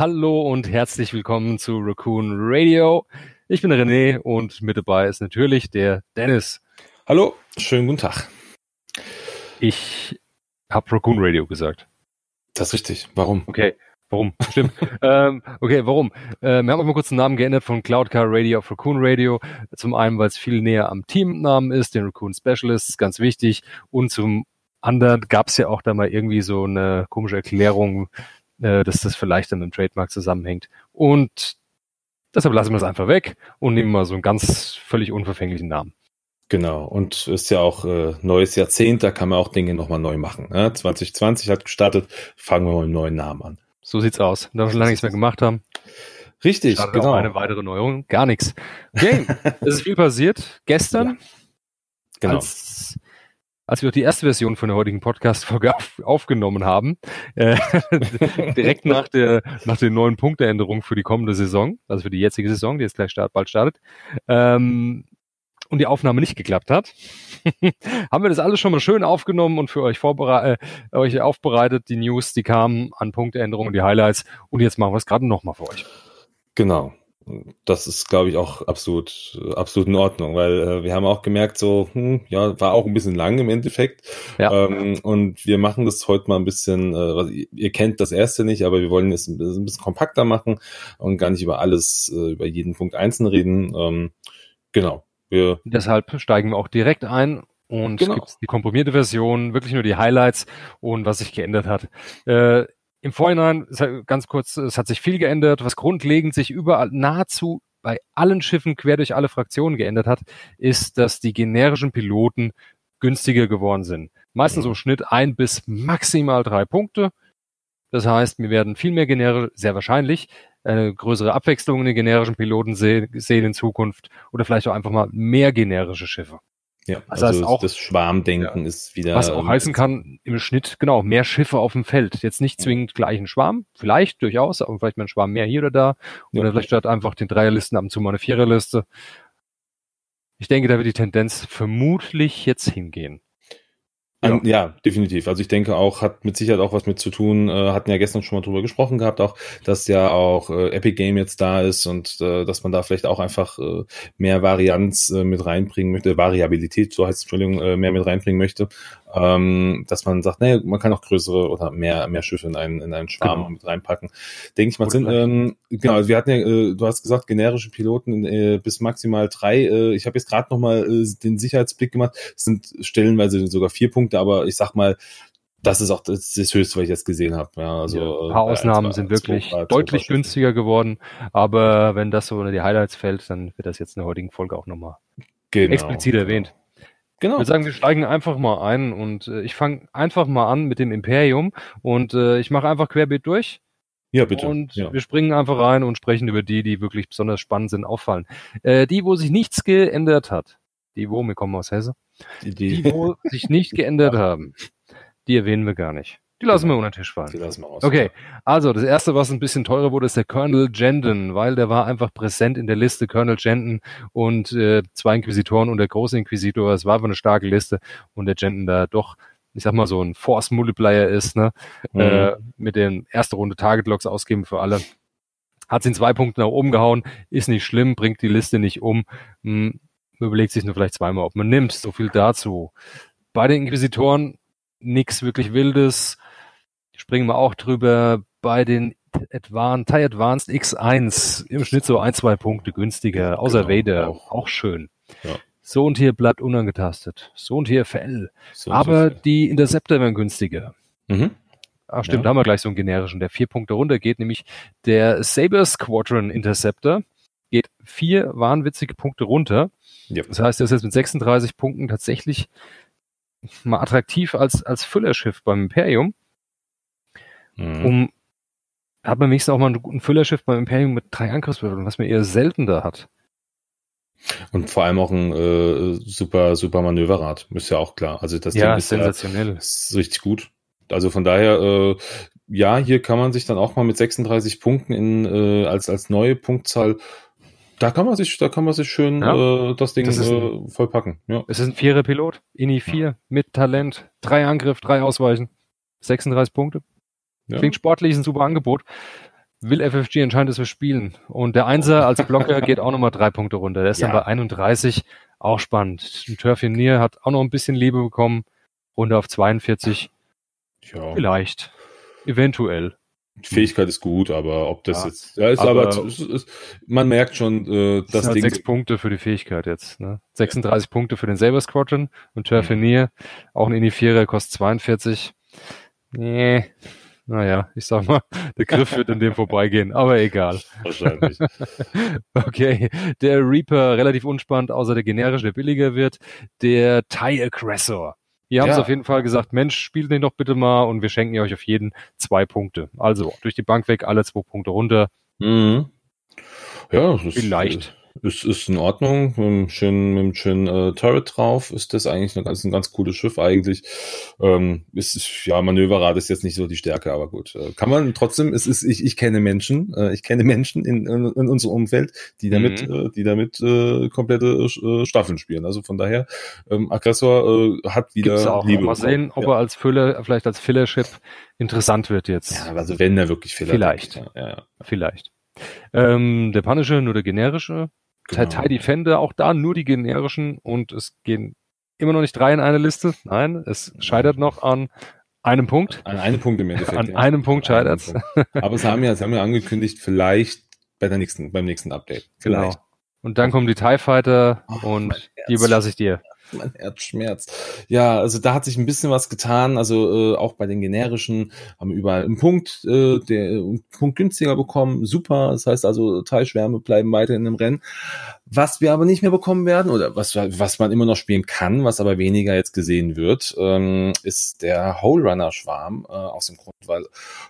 Hallo und herzlich willkommen zu Raccoon Radio. Ich bin René und mit dabei ist natürlich der Dennis. Hallo, schönen guten Tag. Ich habe Raccoon Radio gesagt. Das ist richtig. Warum? Okay. Warum? Stimmt. ähm, okay, warum? Äh, wir haben auch mal kurz den Namen geändert von Cloud Car Radio auf Raccoon Radio. Zum einen, weil es viel näher am Teamnamen ist, den Raccoon Specialist, ganz wichtig. Und zum anderen gab es ja auch da mal irgendwie so eine komische Erklärung, äh, dass das vielleicht dann mit dem Trademark zusammenhängt. Und deshalb lassen wir es einfach weg und nehmen mal so einen ganz völlig unverfänglichen Namen. Genau, und ist ja auch äh, neues Jahrzehnt, da kann man auch Dinge nochmal neu machen. Ne? 2020 hat gestartet, fangen wir mal mit einem neuen Namen an. So sieht's aus. Da wir schon lange nichts mehr gemacht haben. Richtig, genau. eine weitere Neuerung, gar nichts. Okay, es ist viel passiert. Gestern, ja. genau. als als wir auch die erste Version von der heutigen Podcast-Folge auf, aufgenommen haben, äh, direkt nach der, nach den neuen Punkteänderungen für die kommende Saison, also für die jetzige Saison, die jetzt gleich start, bald startet, ähm, und die Aufnahme nicht geklappt hat, haben wir das alles schon mal schön aufgenommen und für euch vorbereitet, äh, euch aufbereitet, die News, die kamen an Punkteänderungen, die Highlights. Und jetzt machen wir es gerade nochmal für euch. Genau das ist, glaube ich, auch absolut, absolut in Ordnung, weil äh, wir haben auch gemerkt, so, hm, ja, war auch ein bisschen lang im Endeffekt. Ja. Ähm, und wir machen das heute mal ein bisschen, äh, ihr kennt das erste nicht, aber wir wollen es ein bisschen, kompakter machen und gar nicht über alles, äh, über jeden Punkt einzeln reden. Ähm, genau. Wir Deshalb steigen wir auch direkt ein und genau. gibt die komprimierte Version, wirklich nur die Highlights und was sich geändert hat. Äh, im Vorhinein, ganz kurz, es hat sich viel geändert. Was grundlegend sich überall nahezu bei allen Schiffen quer durch alle Fraktionen geändert hat, ist, dass die generischen Piloten günstiger geworden sind. Meistens im Schnitt ein bis maximal drei Punkte. Das heißt, wir werden viel mehr generische, sehr wahrscheinlich, eine größere Abwechslung in den generischen Piloten sehen in Zukunft oder vielleicht auch einfach mal mehr generische Schiffe. Ja, also, also auch, das Schwarmdenken ja, ist wieder. Was auch heißen kann, im Schnitt, genau, mehr Schiffe auf dem Feld. Jetzt nicht zwingend gleichen Schwarm, vielleicht durchaus, aber vielleicht mal ein Schwarm mehr hier oder da. Oder ja. vielleicht statt einfach den Dreierlisten ab und zu mal eine Viererliste. Ich denke, da wird die Tendenz vermutlich jetzt hingehen. Ja. ja. definitiv. Also ich denke auch, hat mit Sicherheit auch was mit zu tun, äh, hatten ja gestern schon mal drüber gesprochen gehabt, auch, dass ja auch äh, Epic Game jetzt da ist und äh, dass man da vielleicht auch einfach äh, mehr Varianz äh, mit reinbringen möchte, Variabilität, so heißt es, Entschuldigung, äh, mehr mit reinbringen möchte ähm, dass man sagt, naja, man kann auch größere oder mehr, mehr Schiffe in einen, in einen Schwarm genau. mit reinpacken. Denke ich mal, sind, ähm, genau, also wir hatten ja, äh, du hast gesagt, generische Piloten äh, bis maximal drei. Äh, ich habe jetzt gerade nochmal äh, den Sicherheitsblick gemacht. Es sind stellenweise sogar vier Punkte, aber ich sag mal, das ist auch das, das Höchste, was ich jetzt gesehen habe. Ja, also, ja, ein paar äh, Ausnahmen sind wirklich zwei, deutlich zwei günstiger geworden, aber wenn das so unter die Highlights fällt, dann wird das jetzt in der heutigen Folge auch nochmal genau, explizit erwähnt. Genau. Ich würde sagen, wir steigen einfach mal ein und äh, ich fange einfach mal an mit dem Imperium und äh, ich mache einfach querbeet durch. Ja, bitte. Und ja. wir springen einfach rein und sprechen über die, die wirklich besonders spannend sind, auffallen. Äh, die, wo sich nichts geändert hat, die, wo, wir kommen aus Hesse, die, die. die wo sich nicht geändert haben, die erwähnen wir gar nicht. Die lassen wir unter den Tisch fallen. Die lassen wir aus. Okay, also das erste, was ein bisschen teurer wurde, ist der Colonel Jenden, weil der war einfach präsent in der Liste Colonel Jenden und äh, zwei Inquisitoren und der große Inquisitor. Es war einfach eine starke Liste und der Jenden da doch, ich sag mal, so ein Force Multiplier ist, ne? Mhm. Äh, mit den erste Runde Target Logs ausgeben für alle. Hat in zwei Punkten nach oben gehauen, ist nicht schlimm, bringt die Liste nicht um. Hm, überlegt sich nur vielleicht zweimal, ob man nimmt. So viel dazu. Bei den Inquisitoren nichts wirklich Wildes springen wir auch drüber bei den Advanced, TIE Advanced X1 im Schnitt so ein, zwei Punkte günstiger, außer genau, Vader, auch, auch schön. Ja. So und hier bleibt unangetastet. So und hier FL. So Aber FL. die Interceptor werden günstiger. Mhm. Ach stimmt, ja. da haben wir gleich so einen generischen, der vier Punkte runter geht, nämlich der Saber Squadron Interceptor geht vier wahnwitzige Punkte runter. Ja. Das heißt, er ist jetzt mit 36 Punkten tatsächlich mal attraktiv als, als Füllerschiff beim Imperium. Mhm. Um hat man wenigstens auch mal ein, ein Füllerschiff beim Imperium mit drei Angriffswürfeln, was man eher seltener hat. Und vor allem auch ein äh, super, super Manöverrad, ist ja auch klar. Also das ja, Ding ist sensationell. Ja, ist richtig gut. Also von daher, äh, ja, hier kann man sich dann auch mal mit 36 Punkten in, äh, als, als neue Punktzahl, da kann man sich, da kann man sich schön ja. äh, das Ding das äh, vollpacken. Ja. Es ist ein vierer Pilot, INI 4 ja. mit Talent, drei Angriff, drei Ausweichen, 36 Punkte. Ja. Klingt sportlich, ist ein super Angebot. will FFG anscheinend, dass wir spielen. Und der Einser als Blocker geht auch nochmal drei Punkte runter. Der ist ja. dann bei 31. Auch spannend. Ein Turfinier hat auch noch ein bisschen Liebe bekommen. Runde auf 42. Ja. Vielleicht. Eventuell. Die Fähigkeit ist gut, aber ob das ja. jetzt, ja, ist aber, aber ist, ist, man merkt schon, äh, das halt Ding. Sechs Punkte für die Fähigkeit jetzt, ne? 36 ja. Punkte für den Saber Squadron und Turfinier, mhm. auch ein Inifierer kostet 42. Nee, naja, ich sag mal, der Griff wird an dem vorbeigehen, aber egal. Wahrscheinlich. okay, der Reaper relativ unspannend, außer der generische, der billiger wird. Der TIE Aggressor. Ihr habt ja. auf jeden Fall gesagt, Mensch, spielt den doch bitte mal und wir schenken euch auf jeden zwei Punkte. Also durch die Bank weg, alle zwei Punkte runter. Mhm. Ja, vielleicht. Es ist in Ordnung, mit einem schönen, mit einem schönen äh, Turret drauf ist das eigentlich ein ganz, ein ganz cooles Schiff eigentlich. Ähm, ist, ja, Manöverrad ist jetzt nicht so die Stärke, aber gut. Äh, kann man trotzdem, es ist, ich, ich kenne Menschen, äh, ich kenne Menschen in, in, in unserem Umfeld, die damit, mhm. äh, die damit äh, komplette äh, Staffeln spielen. Also von daher, ähm, Aggressor äh, hat wieder Gibt's auch. Liebe. Mal sehen, ob ja. er als Füller, vielleicht als Fillership interessant wird jetzt. Ja, also wenn er wirklich Filler Vielleicht. Hat, ja, ja. Vielleicht. Ähm, der Punisher, nur der generische. Genau. TIE Defender, auch da nur die generischen und es gehen immer noch nicht drei in eine Liste. Nein, es scheitert noch an einem Punkt. An einem Punkt im Endeffekt. An ja. einem Punkt scheitert es. Aber es haben ja, es haben ja angekündigt, vielleicht bei der nächsten, beim nächsten Update. Vielleicht. Genau. Und dann kommen die TIE Fighter oh, und die überlasse ich dir. mein Herz schmerzt. Ja, also da hat sich ein bisschen was getan. Also äh, auch bei den generischen haben überall einen Punkt, äh, der einen Punkt günstiger bekommen. Super. Das heißt also, Teilschwärme bleiben weiterhin im Rennen. Was wir aber nicht mehr bekommen werden oder was, was man immer noch spielen kann, was aber weniger jetzt gesehen wird, ähm, ist der Hole Runner Schwarm äh, aus dem Grund, weil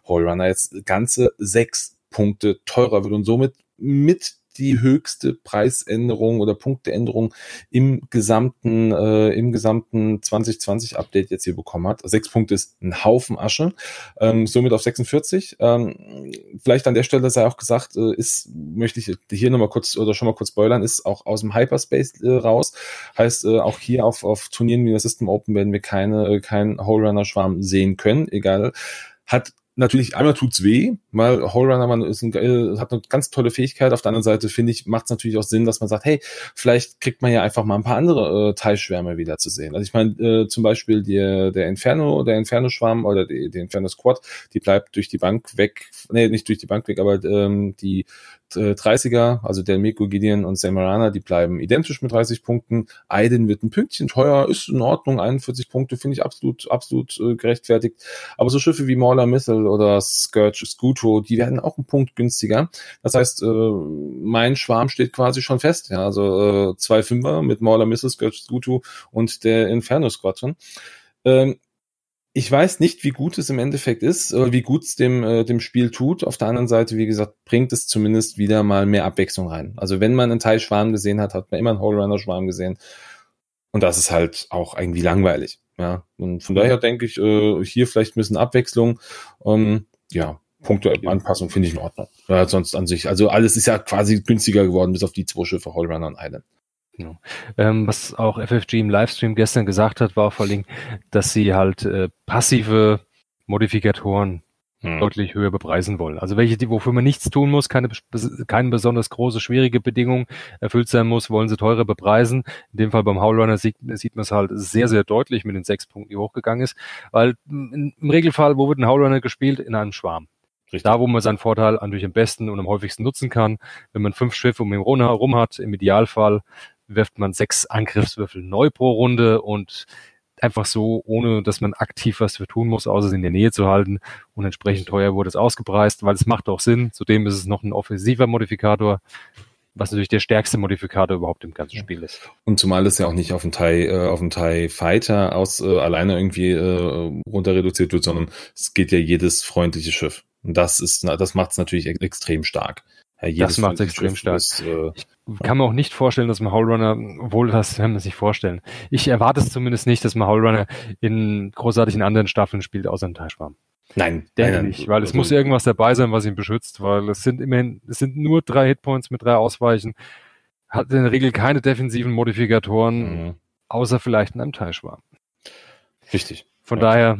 Hole Runner jetzt ganze sechs Punkte teurer wird und somit mit die höchste Preisänderung oder Punkteänderung im gesamten, äh, im gesamten 2020 Update jetzt hier bekommen hat. Sechs Punkte ist ein Haufen Asche, ähm, somit auf 46. Ähm, vielleicht an der Stelle sei auch gesagt, äh, ist, möchte ich hier nochmal kurz oder schon mal kurz spoilern, ist auch aus dem Hyperspace äh, raus. Heißt, äh, auch hier auf, auf Turnieren wie das System Open werden wir keine, äh, keinen Hole Runner Schwarm sehen können, egal hat natürlich einmal tut's weh, weil Runner man ist ein, hat eine ganz tolle Fähigkeit. Auf der anderen Seite finde ich, macht es natürlich auch Sinn, dass man sagt, hey, vielleicht kriegt man ja einfach mal ein paar andere äh, Teilschwärme wieder zu sehen. Also ich meine, äh, zum Beispiel die, der Inferno, der Inferno-Schwarm oder die, die Inferno Squad, die bleibt durch die Bank weg, nee, nicht durch die Bank weg, aber ähm, die 30er, also der Miko, Gideon und Samarana, die bleiben identisch mit 30 Punkten. Aiden wird ein Pünktchen teuer, ist in Ordnung, 41 Punkte finde ich absolut, absolut äh, gerechtfertigt. Aber so Schiffe wie Mauler Missile oder Scourge Scuto, die werden auch einen Punkt günstiger. Das heißt, äh, mein Schwarm steht quasi schon fest. Ja, also äh, zwei Fünfer mit Mauler Missile, Scourge Scuto und der Inferno Squadron. Ähm, ich weiß nicht, wie gut es im Endeffekt ist, oder wie gut es dem, äh, dem Spiel tut. Auf der anderen Seite, wie gesagt, bringt es zumindest wieder mal mehr Abwechslung rein. Also wenn man einen Teil Schwarm gesehen hat, hat man immer einen Whole Runner Schwarm gesehen. Und das ist halt auch irgendwie langweilig. Ja, und von daher denke ich, äh, hier vielleicht ein bisschen Abwechslung. Ähm, ja, Punkte Anpassung finde ich in Ordnung. Ja, sonst an sich, also alles ist ja quasi günstiger geworden, bis auf die zwei Schiffe Whole Runner und Island. Genau. Ähm, was auch FFG im Livestream gestern gesagt hat, war vor allem, dass sie halt äh, passive Modifikatoren hm. deutlich höher bepreisen wollen. Also welche, die, wofür man nichts tun muss, keine, keine besonders große, schwierige Bedingung erfüllt sein muss, wollen sie teurer bepreisen. In dem Fall beim Howlrunner sieht, sieht man es halt sehr, sehr deutlich mit den sechs Punkten, die hochgegangen ist. Weil im Regelfall, wo wird ein Howlrunner gespielt? In einem Schwarm. Richtig. Da, wo man seinen Vorteil natürlich am besten und am häufigsten nutzen kann. Wenn man fünf Schiffe um ihn herum hat, im Idealfall wirft man sechs Angriffswürfel neu pro Runde und einfach so, ohne dass man aktiv was für tun muss, außer es in der Nähe zu halten. Und entsprechend teuer wurde es ausgepreist, weil es macht auch Sinn. Zudem ist es noch ein offensiver Modifikator, was natürlich der stärkste Modifikator überhaupt im ganzen Spiel ist. Und zumal es ja auch nicht auf den TIE, äh, auf den TIE Fighter aus äh, alleine irgendwie äh, runter reduziert wird, sondern es geht ja jedes freundliche Schiff. Und das ist, das macht es natürlich extrem stark. Ja, das macht es extrem stark. Ist, äh, ich kann mir auch nicht vorstellen, dass man Howlrunner, obwohl das kann man sich vorstellen. Ich erwarte es zumindest nicht, dass man in großartigen anderen Staffeln spielt, außer im Teilschwarm. Nein, denke nein, nicht, weil es also, muss irgendwas dabei sein, was ihn beschützt, weil es sind immerhin, es sind nur drei Hitpoints mit drei Ausweichen, hat in der Regel keine defensiven Modifikatoren, mhm. außer vielleicht in einem Teilschwarm. Richtig. Von ja. daher,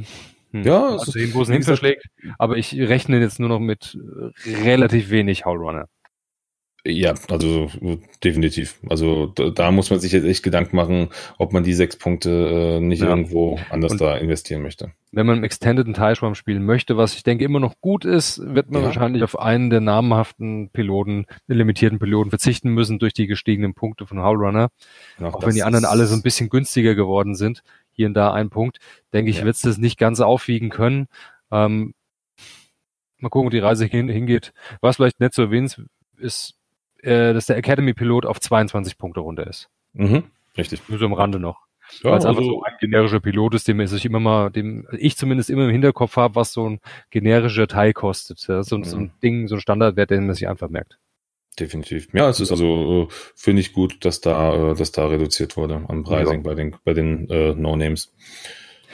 Hm. Ja, also sehen, wo es verschlägt. Aber ich rechne jetzt nur noch mit relativ wenig Howl Runner. Ja, also definitiv. Also da, da, muss man sich jetzt echt Gedanken machen, ob man die sechs Punkte äh, nicht ja. irgendwo anders und da investieren möchte. Wenn man im Extended Teilschwamm spielen möchte, was ich denke immer noch gut ist, wird man ja. wahrscheinlich auf einen der namhaften Piloten, den limitierten Piloten verzichten müssen durch die gestiegenen Punkte von Hull Runner. Auch, auch wenn die anderen alle so ein bisschen günstiger geworden sind, hier und da ein Punkt, denke ich, ja. wird es das nicht ganz aufwiegen können. Ähm, mal gucken, wo die Reise hin, hingeht. Was vielleicht nicht so erwähnt ist, äh, dass der Academy-Pilot auf 22 Punkte runter ist. Mhm, richtig. Nur so am Rande noch. Ja, Weil es also, einfach so ein generischer Pilot ist, dem ich immer mal, dem ich zumindest immer im Hinterkopf habe, was so ein generischer Teil kostet. Ja, so, mhm. so ein mhm. Ding, so ein Standardwert, den man sich einfach merkt. Definitiv. Ja, es ist also, äh, finde ich gut, dass da, äh, dass da reduziert wurde am Pricing ja. bei den, bei den äh, No-Names.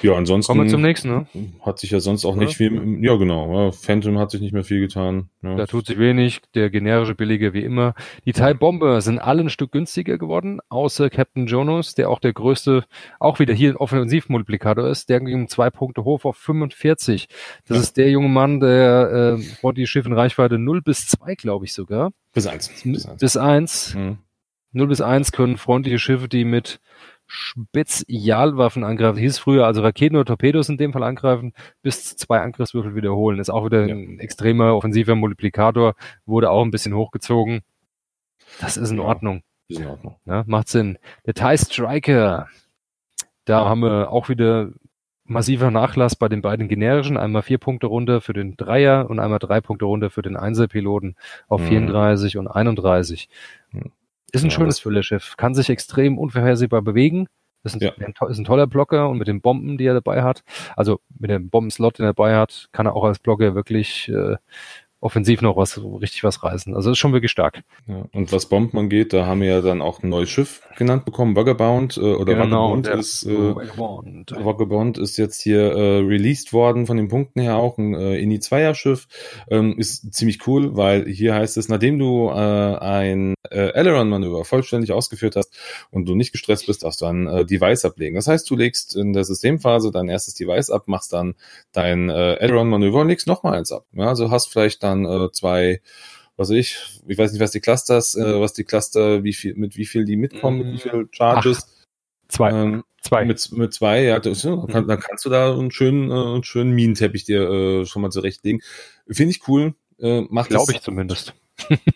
Ja, ansonsten. Kommen wir zum nächsten, ne? Hat sich ja sonst auch nicht viel, ja genau, Phantom hat sich nicht mehr viel getan. Ja. Da tut sich wenig, der generische Billige wie immer. Die Thai Bomber sind alle ein Stück günstiger geworden, außer Captain Jonas, der auch der größte, auch wieder hier ein Offensivmultiplikator ist, der ging um zwei Punkte hoch auf 45. Das ja. ist der junge Mann, der äh, die Schiff in Reichweite 0 bis 2, glaube ich sogar. Bis 1. Bis 1. Bis 1. Mhm. 0 bis 1 können freundliche Schiffe, die mit Spezialwaffen angreifen. Hieß früher, also Raketen oder Torpedos in dem Fall angreifen, bis zwei Angriffswürfel wiederholen. Ist auch wieder ja. ein extremer offensiver Multiplikator, wurde auch ein bisschen hochgezogen. Das ist in Ordnung. Ist in Ordnung. Ja, macht Sinn. Der TIE Striker. Da haben wir auch wieder massiver Nachlass bei den beiden generischen. Einmal vier Punkte runter für den Dreier und einmal drei Punkte runter für den Einser-Piloten auf mhm. 34 und 31. Ist ein ja, schönes Fülleschiff, kann sich extrem unvorhersehbar bewegen. Ist ein, ja. ist ein toller Blocker und mit den Bomben, die er dabei hat, also mit dem Bombenslot, den er dabei hat, kann er auch als Blocker wirklich äh, offensiv noch was, richtig was reißen. Also ist schon wirklich stark. Ja, und was Bomben angeht, da haben wir ja dann auch ein neues Schiff genannt bekommen, Vagabond äh, oder genau, Vagabond ist äh, Vagabond. Vagabond ist jetzt hier äh, released worden von den Punkten her auch ein äh, Ini 2er Schiff. Ähm, ist ziemlich cool, weil hier heißt es, nachdem du äh, ein äh, Aileron Manöver vollständig ausgeführt hast und du nicht gestresst bist, darfst du ein äh, Device ablegen. Das heißt, du legst in der Systemphase dein erstes Device ab, machst dann dein äh, Aileron Manöver und legst nochmal eins ab. Ja, also hast vielleicht dann äh, zwei, was ich, ich weiß nicht, was die Clusters, äh, was die Cluster, wie viel, mit wie viel die mitkommen, mit wie viel Charges. Ach, zwei. Ähm, zwei. Mit, mit zwei, ja, das, ja dann, kann, dann kannst du da einen schönen, äh, einen schönen Minenteppich dir äh, schon mal zurechtlegen. Finde ich cool. Äh, macht Glaube ich zumindest.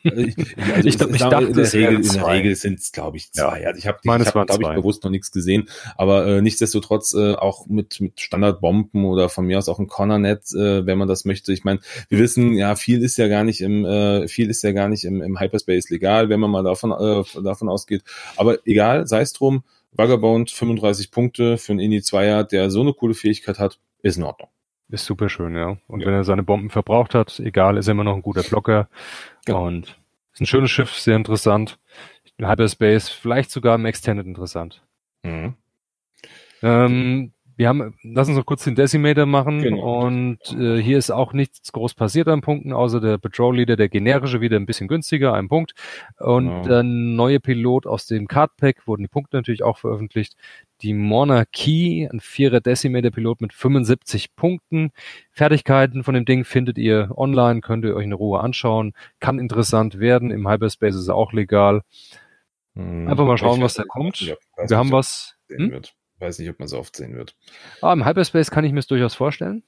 Also ich, also ich, ich, dachte, in der Regel, in der Regel sind es, glaube ich, zwei. Ja. Also ich habe, ich hab, glaube ich, bewusst noch nichts gesehen. Aber äh, nichtsdestotrotz äh, auch mit mit Standardbomben oder von mir aus auch ein Cornernet, äh, wenn man das möchte. Ich meine, wir wissen, ja, viel ist ja gar nicht im äh, viel ist ja gar nicht im, im Hyperspace legal, wenn man mal davon äh, davon ausgeht. Aber egal, sei es drum. Vagabond 35 Punkte für einen Ini Zweier, der so eine coole Fähigkeit hat, ist in Ordnung. Ist super schön, ja. Und ja. wenn er seine Bomben verbraucht hat, egal, ist er immer noch ein guter Blocker. Genau. Und ist ein schönes Schiff, sehr interessant. Hyperspace, vielleicht sogar im Extended interessant. Mhm. Ähm, wir haben, lass uns noch kurz den Decimator machen genau. und äh, hier ist auch nichts groß passiert an Punkten, außer der Patrol Leader, der generische, wieder ein bisschen günstiger, ein Punkt. Und genau. der neue Pilot aus dem Card Pack wurden die Punkte natürlich auch veröffentlicht. Die Monarchie, ein vierer Decimator Pilot mit 75 Punkten. Fertigkeiten von dem Ding findet ihr online, könnt ihr euch in Ruhe anschauen. Kann interessant werden. Im Hyperspace ist er auch legal. Hm, Einfach mal schauen, was da kommt. Wir haben was. Hm? Weiß nicht, ob man so oft sehen wird. Ah, Im Hyperspace kann ich mir es durchaus vorstellen.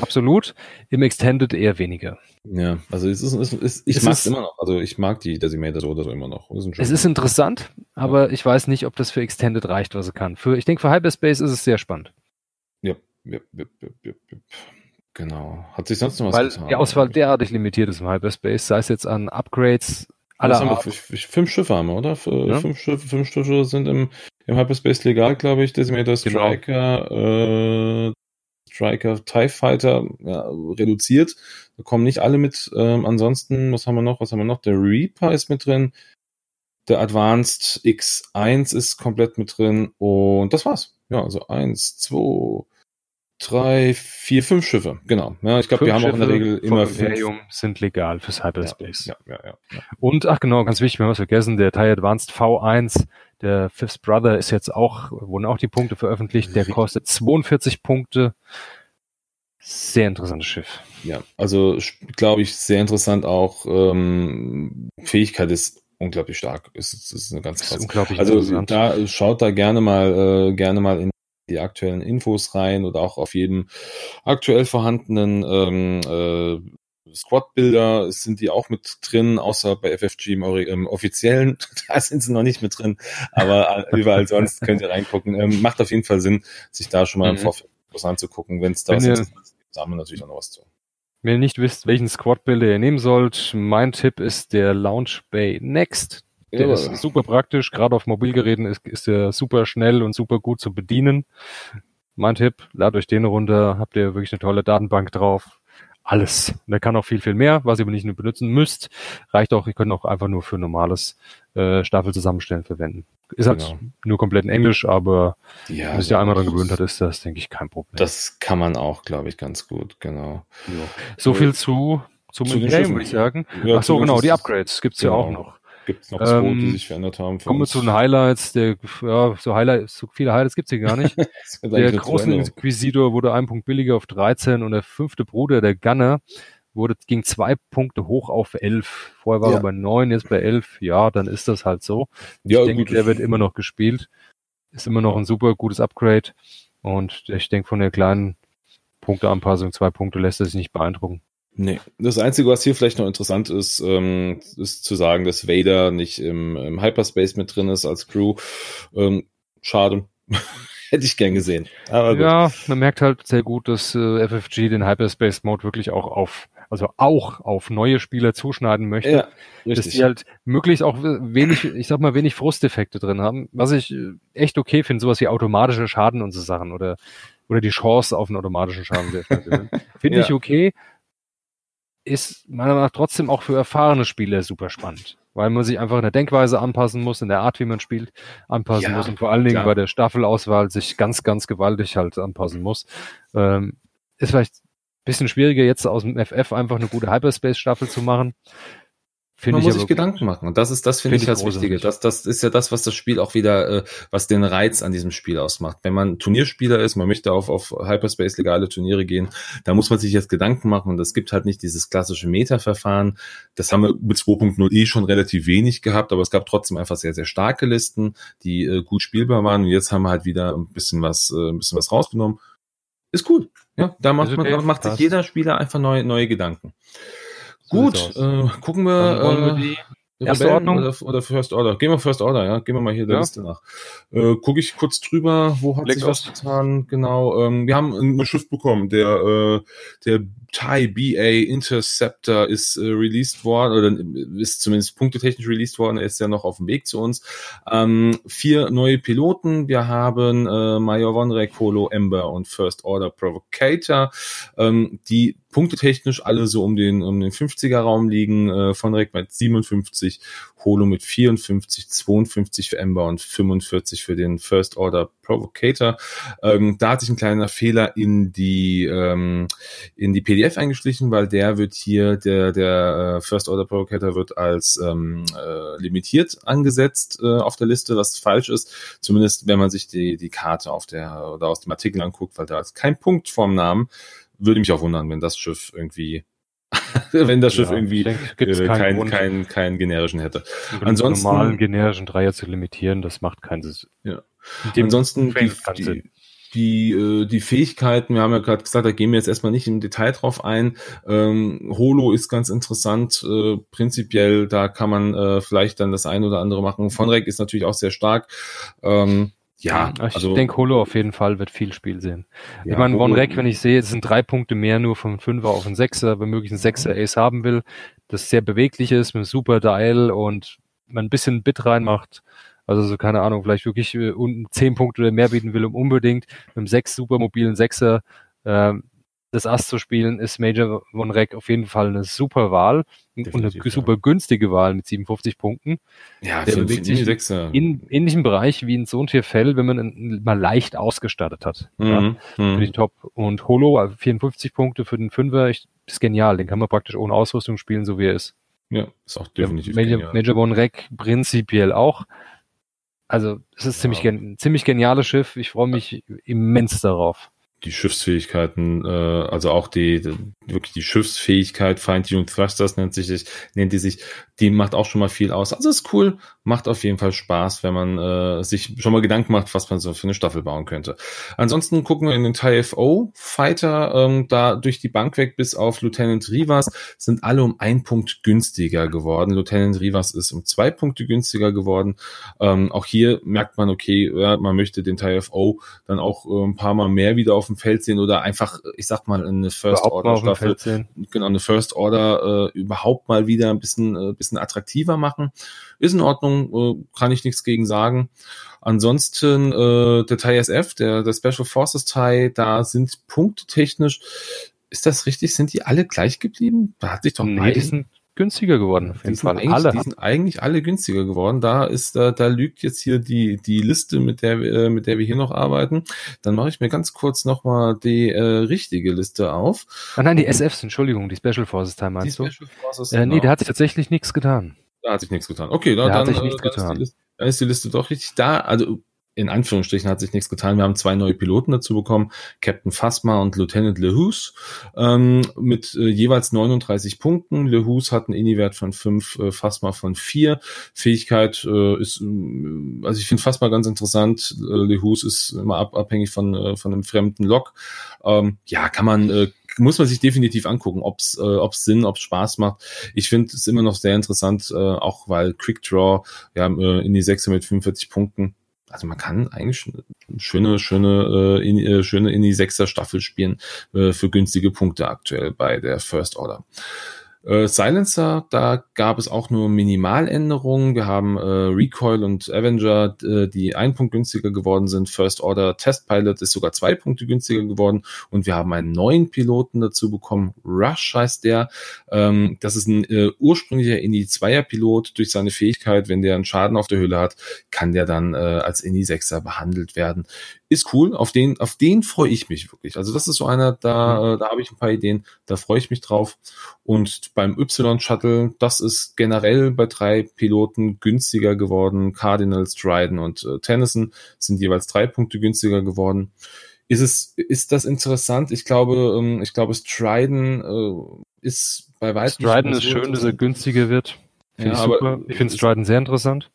Absolut. Im Extended eher weniger. Ja, also es ist, es ist, ich mag es immer noch. Also ich mag die Decimator so oder so immer noch. Ist es ist interessant, aber ja. ich weiß nicht, ob das für Extended reicht, was er kann. Für, ich denke, für Hyperspace ist es sehr spannend. Ja, ja, ja, ja, ja, ja. Genau. Hat sich sonst noch was Weil getan? Die Auswahl derartig limitiert ist im Hyperspace, sei es jetzt an Upgrades, aller Art. Fünf Schiffe haben wir, oder? Ja? Fünf, Schiffe, fünf Schiffe sind im im Hyperspace legal, glaube ich, Decimator genau. Striker, genau. äh, Striker TIE Fighter ja, reduziert. Da kommen nicht alle mit. Ähm, ansonsten, was haben wir noch? Was haben wir noch? Der Reaper ist mit drin. Der Advanced X1 ist komplett mit drin. Und das war's. Ja, also eins, zwei, drei, vier, fünf Schiffe, genau. Ja, ich glaube, wir haben auch in der Regel immer fünf. Imperium sind legal fürs Hyperspace. Ja, ja, ja, ja, Und, ach genau, ganz wichtig, wir haben was vergessen, der TIE Advanced V1, der Fifth Brother ist jetzt auch, wurden auch die Punkte veröffentlicht, der kostet 42 Punkte. Sehr interessantes Schiff. Ja, also glaube ich, sehr interessant auch. Ähm, Fähigkeit ist unglaublich stark. Ist, ist, eine ganz krass. Unglaublich also da schaut da gerne mal äh, gerne mal in die aktuellen Infos rein oder auch auf jedem aktuell vorhandenen ähm, äh, Squad-Bilder sind die auch mit drin, außer bei FFG im, im, offiziellen, da sind sie noch nicht mit drin, aber überall sonst könnt ihr reingucken. Ähm, macht auf jeden Fall Sinn, sich da schon mal mhm. im Vorfeld was anzugucken, wenn es da was ist. Da haben wir natürlich auch noch was zu. Wenn ihr nicht wisst, welchen Squad-Bilder ihr nehmen sollt, mein Tipp ist der Launch Bay Next. Der ja. ist super praktisch, gerade auf Mobilgeräten ist, ist der super schnell und super gut zu bedienen. Mein Tipp, ladet euch den runter, habt ihr wirklich eine tolle Datenbank drauf. Alles. Der kann auch viel, viel mehr, was ihr aber nicht nur benutzen müsst. Reicht auch, ihr könnt auch einfach nur für normales äh, Staffel zusammenstellen verwenden. Ist halt genau. nur komplett in Englisch, aber ja, wenn sich ja einmal dran gewöhnt hat, ist das, denke ich, kein Problem. Das kann man auch, glaube ich, ganz gut, genau. Ja. So viel zu, zum zu Game, würde ich sagen. Ja, Ach so, genau, die Upgrades gibt's genau. ja auch noch. Gibt es noch zwei, ähm, die sich verändert haben? Kommen wir zu den Highlights. Der, ja, so Highlights, so viele Highlights gibt's hier gar nicht. der große Inquisitor wurde ein Punkt billiger auf 13 und der fünfte Bruder, der Gunner, wurde, ging zwei Punkte hoch auf 11. Vorher war ja. er bei 9, jetzt bei 11. Ja, dann ist das halt so. Ja, ich denke, der wird immer noch gespielt. Ist immer noch ein super gutes Upgrade. Und ich denke, von der kleinen Punkteanpassung, zwei Punkte lässt er sich nicht beeindrucken. Nee, das Einzige, was hier vielleicht noch interessant ist, ähm, ist zu sagen, dass Vader nicht im, im Hyperspace mit drin ist als Crew. Ähm, schade. Hätte ich gern gesehen. Aber ja, man merkt halt sehr gut, dass äh, FFG den Hyperspace Mode wirklich auch auf, also auch auf neue Spieler zuschneiden möchte. Ja, dass die halt möglichst auch wenig, ich sag mal, wenig Frusteffekte drin haben. Was ich äh, echt okay finde, sowas wie automatische Schaden und so Sachen oder oder die Chance auf einen automatischen Schaden. Finde ja. ich okay, ist meiner Meinung nach trotzdem auch für erfahrene Spieler super spannend, weil man sich einfach in der Denkweise anpassen muss, in der Art, wie man spielt, anpassen ja, muss und vor allen Dingen klar. bei der Staffelauswahl sich ganz, ganz gewaltig halt anpassen muss. Ähm, ist vielleicht ein bisschen schwieriger jetzt aus dem FF einfach eine gute Hyperspace-Staffel zu machen. Find Man muss sich Gedanken machen. Und das ist, das finde find ich das Wichtige. Das, das ist ja das, was das Spiel auch wieder, äh, was den Reiz an diesem Spiel ausmacht. Wenn man Turnierspieler ist, man möchte auf, auf Hyperspace legale Turniere gehen, da muss man sich jetzt Gedanken machen. Und es gibt halt nicht dieses klassische Meta-Verfahren. Das haben wir mit 2.0 eh schon relativ wenig gehabt, aber es gab trotzdem einfach sehr, sehr starke Listen, die äh, gut spielbar waren. Und jetzt haben wir halt wieder ein bisschen was, äh, ein bisschen was rausgenommen. Ist cool. Ja, da macht, man, macht sich jeder Spieler einfach neue, neue Gedanken. Gut, äh, gucken wir, wir äh, die Erste Ordnung? Oder, oder, First Order? Gehen wir First Order, ja. Gehen wir mal hier der ja. Liste nach. Äh, Gucke ich kurz drüber, wo hat Black sich was getan? Genau. Ähm, wir haben eine Schrift bekommen. Der, äh, der Thai BA Interceptor ist äh, released worden, oder ist zumindest punktetechnisch released worden, er ist ja noch auf dem Weg zu uns. Ähm, vier neue Piloten. Wir haben äh, Major Vonrek, Holo, Ember und First Order Provocator, ähm, die punktetechnisch alle so um den, um den 50er Raum liegen. Äh, Vonrek mit 57, Holo mit 54, 52 für Ember und 45 für den First Order Provocator. Ähm, da hat sich ein kleiner Fehler in die, ähm, in die PDF eingeschlichen, weil der wird hier, der, der äh, First Order Provocator wird als ähm, äh, limitiert angesetzt äh, auf der Liste, was falsch ist. Zumindest wenn man sich die, die Karte auf der oder aus dem Artikel anguckt, weil da ist kein Punkt vorm Namen. Würde mich auch wundern, wenn das Schiff irgendwie wenn das Schiff ja, irgendwie denke, äh, keinen kein, kein, kein generischen hätte. Ansonsten normalen generischen Dreier zu limitieren, das macht keinen Sinn. Ja. Ansonsten die, die, die, äh, die Fähigkeiten, wir haben ja gerade gesagt, da gehen wir jetzt erstmal nicht im Detail drauf ein. Ähm, Holo ist ganz interessant, äh, prinzipiell, da kann man äh, vielleicht dann das ein oder andere machen. Vonrek ist natürlich auch sehr stark. Ähm, ja, ich also, denke, Holo auf jeden Fall wird viel Spiel sehen. Ja, ich meine, Von Rek, wenn ich sehe, es sind drei Punkte mehr nur vom Fünfer auf den Sechser, wenn möglich ein Sechser Ace haben will, das sehr beweglich ist, mit einem super Dial und man ein bisschen Bit reinmacht, also so, keine Ahnung, vielleicht wirklich äh, zehn Punkte oder mehr bieten will, um unbedingt mit einem sechs super mobilen Sechser äh, das Ass zu spielen, ist Major Von Rek auf jeden Fall eine super Wahl Definitiv, und eine super günstige Wahl mit 57 Punkten. Ja, der bewegt sich in ähnlichem Bereich wie in so ein Fell, wenn man ihn mal leicht ausgestattet hat. Mhm, ja, mhm. Finde ich top. Und Holo, 54 äh, Punkte für den Fünfer, ich, ist genial. Den kann man praktisch ohne Ausrüstung spielen, so wie er ist. Ja, ist auch definitiv ja, Major. Major Von Rek prinzipiell auch. Also, es ist ja. ziemlich, gen ziemlich geniales Schiff. Ich freue mich immens darauf. Die Schiffsfähigkeiten, äh, also auch die, die wirklich die Schiffsfähigkeit, Feintuning Thrusters nennt sich, nennt die sich, die macht auch schon mal viel aus. Also ist cool, macht auf jeden Fall Spaß, wenn man äh, sich schon mal Gedanken macht, was man so für eine Staffel bauen könnte. Ansonsten gucken wir in den TFO Fighter, ähm, da durch die Bank weg bis auf Lieutenant Rivas sind alle um ein Punkt günstiger geworden. Lieutenant Rivas ist um zwei Punkte günstiger geworden. Ähm, auch hier merkt man, okay, ja, man möchte den TFO dann auch äh, ein paar Mal mehr wieder auf dem Feld sehen oder einfach, ich sag mal, eine First Order Staffel, genau, eine First Order äh, überhaupt mal wieder ein bisschen, äh, bisschen attraktiver machen. Ist in Ordnung, äh, kann ich nichts gegen sagen. Ansonsten äh, der Thai SF, der, der Special Forces Thai, da sind punktetechnisch, ist das richtig? Sind die alle gleich geblieben? Da hat sich doch nee, die sind günstiger geworden. Auf jeden Fall alle. Die sind eigentlich alle günstiger geworden. Da ist, da, da lügt jetzt hier die, die Liste, mit der, äh, mit der wir hier noch arbeiten. Dann mache ich mir ganz kurz nochmal die äh, richtige Liste auf. Ah nein, die SFs, Entschuldigung, die Special Forces Teil meinst die du? Special Forces, äh, nee, genau. der hat sich tatsächlich nichts getan. Da hat sich nichts getan. Okay, da, da dann, hat sich nichts äh, getan. Ist Liste, dann ist die Liste doch richtig da. Also in Anführungsstrichen hat sich nichts getan. Wir haben zwei neue Piloten dazu bekommen, Captain Phasma und Lieutenant LeHous, ähm, mit äh, jeweils 39 Punkten. LeHous hat einen Ini-Wert von 5, äh, Phasma von 4. Fähigkeit äh, ist, äh, also ich finde Phasma ganz interessant. Äh, LeHous ist immer ab, abhängig von, äh, von einem fremden Log. Ähm, ja, kann man äh, muss man sich definitiv angucken, ob es äh, ob's Sinn, ob es Spaß macht. Ich finde es immer noch sehr interessant, äh, auch weil Quick Draw, wir haben äh, in die 6 mit 45 Punkten also man kann eigentlich schöne, schöne, äh, in, äh, schöne in die sechster Staffel spielen äh, für günstige Punkte aktuell bei der First Order. Äh, Silencer, da gab es auch nur Minimaländerungen. Wir haben äh, Recoil und Avenger, äh, die ein Punkt günstiger geworden sind. First Order Test Pilot ist sogar zwei Punkte günstiger geworden. Und wir haben einen neuen Piloten dazu bekommen. Rush heißt der. Ähm, das ist ein äh, ursprünglicher Indie-2er-Pilot. Durch seine Fähigkeit, wenn der einen Schaden auf der Hülle hat, kann der dann äh, als Indie-6er behandelt werden ist cool. Auf den, auf den freue ich mich wirklich. Also das ist so einer, da, mhm. da habe ich ein paar Ideen, da freue ich mich drauf. Und beim Y-Shuttle, das ist generell bei drei Piloten günstiger geworden. Cardinals, Dryden und äh, Tennyson sind jeweils drei Punkte günstiger geworden. Ist es, ist das interessant? Ich glaube, ähm, ich glaube, Striden äh, ist bei weitem. Striden ist schön, dass er günstiger wird. Find ja, ich super. Ich finde Striden sehr interessant.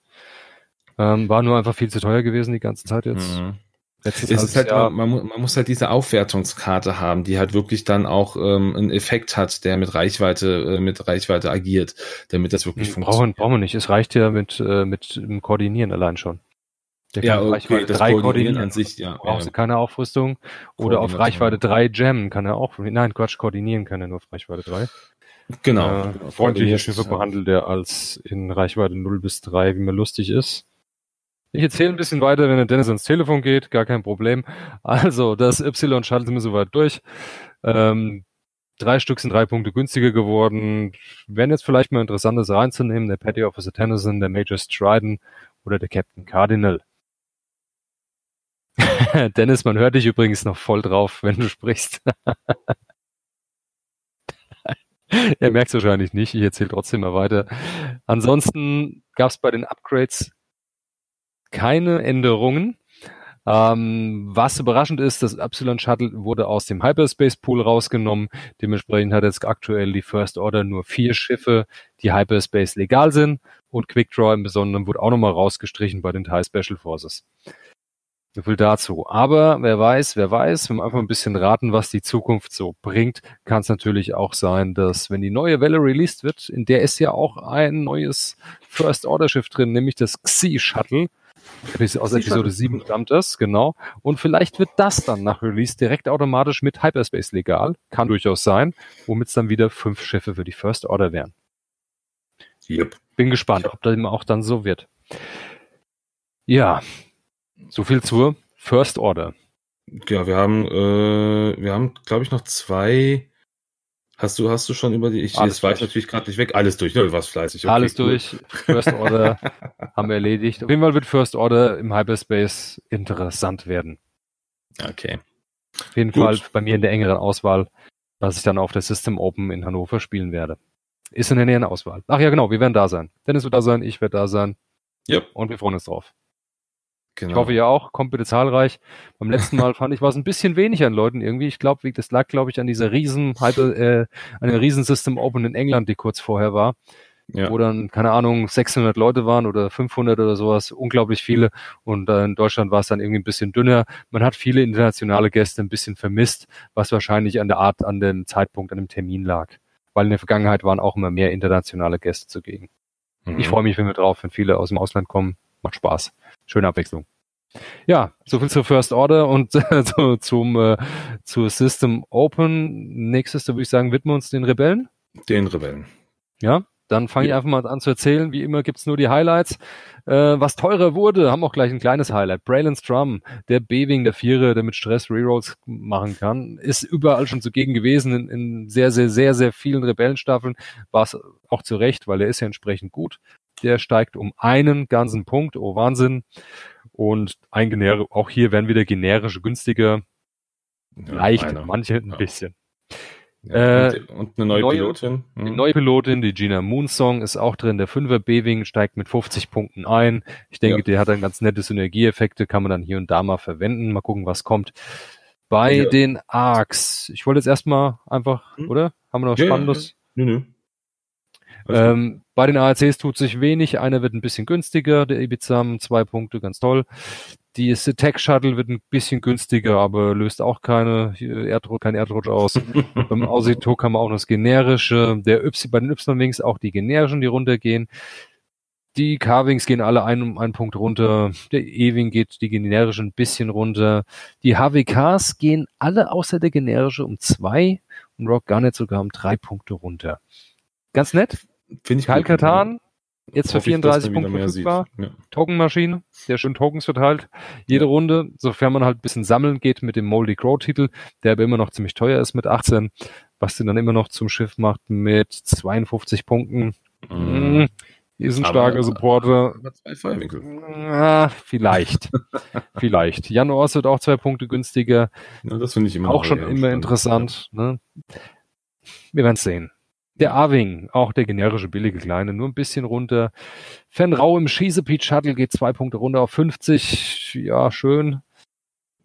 Ähm, war nur einfach viel zu teuer gewesen die ganze Zeit jetzt. Mhm. Letztes es ist halt, Jahr. man, man, muss halt diese Aufwertungskarte haben, die halt wirklich dann auch ähm, einen Effekt hat, der mit Reichweite, äh, mit Reichweite agiert, damit das wirklich hm, funktioniert. Brauchen, brauchen wir nicht. Es reicht ja mit, äh, mit dem Koordinieren allein schon. Der ja, okay, Reichweite das 3 koordinieren an sich, ja. Brauchst ja. keine Aufrüstung. Oder auf Reichweite 3 jammen kann er auch. Nein, Quatsch, koordinieren kann er nur auf Reichweite 3. Genau. Äh, genau. Freundliche Schiffe ja. behandelt er als in Reichweite 0 bis 3, wie mir lustig ist. Ich erzähle ein bisschen weiter, wenn der Dennis ans Telefon geht, gar kein Problem. Also, das Y schaltet mir soweit durch. Ähm, drei Stück sind drei Punkte günstiger geworden. Wären jetzt vielleicht mal interessantes reinzunehmen, der Petty Officer Tennyson, der Major Stryden oder der Captain Cardinal. Dennis, man hört dich übrigens noch voll drauf, wenn du sprichst. er merkt es wahrscheinlich nicht, ich erzähle trotzdem mal weiter. Ansonsten gab es bei den Upgrades keine Änderungen. Ähm, was überraschend ist, das Epsilon Shuttle wurde aus dem Hyperspace Pool rausgenommen. Dementsprechend hat jetzt aktuell die First Order nur vier Schiffe, die Hyperspace legal sind. Und Quickdraw im Besonderen wurde auch nochmal rausgestrichen bei den Thai Special Forces. So viel dazu. Aber wer weiß, wer weiß, wenn wir einfach ein bisschen raten, was die Zukunft so bringt, kann es natürlich auch sein, dass wenn die neue Welle released wird, in der ist ja auch ein neues First Order Schiff drin, nämlich das Xi Shuttle aus Episode 7 stammt es, genau. Und vielleicht wird das dann nach Release direkt automatisch mit Hyperspace legal. Kann durchaus sein, womit es dann wieder fünf Schiffe für die First Order wären. Yep. Bin gespannt, ob das auch dann so wird. Ja, so viel zur First Order. Ja, wir haben, äh, wir haben, glaube ich, noch zwei Hast du, hast du schon über die, ich, Alles weiß natürlich gerade nicht weg, alles durch, ne? Du warst fleißig. Okay, Alles cool. durch, First Order haben wir erledigt. Auf jeden Fall wird First Order im Hyperspace interessant werden. Okay. Auf jeden Gut. Fall bei mir in der engeren Auswahl, was ich dann auf der System Open in Hannover spielen werde. Ist in der näheren Auswahl. Ach ja, genau, wir werden da sein. Dennis wird da sein, ich werde da sein. Ja. Und wir freuen uns drauf. Genau. Ich hoffe ja auch, kommt bitte zahlreich. Beim letzten Mal fand ich, war es ein bisschen wenig an Leuten irgendwie. Ich glaube, das lag, glaube ich, an dieser riesen, äh, an der riesen System Open in England, die kurz vorher war. Ja. Wo dann, keine Ahnung, 600 Leute waren oder 500 oder sowas, unglaublich viele. Und äh, in Deutschland war es dann irgendwie ein bisschen dünner. Man hat viele internationale Gäste ein bisschen vermisst, was wahrscheinlich an der Art, an dem Zeitpunkt, an dem Termin lag. Weil in der Vergangenheit waren auch immer mehr internationale Gäste zugegen. Mhm. Ich freue mich, wenn wir drauf, wenn viele aus dem Ausland kommen. Macht Spaß schöne Abwechslung. Ja, soviel zur First Order und so, zum äh, zur System Open. Nächstes, da würde ich sagen, widmen wir uns den Rebellen. Den Rebellen. Ja, dann fange ja. ich einfach mal an zu erzählen. Wie immer gibt's nur die Highlights. Äh, was teurer wurde, haben auch gleich ein kleines Highlight. Braylon Strum, der B-Wing, der Vierer, der mit Stress Rerolls machen kann, ist überall schon zugegen gewesen. In, in sehr, sehr, sehr, sehr vielen Rebellenstaffeln war es auch zu Recht, weil er ist ja entsprechend gut der steigt um einen ganzen Punkt. Oh Wahnsinn. Und ein Genere, auch hier werden wieder generische günstiger. Ja, leicht, einer. manche ein ja. bisschen. Ja, äh, und, eine neue, neue Pilotin. Mhm. Die neue Pilotin, die Gina Moonsong, ist auch drin. Der 5er B-Wing steigt mit 50 Punkten ein. Ich denke, ja. der hat dann ganz nette Synergieeffekte, kann man dann hier und da mal verwenden. Mal gucken, was kommt. Bei ja. den Arcs. Ich wollte jetzt erstmal einfach, hm? oder? Haben wir noch was Spannendes? Nö, nö. Ähm, bei den ARCs tut sich wenig. Einer wird ein bisschen günstiger, der Ibizam, zwei Punkte, ganz toll. Die Tech Shuttle wird ein bisschen günstiger, aber löst auch keine Erdrutsch, kein Erdrutsch aus. Beim Ausitok haben wir auch noch das generische. Der y, bei den Y-Wings auch die generischen, die runtergehen. Die K-Wings gehen alle ein, um einen Punkt runter. Der E-Wing geht die generische ein bisschen runter. Die HWKs gehen alle außer der generische um zwei und Rock Garnet sogar um drei Punkte runter. Ganz nett. Finde ich Kyle Katan, jetzt für 34 Punkte verfügbar. Ja. Tokenmaschine, der schön Tokens verteilt. Jede ja. Runde, sofern man halt ein bisschen sammeln geht mit dem Moldy Crow Titel, der aber immer noch ziemlich teuer ist mit 18, was den dann immer noch zum Schiff macht mit 52 Punkten. Mhm. Hier ist ein aber, starker Supporter. zwei Feuerwinkel. Ah, vielleicht. vielleicht. Jan Ors wird auch zwei Punkte günstiger. Ja, das finde ich immer auch schon immer interessant. Ne? Wir werden es sehen. Der A-Wing, auch der generische billige kleine, nur ein bisschen runter. Fenrau im Schießepeach Shuttle geht zwei Punkte runter auf 50. Ja, schön.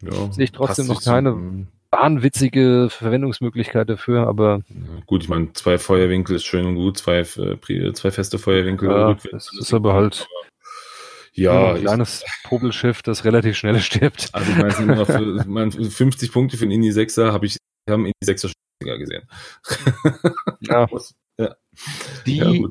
Ja, Sehe ich trotzdem noch keine so. wahnwitzige Verwendungsmöglichkeit dafür, aber. Ja, gut, ich meine, zwei Feuerwinkel ist schön und gut, zwei, äh, zwei feste Feuerwinkel. Ja, das ist aber halt. Ja, ein kleines Popelschiff, das relativ schnell stirbt. Also ich meine, 50 Punkte für den Indie 6er habe ich, haben Indie 6er gesehen. ja. ja. Die ja,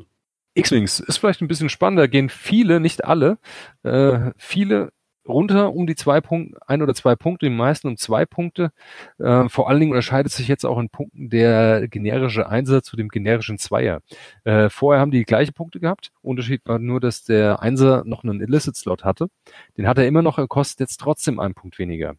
X-Wings ist vielleicht ein bisschen spannender, gehen viele, nicht alle, äh, viele runter um die zwei Punkte, ein oder zwei Punkte, die meisten um zwei Punkte. Äh, vor allen Dingen unterscheidet sich jetzt auch in Punkten der generische Einser zu dem generischen Zweier. Äh, vorher haben die, die gleiche Punkte gehabt. Unterschied war nur, dass der Einser noch einen Illicit-Slot hatte. Den hat er immer noch, er kostet jetzt trotzdem einen Punkt weniger.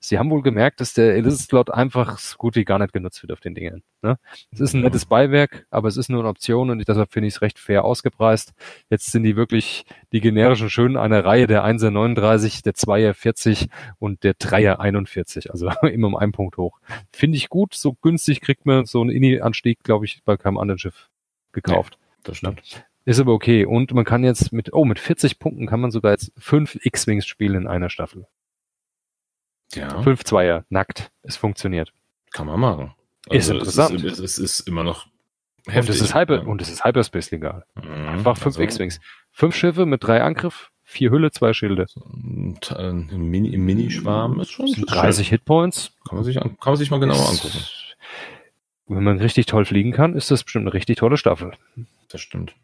Sie haben wohl gemerkt, dass der Illicit-Slot einfach so gut wie gar nicht genutzt wird auf den Dingen. Ne? Es ist ein nettes Beiwerk, aber es ist nur eine Option und deshalb finde ich es recht fair ausgepreist. Jetzt sind die wirklich die generischen schönen eine Reihe der 1er 39, der 2er 40 und der 3er 41, also immer um einen Punkt hoch. Finde ich gut, so günstig kriegt man so einen Inni-Anstieg, glaube ich, bei keinem anderen Schiff gekauft. Ja, das stimmt. Ist aber okay. Und man kann jetzt mit, oh, mit 40 Punkten kann man sogar jetzt fünf X-Wings spielen in einer Staffel. Ja. Fünf Zweier, nackt. Es funktioniert. Kann man machen. Also ist interessant. Es ist, es ist immer noch heftig. Und es ist, Hyper, und es ist Hyperspace legal. Mhm. Einfach fünf also. X-Wings. Fünf Schiffe mit drei Angriff, vier Hülle, zwei Schilde. Und, ein Mini, Minischwarm ist schon. 30 schön. Hitpoints. Kann man sich, an, kann man sich mal genauer angucken. Wenn man richtig toll fliegen kann, ist das bestimmt eine richtig tolle Staffel. Das stimmt.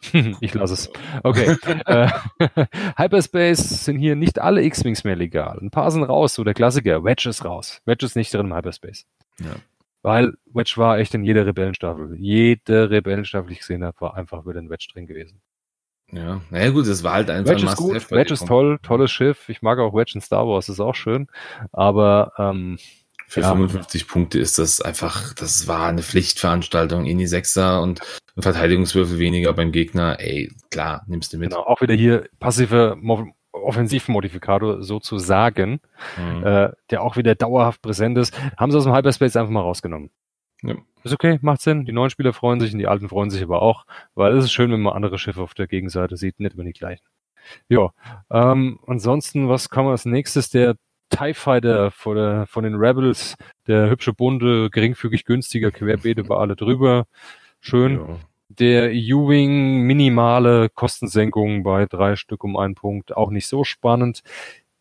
ich lasse es. Okay. äh, Hyperspace sind hier nicht alle X-Wings mehr legal. Ein paar sind raus, so der Klassiker. Wedge ist raus. Wedge ist nicht drin im Hyperspace. Ja. Weil Wedge war echt in jeder Rebellenstaffel. Jede Rebellenstaffel, die ich gesehen habe, war einfach wieder ein Wedge drin gewesen. Ja, naja gut, es war halt einfach Wedge ist gut, Wedge ist toll, tolles Schiff. Ich mag auch Wedge in Star Wars, ist auch schön. Aber ähm, für ja. 55 Punkte ist das einfach, das war eine Pflichtveranstaltung in die Sechser und Verteidigungswürfel weniger beim Gegner. Ey, klar, nimmst du mit. Genau, auch wieder hier passive Offensivmodifikator sozusagen, mhm. äh, der auch wieder dauerhaft präsent ist. Haben sie aus dem Hyperspace einfach mal rausgenommen. Ja. Ist okay, macht Sinn. Die neuen Spieler freuen sich und die alten freuen sich aber auch, weil es ist schön, wenn man andere Schiffe auf der Gegenseite sieht, nicht immer die gleichen. Ja, ähm, ansonsten, was kann man als nächstes? Der TIE Fighter von, der, von den Rebels, der hübsche bunte, geringfügig günstiger, querbeet über alle drüber. Schön. Ja. Der U-Wing minimale Kostensenkung bei drei Stück um einen Punkt, auch nicht so spannend.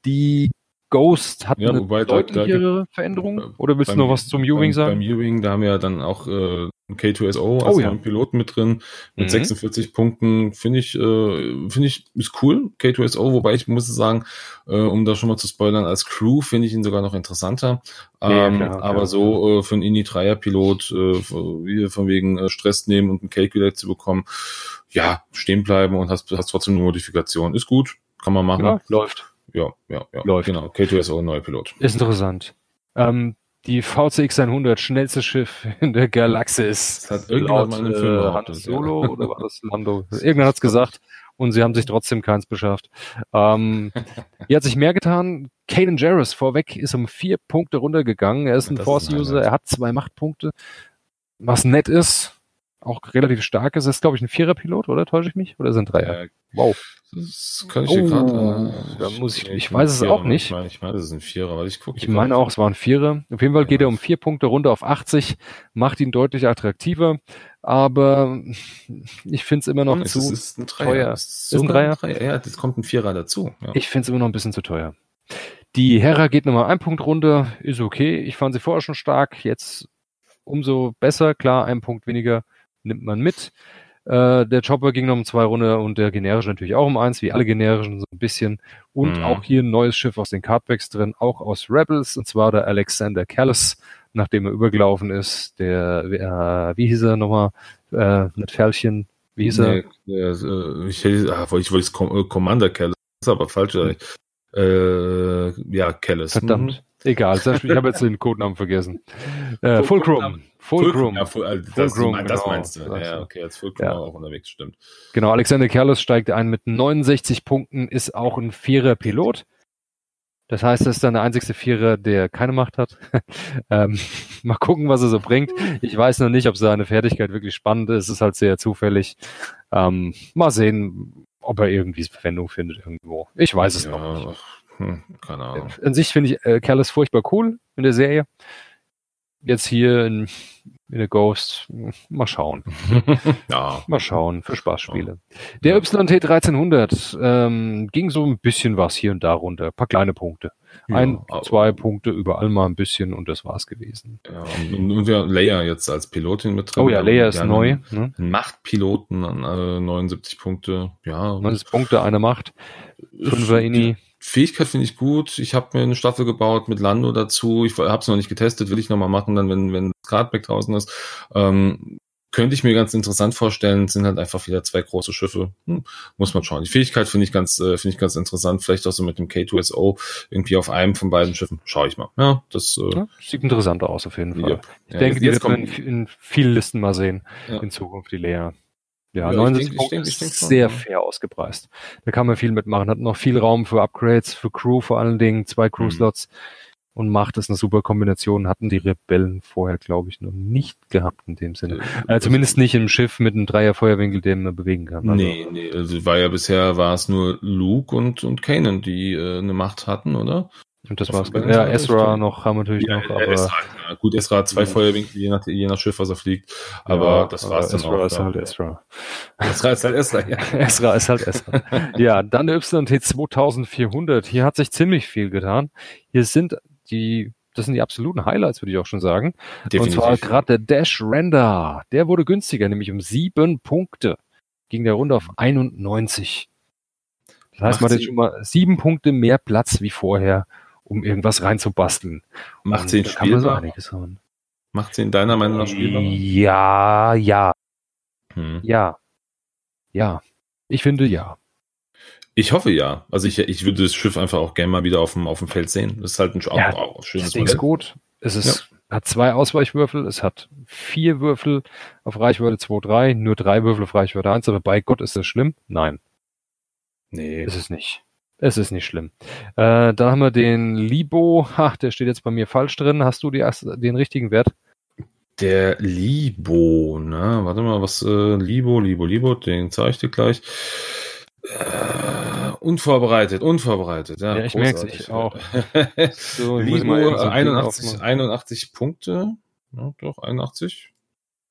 Die Ghost hat ja, eine deutlichere da, da, Veränderung? Oder willst beim, du noch was zum U-Wing sagen? Beim U-Wing, da haben wir ja dann auch äh, K2SO als oh, ja. Piloten mit drin mit mhm. 46 Punkten. Finde ich, äh, finde ich, ist cool. K2SO, wobei ich muss sagen, äh, um da schon mal zu spoilern, als Crew finde ich ihn sogar noch interessanter. Ähm, ja, klar, aber klar. so äh, für einen Indie-Dreier-Pilot, äh, von wegen äh, Stress nehmen und einen Calculate zu bekommen, ja, stehen bleiben und hast, hast trotzdem eine Modifikation. Ist gut, kann man machen. Ja, läuft ja, ja, ja. Läuft. Genau, K2SO, neuer Pilot. Ist interessant. Ähm, die VCX 100, schnellste Schiff in der Galaxis. Das hat irgendjemand mal einen Film äh, Han Solo ja. oder war das Lando? Irgendwann hat's gesagt und sie haben sich trotzdem keins beschafft. Ähm, hier hat sich mehr getan. Kaden Jarrus vorweg ist um vier Punkte runtergegangen. Er ist ein Force-User, er hat zwei Machtpunkte. Was nett ist, auch relativ stark ist. Das ist, glaube ich, ein Vierer-Pilot, oder täusche ich mich? Oder sind Dreier? Äh, wow. Das kann ich oh, dir gerade. Äh, da muss ich, ich, weiß es auch nicht. Ich meine, ich meine, das ist ein Vierer, weil ich gucke. Ich meine auch, es war ein Vierer. Auf jeden Fall geht er um vier Punkte runter auf 80, macht ihn deutlich attraktiver, aber ich finde es immer noch es zu ist, ist ein teuer. Ist, ist ein Dreier? ein Dreier? Ja, das kommt ein Vierer dazu. Ja. Ich finde es immer noch ein bisschen zu teuer. Die Hera geht nochmal ein Punkt runter, ist okay. Ich fand sie vorher schon stark, jetzt umso besser. Klar, ein Punkt weniger nimmt man mit. Äh, der Chopper ging noch um zwei runter und der generische natürlich auch um eins, wie alle generischen so ein bisschen. Und mhm. auch hier ein neues Schiff aus den Cardbacks drin, auch aus Rebels, und zwar der Alexander Callis, nachdem er übergelaufen ist. Der, äh, wie hieß er nochmal, äh, mit Fällchen, wie hieß er? Nee, äh, ich, ah, wollte ich wollte es äh, Commander Callis, das ist aber falsch. Äh, ja, Callis. Verdammt. Mhm. Egal, ich habe jetzt den Codenamen vergessen. Äh, Fulcrum. Fulcrum. Ja, Full, also das, Fulcrum, das genau. meinst du. Ja, okay, als Fulcrum ja. auch unterwegs, stimmt. Genau, Alexander Kerlos steigt ein mit 69 Punkten, ist auch ein Vierer Pilot. Das heißt, er ist dann der einzigste Vierer, der keine Macht hat. ähm, mal gucken, was er so bringt. Ich weiß noch nicht, ob seine Fertigkeit wirklich spannend ist. Es ist halt sehr zufällig. Ähm, mal sehen, ob er irgendwie Verwendung findet irgendwo. Ich weiß es ja, noch nicht. Hm, keine Ahnung. An sich finde ich äh, Kerles furchtbar cool in der Serie jetzt hier in, in der Ghost, mal schauen. ja. Mal schauen, für Spaßspiele. Der YT 1300 ähm, ging so ein bisschen was hier und da runter, ein paar kleine Punkte. Ein, ja, zwei Punkte, überall mal ein bisschen und das war's gewesen. Ja, und, und ja, Leia jetzt als Pilotin mit drin. Oh ja, Leia ist neu. Ne? Machtpiloten an äh, 79 Punkte. Ja. 90 Punkte, eine Macht. Fünfer Ini. Fähigkeit finde ich gut. Ich habe mir eine Staffel gebaut mit Lando dazu. Ich habe es noch nicht getestet, will ich noch mal machen, dann wenn wenn das Cardback draußen ist. Ähm, könnte ich mir ganz interessant vorstellen. Es sind halt einfach wieder zwei große Schiffe. Hm, muss man schauen. Die Fähigkeit finde ich ganz äh, finde ich ganz interessant. Vielleicht auch so mit dem K2SO irgendwie auf einem von beiden Schiffen. Schaue ich mal. Ja, das äh, ja, sieht interessant aus auf jeden Fall. Yep. Ich ja, denke, die wird man in, in vielen Listen mal sehen ja. in Zukunft die Lea. Ja, ja 79 denke, Punkte ist schon, sehr ja. fair ausgepreist. Da kann man viel mitmachen. Hat noch viel Raum für Upgrades, für Crew vor allen Dingen, zwei Crew-Slots. Mhm. Und macht es eine super Kombination. Hatten die Rebellen vorher, glaube ich, noch nicht gehabt in dem Sinne. Äh, äh, zumindest nicht im Schiff mit einem Dreier-Feuerwinkel, den man bewegen kann. Also. Nee, nee. Also war ja bisher war es nur Luke und, und Kanan, die äh, eine Macht hatten, oder? Und das war's. Ja, Ezra noch haben wir natürlich ja, noch, aber. Ja, gut, Ezra hat zwei ja. Feuerwinkel, je nach, je nach Schiff, was er fliegt. Aber ja, das war's dann Ezra auch. Ist halt Ezra. Ezra ist halt Ezra, ja. Ezra ist halt Ezra. ja, dann der YT 2400. Hier hat sich ziemlich viel getan. Hier sind die, das sind die absoluten Highlights, würde ich auch schon sagen. Definitiv. Und zwar gerade der Dash Render. Der wurde günstiger, nämlich um sieben Punkte. Ging der Runde auf 91. Das heißt, man hat jetzt schon mal sieben Punkte mehr Platz wie vorher um irgendwas reinzubasteln. Macht sie ihn spielbar? So Macht sie in deiner Meinung nach spielbar? Ja, ja. Hm. Ja. Ja. Ich finde ja. Ich hoffe ja. Also ich, ich würde das Schiff einfach auch gerne mal wieder auf dem, auf dem Feld sehen. Das ist halt ein ja, auch, auch schönes Modell. ist gut. Es ist, ja. hat zwei Ausweichwürfel, es hat vier Würfel auf Reichweite 2, 3, nur drei Würfel auf Reichweite 1, aber bei Gott ist das schlimm? Nein. Nee. Ist es nicht. Es ist nicht schlimm. Äh, dann haben wir den Libo. Ha, der steht jetzt bei mir falsch drin. Hast du die, den richtigen Wert? Der Libo, ne? Warte mal, was, äh, Libo, Libo, Libo, den zeige ich dir gleich. Äh, unvorbereitet, unvorbereitet. Ja, ja ich merke es auch. so, Libo, 81, 81 Punkte. Ja, doch, 81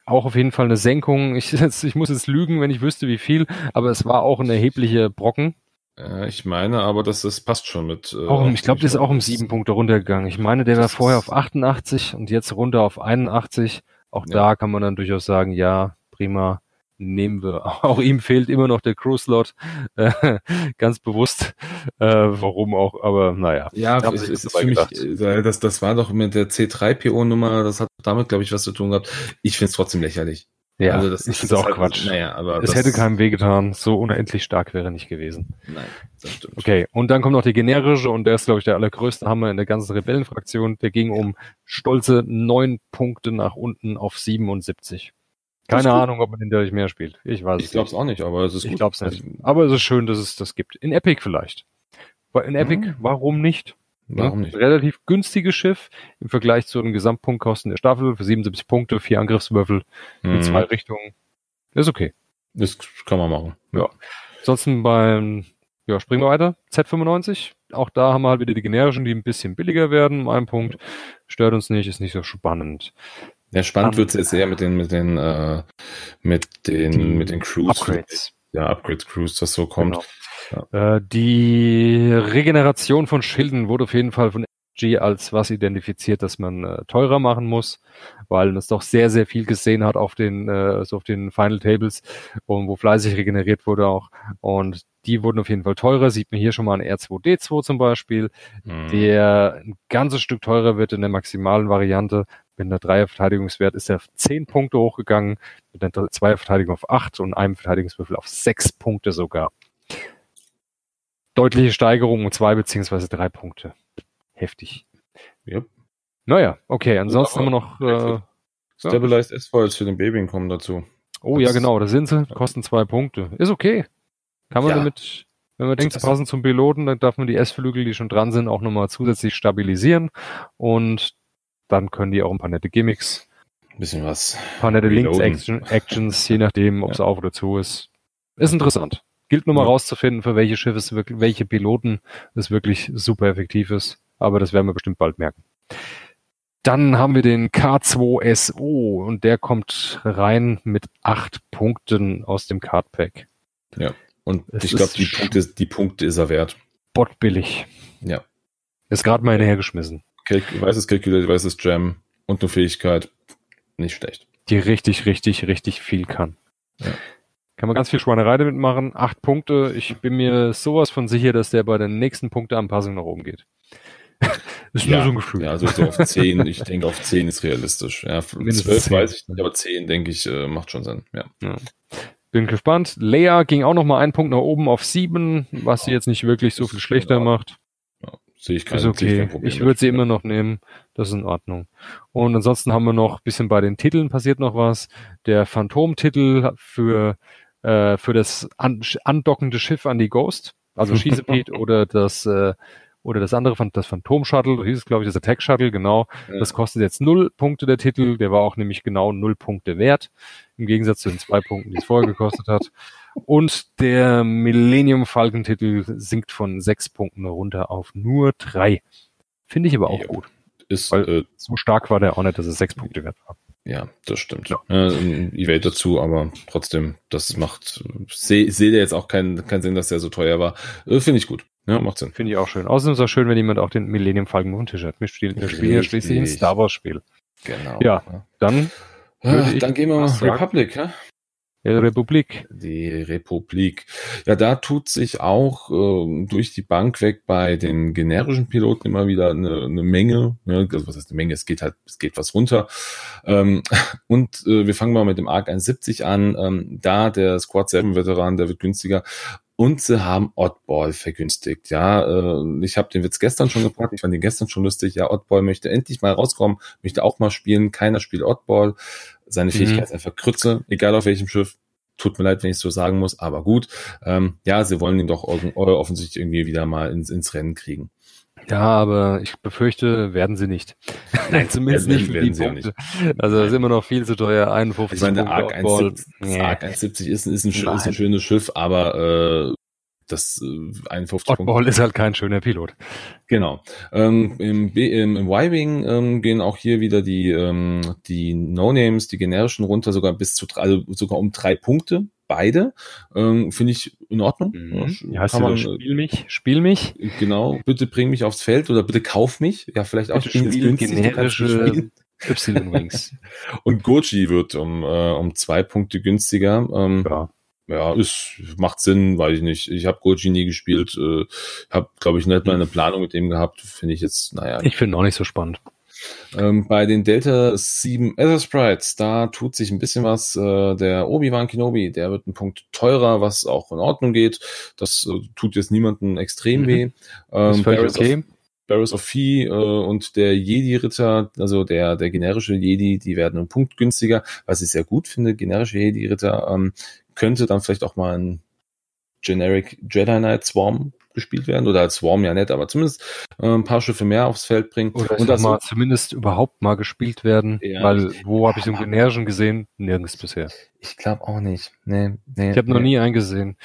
auch auf jeden Fall eine Senkung. Ich, ich muss jetzt lügen, wenn ich wüsste, wie viel, aber es war auch ein erheblicher Brocken. Ja, ich meine aber, dass das passt schon mit. Äh, auch, ich glaube, der ist auch um sieben Punkte runtergegangen. Ich meine, der war vorher auf 88 und jetzt runter auf 81. Auch ja. da kann man dann durchaus sagen, ja, prima nehmen wir. Auch ihm fehlt immer noch der Crew-Slot, äh, ganz bewusst. Äh, warum auch, aber naja. Ja, es ist für mich, das, das war doch mit der C3PO-Nummer, das hat damit, glaube ich, was zu tun gehabt. Ich finde es trotzdem lächerlich. Ja, also das ich finde auch halt, Quatsch. Naja, aber es hätte keinem wehgetan. So unendlich stark wäre nicht gewesen. Nein, das stimmt. Okay, und dann kommt noch die generische und der ist, glaube ich, der allergrößte Hammer in der ganzen Rebellenfraktion. Der ging um stolze neun Punkte nach unten auf 77. Keine Ahnung, ob man den dadurch mehr spielt. Ich weiß ich es glaube es auch nicht, aber es ist ich glaube es nicht. Aber es ist schön, dass es das gibt. In Epic vielleicht. In Epic, mhm. warum nicht? Warum nicht? Relativ günstiges Schiff im Vergleich zu den Gesamtpunktkosten der Staffel für 77 Punkte, vier Angriffswürfel mhm. in zwei Richtungen. Ist okay. Das kann man machen. Ja. Ansonsten beim, ja, springen wir weiter. Z95. Auch da haben wir halt wieder die generischen, die ein bisschen billiger werden. Ein Punkt. Stört uns nicht, ist nicht so spannend. Ja, spannend wird es jetzt eher mit den, mit den, äh, mit den, mit den Crews. Upgrades. Ja, Upgrades Crews, das so kommt. Genau. Ja. Äh, die Regeneration von Schilden wurde auf jeden Fall von G als was identifiziert, dass man äh, teurer machen muss, weil man es doch sehr, sehr viel gesehen hat auf den, äh, so auf den Final Tables und wo fleißig regeneriert wurde auch. Und die wurden auf jeden Fall teurer. Sieht man hier schon mal an R2D2 zum Beispiel, mhm. der ein ganzes Stück teurer wird in der maximalen Variante. Mit einer Dreierverteidigungswert ist er auf 10 Punkte hochgegangen, mit einer Zweierverteidigung auf 8 und einem Verteidigungswürfel auf 6 Punkte sogar. Deutliche Steigerung um zwei beziehungsweise drei Punkte. Heftig. Yep. Naja, okay, ansonsten haben wir noch äh, Stabilized S-Foils für den Babyen kommen dazu. Oh das ja, genau, da sind sie, kosten zwei Punkte. Ist okay. Kann man ja. damit, wenn man denkt, sie passen zum Piloten, dann darf man die S-Flügel, die schon dran sind, auch nochmal zusätzlich stabilisieren und dann können die auch ein paar nette Gimmicks. Ein bisschen was. Ein paar nette Links-Actions, je nachdem, ob es ja. auf oder zu ist. Ist interessant. Gilt nur mal ja. rauszufinden, für welche Schiffe es wirklich, welche Piloten es wirklich super effektiv ist. Aber das werden wir bestimmt bald merken. Dann haben wir den K2SO und der kommt rein mit acht Punkten aus dem Cardpack. Ja. Und es ich glaube, die Punkte, die Punkte ist er wert. Bottbillig. Ja. Ist gerade mal hinterhergeschmissen. Weißes Calculator, weißes Jam und eine Fähigkeit. Nicht schlecht. Die richtig, richtig, richtig viel kann. Ja. Kann man ganz viel Schweinerei damit machen. Acht Punkte. Ich bin mir sowas von sicher, dass der bei der nächsten Punkteanpassung nach oben geht. ist ja, nur so ein Gefühl. Ja, also so auf zehn. ich denke, auf zehn ist realistisch. Ja, zwölf weiß ich nicht, aber zehn, denke ich, äh, macht schon Sinn. Ja. ja. Bin gespannt. Leia ging auch noch mal einen Punkt nach oben auf sieben, was sie jetzt nicht wirklich so viel schlechter macht. Sehe ich kein, ist okay. Kein ich würde sie immer noch nehmen. Das ist in Ordnung. Und ansonsten haben wir noch bisschen bei den Titeln passiert noch was. Der Phantom-Titel für, äh, für das an, andockende Schiff an die Ghost, also Schießepete oder das, äh, oder das andere, das Phantom Shuttle, hieß es glaube ich, das Attack Shuttle, genau. Ja. Das kostet jetzt null Punkte der Titel. Der war auch nämlich genau null Punkte wert. Im Gegensatz zu den zwei Punkten, die es vorher gekostet hat. Und der Millennium Falcon Titel sinkt von sechs Punkten runter auf nur drei. Finde ich aber auch ja. gut. Ist, Weil äh, so stark war der auch nicht, dass es sechs Punkte wert war. Ja, das stimmt. Ja. Äh, Evade dazu, aber trotzdem, das macht, sehe seh jetzt auch keinen keinen Sinn, dass der so teuer war. Äh, Finde ich gut. Ja, macht Sinn. Finde ich auch schön. Außerdem ist es auch schön, wenn jemand auch den Millennium Falcon auf Tisch hat. Wir spielen, wir spielen ja schließlich ein Star Wars Spiel. Genau. Ja, dann. Ah, dann gehen wir mal Republic, ja? Republik. Die Republik. Ja, da tut sich auch äh, durch die Bank weg bei den generischen Piloten immer wieder eine, eine Menge. Ne? Also was heißt eine Menge? Es geht halt, es geht was runter. Ähm, und äh, wir fangen mal mit dem ARC 170 an. Ähm, da der Squad 7 Veteran, der wird günstiger. Und sie haben Oddball vergünstigt. Ja, äh, ich habe den Witz gestern schon gebracht. Ich fand den gestern schon lustig. Ja, Oddball möchte endlich mal rauskommen, möchte auch mal spielen. Keiner spielt Oddball. Seine mhm. Fähigkeit ist einfach Krütze, egal auf welchem Schiff. Tut mir leid, wenn ich so sagen muss, aber gut. Ähm, ja, sie wollen ihn doch offensichtlich irgendwie wieder mal ins, ins Rennen kriegen. Ja, aber ich befürchte, werden sie nicht. Nein, zumindest nicht für die Punkte. Also das ist immer noch viel zu teuer. 51 ich meine, der Arc 170, nee. Arc 170 ist, ist, ein, ist ein schönes Schiff, aber äh, das äh, 51 Oddball Punkte. ist halt kein schöner Pilot. Genau. Ähm, Im, im, im Y-Wing ähm, gehen auch hier wieder die, ähm, die No-Names, die generischen runter, sogar bis zu also sogar um drei Punkte. Beide ähm, finde ich in Ordnung. Mhm. Ja, heißt man, spiel mich, spiel mich. Genau, bitte bring mich aufs Feld oder bitte kauf mich. Ja, vielleicht auch bitte spiel generische Y-Wings. Und Goji wird um, äh, um zwei Punkte günstiger. Ähm, ja ja, ist, macht Sinn, weiß ich nicht. Ich habe Goji nie gespielt, äh, habe, glaube ich, nicht mal eine Planung mit dem gehabt. Finde ich jetzt, naja. Ich finde auch nicht so spannend. Ähm, bei den Delta 7 Ether Sprites, da tut sich ein bisschen was. Äh, der Obi-Wan Kenobi, der wird ein Punkt teurer, was auch in Ordnung geht. Das äh, tut jetzt niemanden extrem mhm. weh. Ähm, Barris okay. Barris of Fee äh, und der Jedi-Ritter, also der, der generische Jedi, die werden einen Punkt günstiger, was ich sehr gut finde. Generische Jedi-Ritter ähm, könnte dann vielleicht auch mal ein Generic Jedi Knight Swarm gespielt werden oder als Swarm ja nicht, aber zumindest äh, ein paar Schiffe mehr aufs Feld bringen. Oder und das mal zumindest überhaupt mal gespielt werden, ja, weil wo habe ich so einen generischen gesehen? Nirgends bisher. Ich glaube auch nicht. Nee, nee, ich habe nee. noch nie eingesehen.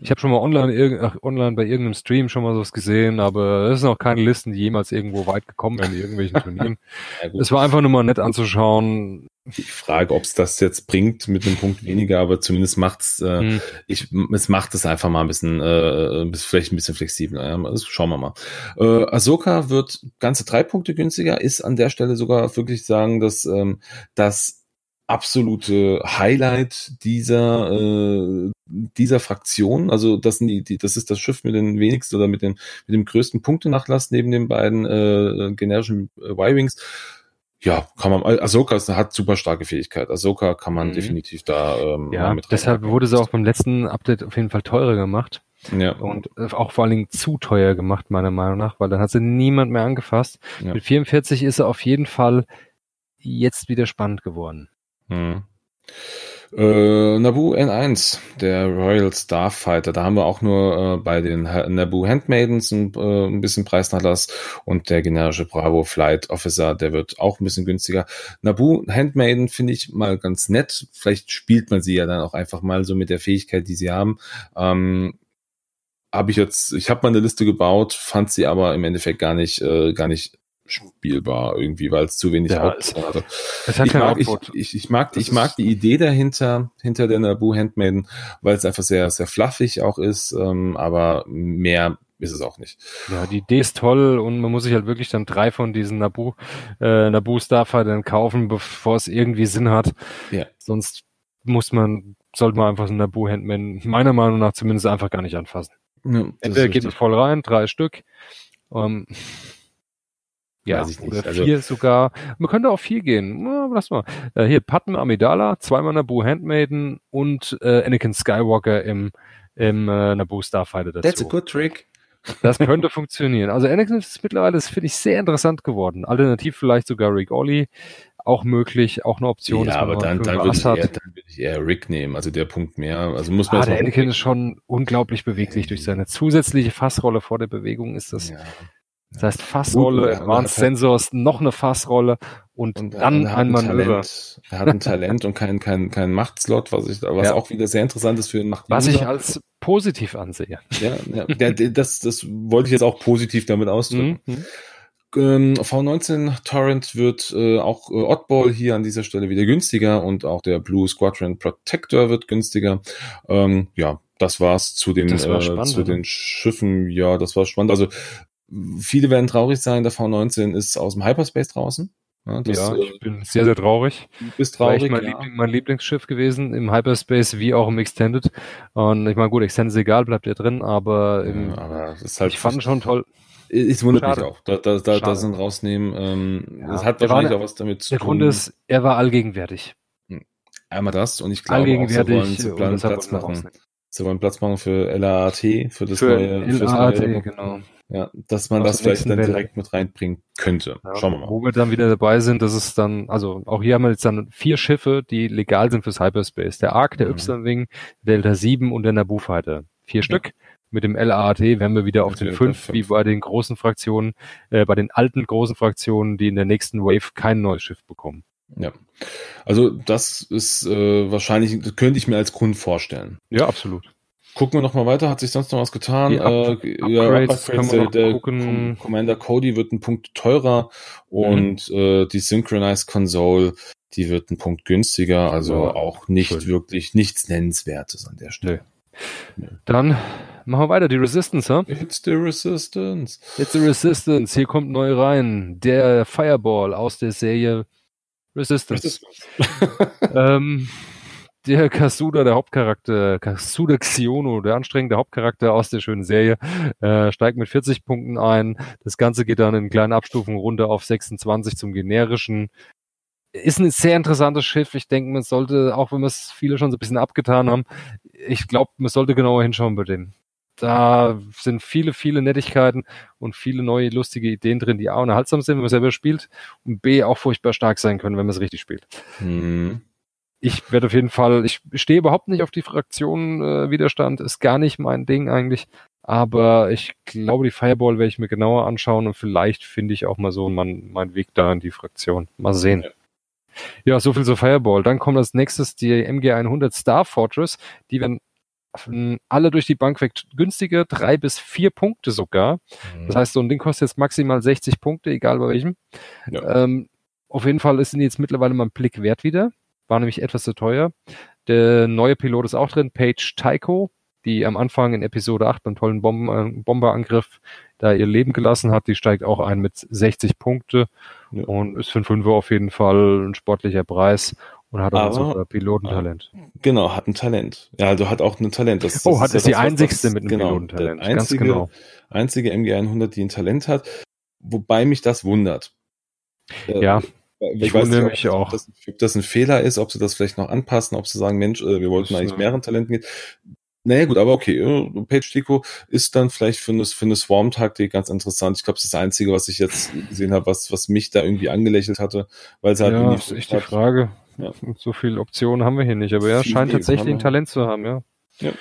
Ich habe schon mal online, ach, online bei irgendeinem Stream schon mal sowas gesehen, aber es sind auch keine Listen, die jemals irgendwo weit gekommen sind in irgendwelchen Turnieren. ja, es war einfach nur mal nett anzuschauen. Ich frage, ob es das jetzt bringt mit einem Punkt weniger, aber zumindest macht's, äh, hm. ich, es macht es einfach mal ein bisschen, äh, vielleicht ein bisschen flexibler. Ja, das schauen wir mal. Äh, Ahsoka wird ganze drei Punkte günstiger, ist an der Stelle sogar wirklich sagen, dass ähm, das absolute Highlight dieser äh, dieser Fraktion. Also das sind die, die das ist das Schiff mit den wenigsten oder mit den mit dem größten Punktenachlass neben den beiden äh, generischen Y-Wings. Ja, kann man. Ahsoka ist, hat super starke Fähigkeit. Ahsoka kann man mhm. definitiv da ähm, ja, mit Deshalb wurde sie auch beim letzten Update auf jeden Fall teurer gemacht. Ja. Und äh, auch vor allen Dingen zu teuer gemacht, meiner Meinung nach, weil dann hat sie niemand mehr angefasst. Ja. Mit 44 ist sie auf jeden Fall jetzt wieder spannend geworden. Hm. Äh, Naboo N1, der Royal Starfighter, da haben wir auch nur äh, bei den Naboo Handmaidens ein, äh, ein bisschen Preisnachlass und der generische Bravo Flight Officer, der wird auch ein bisschen günstiger. Naboo Handmaiden finde ich mal ganz nett. Vielleicht spielt man sie ja dann auch einfach mal so mit der Fähigkeit, die sie haben. Ähm, habe ich jetzt, ich habe mal eine Liste gebaut, fand sie aber im Endeffekt gar nicht, äh, gar nicht spielbar irgendwie, weil es zu wenig ja, Output hatte. Es hat ich, mag, ich, ich, ich, mag, ich mag die Idee dahinter, hinter der Naboo Handmaiden, weil es einfach sehr, sehr fluffig auch ist, ähm, aber mehr ist es auch nicht. Ja, die Idee ist toll und man muss sich halt wirklich dann drei von diesen Naboo, äh, Naboo Starfightern kaufen, bevor es irgendwie Sinn hat. Ja. Sonst muss man, sollte man einfach so einen Naboo Handman meiner Meinung nach zumindest einfach gar nicht anfassen. Ja, Entweder geht es voll rein, drei Stück. Ähm, ja, oder also, vier sogar. Man könnte auch vier gehen. Ja, lass mal. Äh, hier, Padme Amidala, zweimal Naboo Handmaiden und äh, Anakin Skywalker im, im äh, Naboo Starfighter dazu. That's a good trick. Das könnte funktionieren. Also Anakin ist mittlerweile, das finde ich, sehr interessant geworden. Alternativ vielleicht sogar Rick Ollie. Auch möglich, auch eine Option. Ja, aber dann, dann würde ich, eher, dann würd ich eher Rick nehmen, also der Punkt mehr. Also muss man ah, der Anakin ist schon unglaublich beweglich durch seine zusätzliche Fassrolle vor der Bewegung ist das. Ja das heißt Fassrolle, Advanced Sensors, noch eine Fassrolle und, und dann ein Manöver. er hat ein Talent und kein, kein, kein Machtslot, was ich, was ja. auch wieder sehr interessant ist für einen Was ich als positiv ansehe. Ja, ja das, das wollte ich jetzt auch positiv damit ausdrücken. Mhm. Ähm, V19 Torrent wird äh, auch äh, Oddball hier an dieser Stelle wieder günstiger und auch der Blue Squadron Protector wird günstiger. Ähm, ja, das war's zu den, war äh, zu den Schiffen. Ja, das war spannend. Also Viele werden traurig sein, der V19 ist aus dem Hyperspace draußen. Ja, das, ja ich bin sehr, sehr traurig. Du bist traurig. Mein, ja. Liebling, mein, Lieblingsschiff gewesen im Hyperspace wie auch im Extended. Und ich meine, gut, Extended ist egal, bleibt ja drin, aber, im, ja, aber halt ich fand schon toll. Ich wundert Schade. mich auch. Da, da, da, da sind rausnehmen. Ähm, ja, das hat wahrscheinlich auch was damit zu der tun. Der Grund ist, er war allgegenwärtig. Hm. Einmal das und ich glaube auch, sie wollen, sie Platz machen. Sie wollen Platz machen für LAAT, für das für neue, für LAAT, neue genau. Ja, dass man Aus das vielleicht dann Welle. direkt mit reinbringen könnte. Ja, Schauen wir mal. Wo wir dann wieder dabei sind, das ist dann, also auch hier haben wir jetzt dann vier Schiffe, die legal sind fürs Hyperspace. Der Ark, der mhm. Y-Wing, Delta 7 und der Naboo Fighter. Vier ja. Stück. Mit dem LAAT wären wir wieder auf den fünf, wie bei den großen Fraktionen, äh, bei den alten großen Fraktionen, die in der nächsten Wave kein neues Schiff bekommen. Ja. Also das ist äh, wahrscheinlich, das könnte ich mir als Grund vorstellen. Ja, absolut. Gucken wir noch mal weiter. Hat sich sonst noch was getan? Die Up äh, ja, Upgrades Upgrades der, der gucken. Commander Cody wird ein Punkt teurer mhm. und äh, die Synchronized Console, die wird ein Punkt günstiger. Also ja, auch nicht schön. wirklich nichts Nennenswertes an der Stelle. Nee. Dann machen wir weiter. Die Resistance, huh? It's the Resistance. It's the Resistance. Hier kommt neu rein. Der Fireball aus der Serie Resistance. Resistance. ähm, der Kasuda, der Hauptcharakter, Kasuda Xiono, der anstrengende Hauptcharakter aus der schönen Serie, äh, steigt mit 40 Punkten ein. Das Ganze geht dann in kleinen Abstufungen runter auf 26 zum generischen. Ist ein sehr interessantes Schiff. Ich denke, man sollte, auch wenn wir es viele schon so ein bisschen abgetan haben, ich glaube, man sollte genauer hinschauen bei dem. Da sind viele, viele Nettigkeiten und viele neue lustige Ideen drin, die A unterhaltsam sind, wenn man selber spielt und B auch furchtbar stark sein können, wenn man es richtig spielt. Mhm ich werde auf jeden Fall, ich stehe überhaupt nicht auf die Fraktion äh, Widerstand, ist gar nicht mein Ding eigentlich. Aber ich glaube, die Fireball werde ich mir genauer anschauen und vielleicht finde ich auch mal so meinen mein Weg da in die Fraktion. Mal sehen. Ja. so viel zur Fireball. Dann kommt als nächstes die MG100 Star Fortress. Die werden alle durch die Bank weg günstiger, drei bis vier Punkte sogar. Mhm. Das heißt, so ein Ding kostet jetzt maximal 60 Punkte, egal bei welchem. Ja. Ähm, auf jeden Fall ist jetzt mittlerweile mal ein Blick wert wieder war nämlich etwas zu teuer. Der neue Pilot ist auch drin, Paige Tycho, die am Anfang in Episode 8 beim tollen Bomben, äh, Bomberangriff da ihr Leben gelassen hat. Die steigt auch ein mit 60 Punkte ja. und ist für einen Fünfer auf jeden Fall ein sportlicher Preis und hat auch sogar Pilotentalent. Genau, hat ein Talent. Ja, also hat auch ein Talent. Das, oh, das hat ist, ja die einzigste mit einem genau, Pilotentalent. Einzige, Ganz genau. Einzige MG100, die ein Talent hat. Wobei mich das wundert. Äh, ja. Ich, ich weiß nicht, ob, auch. Das, ob das ein Fehler ist, ob sie das vielleicht noch anpassen, ob sie sagen, Mensch, äh, wir wollten eigentlich mehreren Talenten gehen. Naja, gut, aber okay. Äh, Page Tico ist dann vielleicht für eine, für eine Swarm-Taktik ganz interessant. Ich glaube, das ist das Einzige, was ich jetzt gesehen habe, was, was mich da irgendwie angelächelt hatte, weil sie halt ja, das ist echt die Frage. Ja. So viele Optionen haben wir hier nicht, aber er Viel scheint tatsächlich ein Talent zu haben, ja. ja.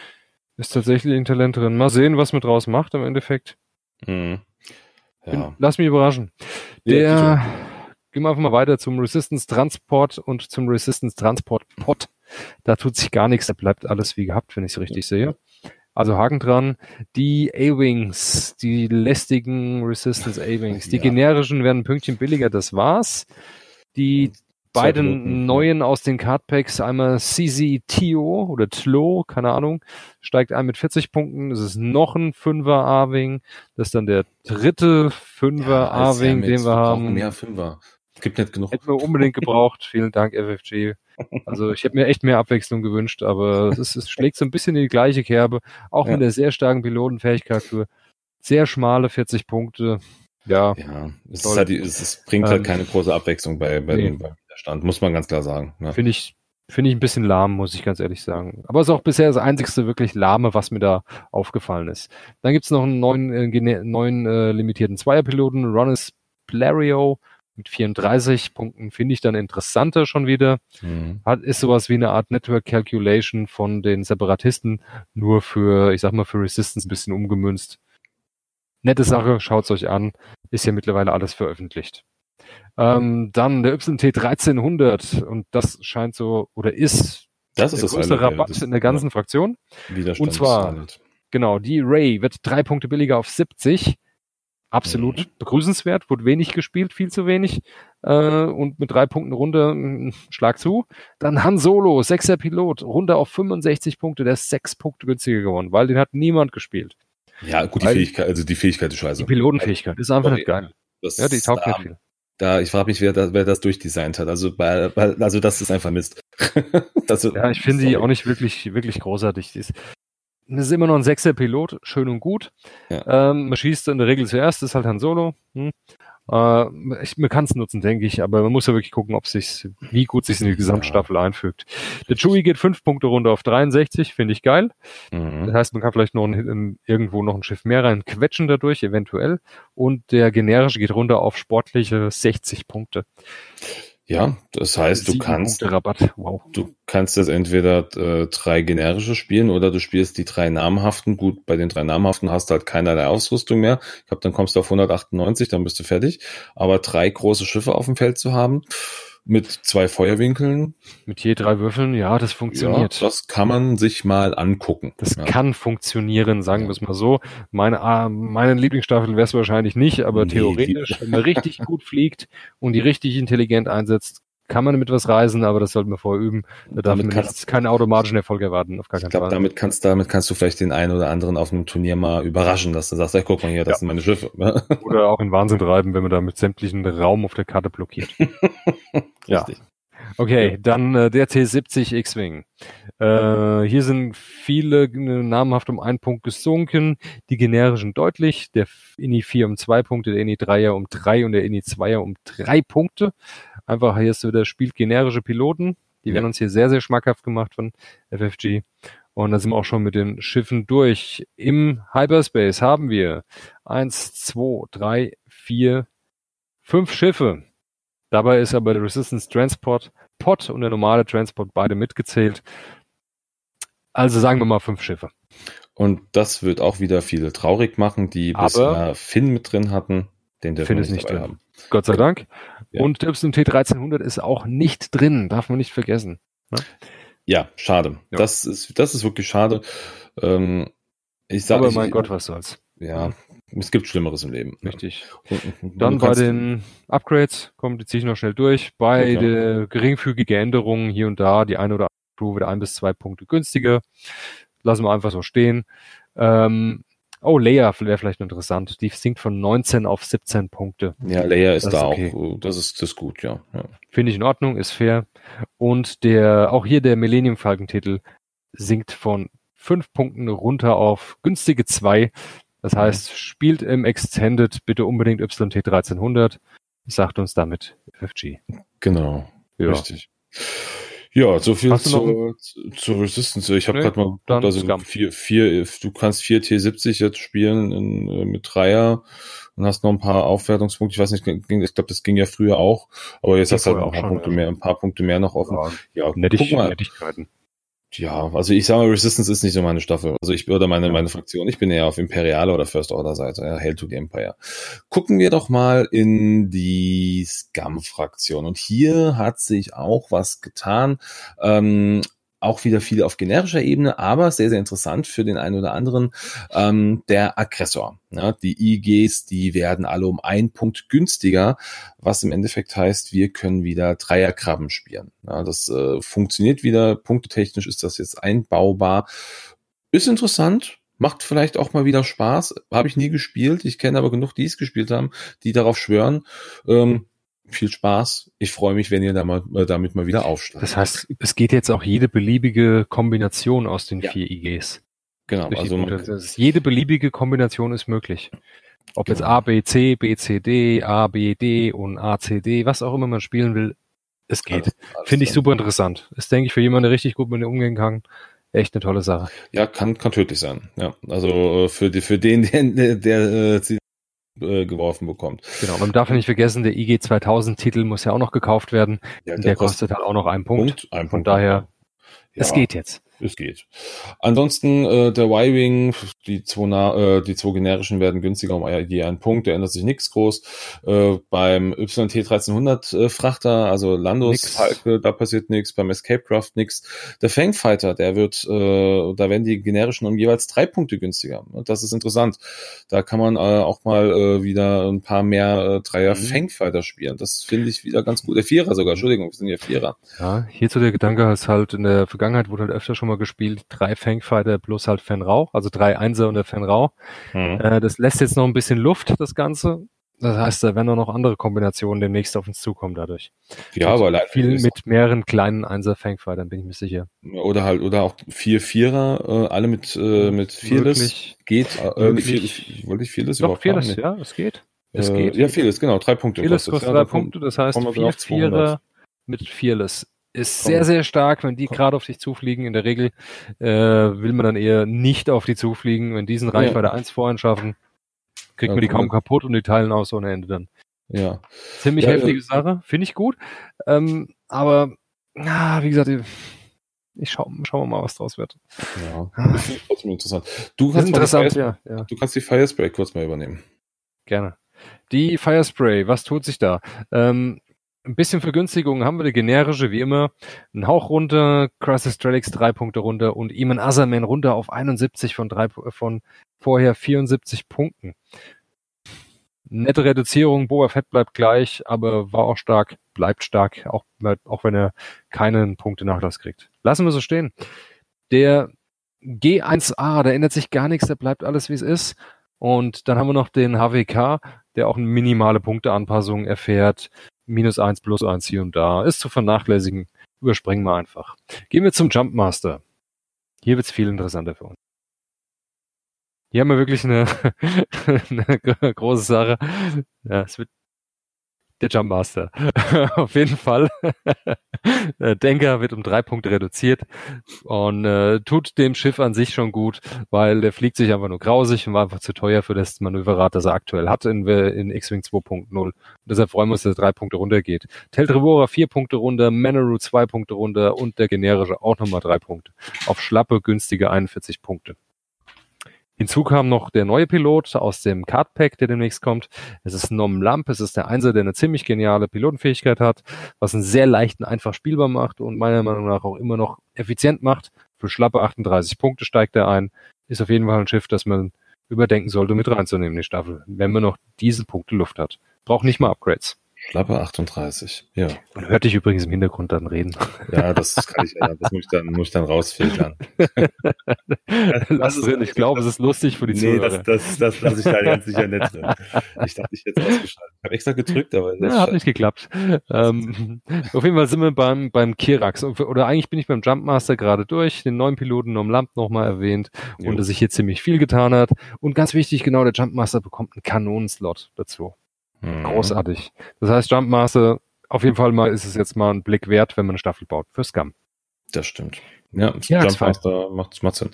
Ist tatsächlich ein Talent drin. Mal sehen, was man draus macht im Endeffekt. Mhm. Ja. Bin, lass mich überraschen. Der, Gehen wir einfach mal weiter zum Resistance Transport und zum Resistance Transport Pod. Da tut sich gar nichts, da bleibt alles wie gehabt, wenn ich es richtig sehe. Also Haken dran. Die A-Wings, die lästigen Resistance A-Wings. Die ja. generischen werden ein Pünktchen billiger, das war's. Die beiden neuen aus den Cardpacks, einmal CZ Tio oder Tlo, keine Ahnung, steigt ein mit 40 Punkten. Das ist noch ein Fünfer A-Wing. Das ist dann der dritte Fünfer ja, A-Wing, den wir haben. Mehr Fünfer. Gibt nicht genug. Hätten wir unbedingt gebraucht. Vielen Dank, FFG. Also ich hätte mir echt mehr Abwechslung gewünscht, aber es, ist, es schlägt so ein bisschen in die gleiche Kerbe, auch ja. mit der sehr starken Pilotenfähigkeit für sehr schmale 40 Punkte. Ja, ja es, halt die, es, bringt halt ähm, keine große Abwechslung bei, bei, nee. dem, Widerstand, muss man ganz klar sagen. Ja. Finde ich, finde ich ein bisschen lahm, muss ich ganz ehrlich sagen. Aber es ist auch bisher das einzigste wirklich lahme, was mir da aufgefallen ist. Dann gibt's noch einen neuen, äh, neuen äh, limitierten Zweierpiloten, Ronis Plario, mit 34 Punkten finde ich dann interessanter schon wieder. Mhm. Hat, ist sowas wie eine Art Network Calculation von den Separatisten, nur für, ich sag mal, für Resistance ein bisschen umgemünzt. Nette Sache, schaut's euch an. Ist ja mittlerweile alles veröffentlicht. Ähm, dann der YT 1300 und das scheint so, oder ist das ist der das größte Rabatt das, in der ganzen ja. Fraktion. Und zwar, genau, die Ray wird drei Punkte billiger auf 70 absolut mhm. begrüßenswert, wurde wenig gespielt, viel zu wenig äh, und mit drei Punkten runter, hm, Schlag zu. Dann Han Solo, sechser Pilot, runter auf 65 Punkte, der ist sechs Punkte günstiger geworden, weil den hat niemand gespielt. Ja, gut, die weil, Fähigkeit, also die Fähigkeit ist scheiße. Die Pilotenfähigkeit ist einfach nicht geil. Das, ja, die taugt da, nicht viel. Da, ich frage mich, wer, da, wer das durchdesignt hat. Also, bei, bei, also das ist einfach Mist. das, ja, ich finde die auch nicht wirklich, wirklich großartig. Ist, ist immer noch ein sechser Pilot, schön und gut. Ja. Ähm, man schießt in der Regel zuerst, ist halt Han Solo. Hm. Äh, ich, man kann es nutzen, denke ich, aber man muss ja wirklich gucken, ob sich, wie gut sich in die Gesamtstaffel ja. einfügt. Der Chewie geht fünf Punkte runter auf 63, finde ich geil. Mhm. Das heißt, man kann vielleicht noch ein, irgendwo noch ein Schiff mehr rein quetschen dadurch, eventuell. Und der generische geht runter auf sportliche 60 Punkte. Ja, das heißt, du kannst, wow. du kannst das entweder äh, drei generische spielen oder du spielst die drei namhaften. Gut, bei den drei namhaften hast du halt keinerlei Ausrüstung mehr. Ich glaube, dann kommst du auf 198, dann bist du fertig. Aber drei große Schiffe auf dem Feld zu haben, mit zwei Feuerwinkeln. Mit je drei Würfeln, ja, das funktioniert. Ja, das kann man sich mal angucken. Das ja. kann funktionieren, sagen wir es mal so. Meine, äh, meine Lieblingsstaffel wäre es wahrscheinlich nicht, aber nee, theoretisch, wenn man richtig gut fliegt und die richtig intelligent einsetzt, kann man mit was reisen, aber das sollten wir vorher üben. Da darf man jetzt keinen automatischen Erfolg erwarten, auf gar keinen ich glaub, Fall. Damit kannst, damit kannst du vielleicht den einen oder anderen auf einem Turnier mal überraschen, dass du sagst, hey, guck mal hier, das ja. sind meine Schiffe. oder auch in Wahnsinn treiben, wenn man da mit sämtlichen Raum auf der Karte blockiert. ja. Okay, ja. dann äh, der T70 X-Wing. Äh, hier sind viele äh, namhaft um einen Punkt gesunken, die generischen deutlich, der INI 4 um zwei Punkte, der INI 3er um drei und der INI 2er um drei Punkte. Einfach hier ist wieder spielt generische Piloten. Die ja. werden uns hier sehr, sehr schmackhaft gemacht von FFG. Und da sind wir auch schon mit den Schiffen durch. Im Hyperspace haben wir eins, zwei, drei, vier, fünf Schiffe. Dabei ist aber der Resistance Transport Pod und der normale Transport beide mitgezählt. Also sagen wir mal fünf Schiffe. Und das wird auch wieder viele traurig machen, die aber bisher Finn mit drin hatten. Den dürfen Finn ist nicht drin. Haben. Gott sei Dank. Ja. Und der YT 1300 ist auch nicht drin, darf man nicht vergessen. Ne? Ja, schade. Ja. Das ist, das ist wirklich schade. Ähm, ich sage, Aber mein ich, Gott, was soll's. Ja, es gibt Schlimmeres im Leben. Richtig. Und, Dann bei den Upgrades, kommt, die ziehe ich noch schnell durch. Bei okay. der geringfügigen Änderungen hier und da, die eine oder andere Crew wird ein bis zwei Punkte günstiger. Lassen wir einfach so stehen. Ähm, Oh, Leia wäre vielleicht interessant. Die sinkt von 19 auf 17 Punkte. Ja, Leia ist das da okay. auch, das ist, das ist gut, ja. ja. Finde ich in Ordnung, ist fair. Und der, auch hier der Millennium Falcon Titel sinkt von 5 Punkten runter auf günstige 2. Das mhm. heißt, spielt im Extended bitte unbedingt YT 1300. Sagt uns damit FFG. Genau. Ja. Richtig. Ja, so viel zu, zu Resistance. Ich habe nee, gerade mal geguckt, also vier, vier, du kannst vier T70 jetzt spielen in, äh, mit Dreier und hast noch ein paar Aufwertungspunkte. Ich weiß nicht, ich glaube, das ging ja früher auch, aber jetzt hast du halt ein paar Punkte ja. mehr, ein paar Punkte mehr noch offen. Ja, ja guck mal. Ja, also ich sage mal, Resistance ist nicht so meine Staffel. Also ich oder meine, meine Fraktion. Ich bin eher auf Imperiale oder First Order Seite. Ja, Hail to the Empire. Gucken wir doch mal in die Scum-Fraktion. Und hier hat sich auch was getan. Ähm, auch wieder viel auf generischer Ebene, aber sehr, sehr interessant für den einen oder anderen, ähm, der Aggressor. Ja, die IGs, die werden alle um einen Punkt günstiger, was im Endeffekt heißt, wir können wieder Dreierkrabben spielen. Ja, das äh, funktioniert wieder, punktetechnisch ist das jetzt einbaubar. Ist interessant, macht vielleicht auch mal wieder Spaß. Habe ich nie gespielt. Ich kenne aber genug, die es gespielt haben, die darauf schwören. Ähm, viel Spaß. Ich freue mich, wenn ihr da mal, äh, damit mal wieder aufsteigt. Das heißt, es geht jetzt auch jede beliebige Kombination aus den ja. vier IGs. Genau. Also man, ist, jede beliebige Kombination ist möglich. Ob genau. jetzt A, B, C, B, C, D, A, B, D und A, C, D, was auch immer man spielen will, es geht. Finde ich super interessant. Ist, denke ich, für jemanden, der richtig gut mit dem umgehen kann, echt eine tolle Sache. Ja, kann, kann tödlich sein. Ja, also äh, für, die, für den, der, der, der äh, geworfen bekommt. Genau, man darf nicht vergessen, der IG 2000 Titel muss ja auch noch gekauft werden. Ja, der, der kostet, kostet halt auch noch einen Punkt. Punkt einen Von daher, ja. es geht jetzt es geht. Ansonsten äh, der Y-Wing, die zwei, äh, die zwei generischen werden günstiger um je einen Punkt, da ändert sich nichts groß. Äh, beim YT 1300 äh, also Landos Falke, da passiert nichts, beim Escape Craft nichts. Der Fangfighter, der wird, äh, da werden die generischen um jeweils drei Punkte günstiger. Und das ist interessant. Da kann man äh, auch mal äh, wieder ein paar mehr äh, Dreier mhm. Fangfighter spielen. Das finde ich wieder ganz gut. Der Vierer sogar, Entschuldigung, wir sind ja Vierer. Ja, hierzu der Gedanke, ist halt in der Vergangenheit wurde halt öfter schon schon mal gespielt, drei Fangfighter plus halt Fenrau, also drei Einser und der Fenrau. Mhm. Äh, das lässt jetzt noch ein bisschen Luft, das Ganze. Das heißt, da werden auch noch andere Kombinationen demnächst auf uns zukommen dadurch. Ja, aber leider viel mit mehreren kleinen Einser Fangfightern, bin ich mir sicher. Oder halt, oder auch vier Vierer, äh, alle mit, äh, mit Fearless. Geht, äh, nicht Fearless, wollte ich Fearless Doch, Fearless, ja, es geht. Es äh, geht. Ja, Fearless, genau, drei Punkte. Fearless kostet, kostet drei Punkte, das heißt vier Vierer mit Fearless ist sehr, sehr stark, wenn die gerade auf dich zufliegen. In der Regel äh, will man dann eher nicht auf die zufliegen. Wenn diesen Reichweite ja. 1 vorhin schaffen, kriegt ja, man die kaum kaputt und die teilen aus ohne Ende dann. Ja. Ziemlich ja, heftige Sache, finde ich gut. Ähm, aber, na, wie gesagt, ich schau, schauen wir mal, was draus wird. Ja, das ist trotzdem interessant. Du kannst, interessant, ja, ja. du kannst die Firespray kurz mal übernehmen. Gerne. Die Firespray, was tut sich da? Ähm, ein bisschen Vergünstigung haben wir die generische, wie immer. Ein Hauch runter, Crisis Strelix drei Punkte runter und Eamon Azerman runter auf 71 von drei, von vorher 74 Punkten. Nette Reduzierung, Boba Fett bleibt gleich, aber war auch stark, bleibt stark, auch, auch wenn er keinen Punkte-Nachlass kriegt. Lassen wir so stehen. Der G1A, da ändert sich gar nichts, da bleibt alles wie es ist. Und dann haben wir noch den HWK, der auch eine minimale Punkteanpassung erfährt. Minus eins, plus eins hier und da. Ist zu vernachlässigen. Überspringen wir einfach. Gehen wir zum Jumpmaster. Hier wird's viel interessanter für uns. Hier haben wir wirklich eine, eine große Sache. Ja, es wird der Jumpmaster. Auf jeden Fall. Denker wird um drei Punkte reduziert und äh, tut dem Schiff an sich schon gut, weil der fliegt sich einfach nur grausig und war einfach zu teuer für das Manöverrad, das er aktuell hat in, in X-Wing 2.0. Deshalb freuen wir uns, dass er drei Punkte runtergeht. Teltrevora vier Punkte runter, Manaru zwei Punkte runter und der generische auch nochmal drei Punkte. Auf schlappe, günstige 41 Punkte. Hinzu kam noch der neue Pilot aus dem Cardpack, der demnächst kommt. Es ist Nom Lamp, es ist der Einser, der eine ziemlich geniale Pilotenfähigkeit hat, was einen sehr leichten, einfach spielbar macht und meiner Meinung nach auch immer noch effizient macht. Für schlappe 38 Punkte steigt er ein. Ist auf jeden Fall ein Schiff, das man überdenken sollte, mit reinzunehmen in die Staffel, wenn man noch diese Punkte Luft hat. Braucht nicht mal Upgrades. Schlappe 38, ja. Man hört dich übrigens im Hintergrund dann reden. Ja, das kann ich, ja, das muss ich dann, muss ich dann rausfiltern. Lass drin, ich glaube, es ist lustig für die nee, Zuhörer. Nee, das, das, das lasse ich da ganz sicher nicht drin. Ich dachte, ich hätte es ausgeschaltet. Ich habe extra gedrückt, aber das ja, hat nicht geklappt. Ähm, auf jeden Fall sind wir beim, beim Kirax. Oder eigentlich bin ich beim Jumpmaster gerade durch, den neuen Piloten Nom Lamp nochmal erwähnt jo. und dass sich hier ziemlich viel getan hat. Und ganz wichtig, genau, der Jumpmaster bekommt einen Kanonenslot dazu. Mhm. Großartig. Das heißt, Jumpmaster, auf jeden Fall mal ist es jetzt mal ein Blick wert, wenn man eine Staffel baut. Für Scum. Das stimmt. Ja, ja Jumpmaster macht, macht Sinn.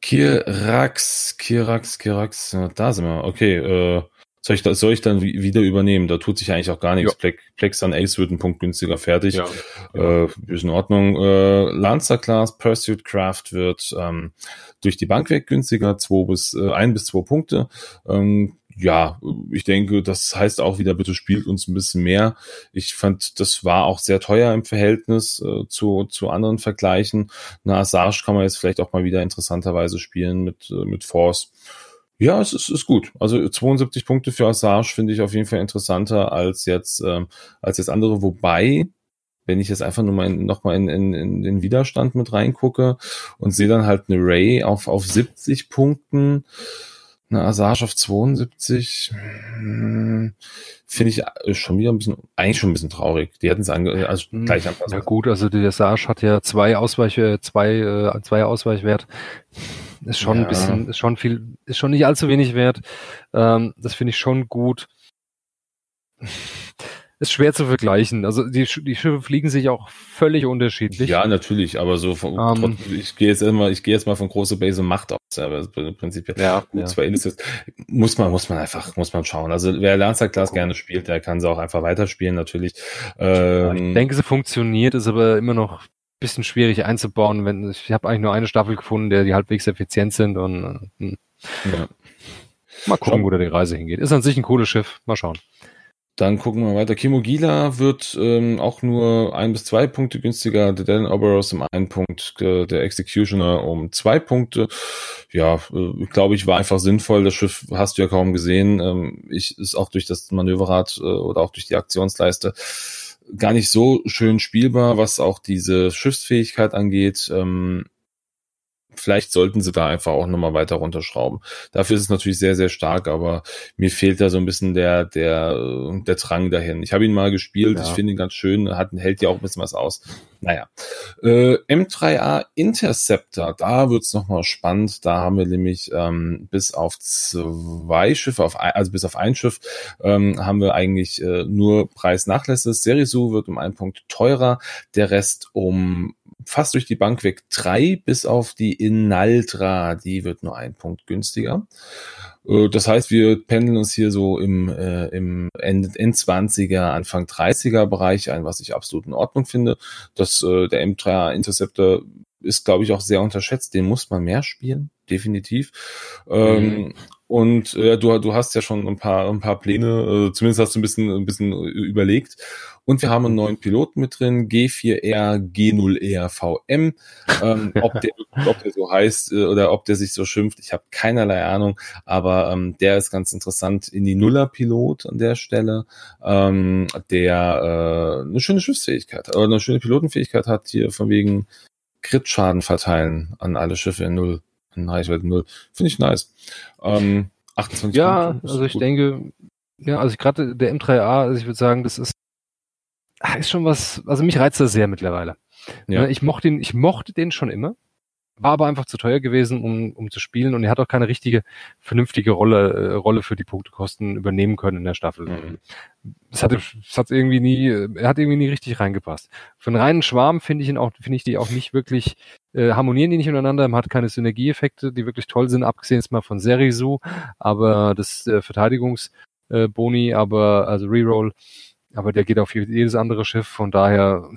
Kirax, Kirax, Kirax, da sind wir. Okay, äh, soll ich, soll ich dann wieder übernehmen? Da tut sich eigentlich auch gar nichts. Ja. Plex an Ace wird ein Punkt günstiger fertig. Ja. Äh, ist in Ordnung. Äh, Lancer Class Pursuit Craft wird ähm, durch die Bank weg günstiger, zwei bis äh, ein bis zwei Punkte. Ähm, ja, ich denke, das heißt auch wieder, bitte spielt uns ein bisschen mehr. Ich fand, das war auch sehr teuer im Verhältnis äh, zu, zu anderen Vergleichen. Na, Asarge kann man jetzt vielleicht auch mal wieder interessanterweise spielen mit, äh, mit Force. Ja, es ist, ist gut. Also 72 Punkte für Asarge finde ich auf jeden Fall interessanter als jetzt, ähm, als jetzt andere. Wobei, wenn ich jetzt einfach nur mal in, noch mal in, in, in den Widerstand mit reingucke und sehe dann halt eine Ray auf, auf 70 Punkten, eine Assage auf 72 hm, finde ich äh, schon wieder ein bisschen, eigentlich schon ein bisschen traurig. Die hätten es ange also hm, gleich anpassen. Ja gut, also die Assage hat ja zwei Ausweich, zwei, äh, zwei Ausweichwert. Ist schon ja. ein bisschen, ist schon viel, ist schon nicht allzu wenig wert. Ähm, das finde ich schon gut ist schwer zu vergleichen. Also die, die Schiffe fliegen sich auch völlig unterschiedlich. Ja, natürlich, aber so von, um, ähm. ich gehe jetzt immer, ich gehe jetzt mal von große Base und Macht aus, aber prinzipiell ja, gut, ja. zwar ist muss man, muss man einfach, muss man schauen. Also wer Lancer Class gerne spielt, der kann sie auch einfach weiterspielen, natürlich. Ähm, ich denke, sie funktioniert, ist aber immer noch bisschen schwierig einzubauen, wenn ich habe eigentlich nur eine Staffel gefunden, der die halbwegs effizient sind und äh, ja. mal gucken, wo da die Reise hingeht. Ist an sich ein cooles Schiff, mal schauen. Dann gucken wir weiter. Kimogila wird ähm, auch nur ein bis zwei Punkte günstiger. Der Dan Oberos um einen Punkt, äh, der Executioner um zwei Punkte. Ja, äh, glaube ich, war einfach sinnvoll. Das Schiff hast du ja kaum gesehen. Ähm, ich ist auch durch das Manöverrad äh, oder auch durch die Aktionsleiste gar nicht so schön spielbar, was auch diese Schiffsfähigkeit angeht. Ähm, vielleicht sollten sie da einfach auch nochmal weiter runterschrauben. Dafür ist es natürlich sehr, sehr stark, aber mir fehlt da so ein bisschen der, der, der Drang dahin. Ich habe ihn mal gespielt, ja. ich finde ihn ganz schön, hat, hält ja auch ein bisschen was aus. Naja. Äh, M3A Interceptor, da wird's es nochmal spannend. Da haben wir nämlich ähm, bis auf zwei Schiffe, auf ein, also bis auf ein Schiff, ähm, haben wir eigentlich äh, nur Preisnachlässe. Serisu wird um einen Punkt teurer, der Rest um fast durch die Bank weg drei, bis auf die Inaltra, die wird nur ein Punkt günstiger. Äh, das heißt, wir pendeln uns hier so im, äh, im End, End 20er, Anfang 30er Bereich ein, was ich absolut in Ordnung finde. Das, äh, der M3 Interceptor ist, glaube ich, auch sehr unterschätzt. Den muss man mehr spielen, definitiv. Ähm, mhm. Ähm, Und äh, du, du hast ja schon ein paar, ein paar Pläne, äh, zumindest hast du ein bisschen, ein bisschen überlegt. Und wir haben einen neuen Piloten mit drin, G4R, G0R VM. Ähm, ob, der, ob der so heißt äh, oder ob der sich so schimpft, ich habe keinerlei Ahnung, aber ähm, der ist ganz interessant in die Nuller-Pilot an der Stelle, ähm, der äh, eine schöne Schiffsfähigkeit oder eine schöne Pilotenfähigkeit hat, hier von wegen Crit-Schaden verteilen an alle Schiffe in Null, Reichweite Null. Finde ich nice. Ähm, 28 ja, Punkte, also ich gut. denke, ja, also gerade der M3A, also ich würde sagen, das ist, ah, ist schon was, also mich reizt das sehr mittlerweile. Ja. Ich mochte ihn, ich mochte den schon immer war aber einfach zu teuer gewesen, um, um zu spielen und er hat auch keine richtige, vernünftige Rolle, äh, Rolle für die Punktekosten übernehmen können in der Staffel. Mhm. Das hat, das hat irgendwie nie, er hat irgendwie nie richtig reingepasst. Für einen reinen Schwarm finde ich ihn auch, finde ich die auch nicht wirklich, äh, harmonieren die nicht untereinander, man hat keine Synergieeffekte, die wirklich toll sind, abgesehen jetzt mal von Serisu, aber das äh, Verteidigungsboni, äh, aber, also Reroll, aber der geht auf jedes andere Schiff, von daher,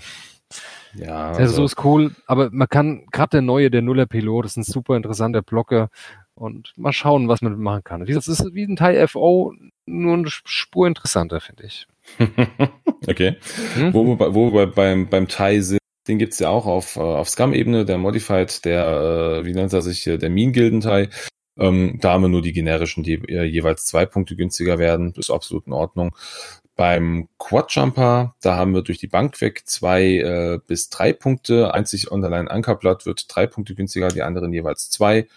ja, also, so ist cool, aber man kann, gerade der neue, der Nuller Pilot, ist ein super interessanter Blocker und mal schauen, was man machen kann. Das ist wie ein Thai FO, nur eine Spur interessanter, finde ich. okay. Hm? Wo, wir, wo wir beim, beim Thai sind, den gibt's ja auch auf, äh, auf Scum-Ebene, der Modified, der, äh, wie nennt er sich, der Mean-Gilden-Thai. Ähm, da haben wir nur die generischen, die äh, jeweils zwei Punkte günstiger werden. Das ist absolut in Ordnung. Beim Quadjumper, da haben wir durch die Bank weg zwei äh, bis drei Punkte. Einzig Underline Ankerblatt wird drei Punkte günstiger, die anderen jeweils zwei.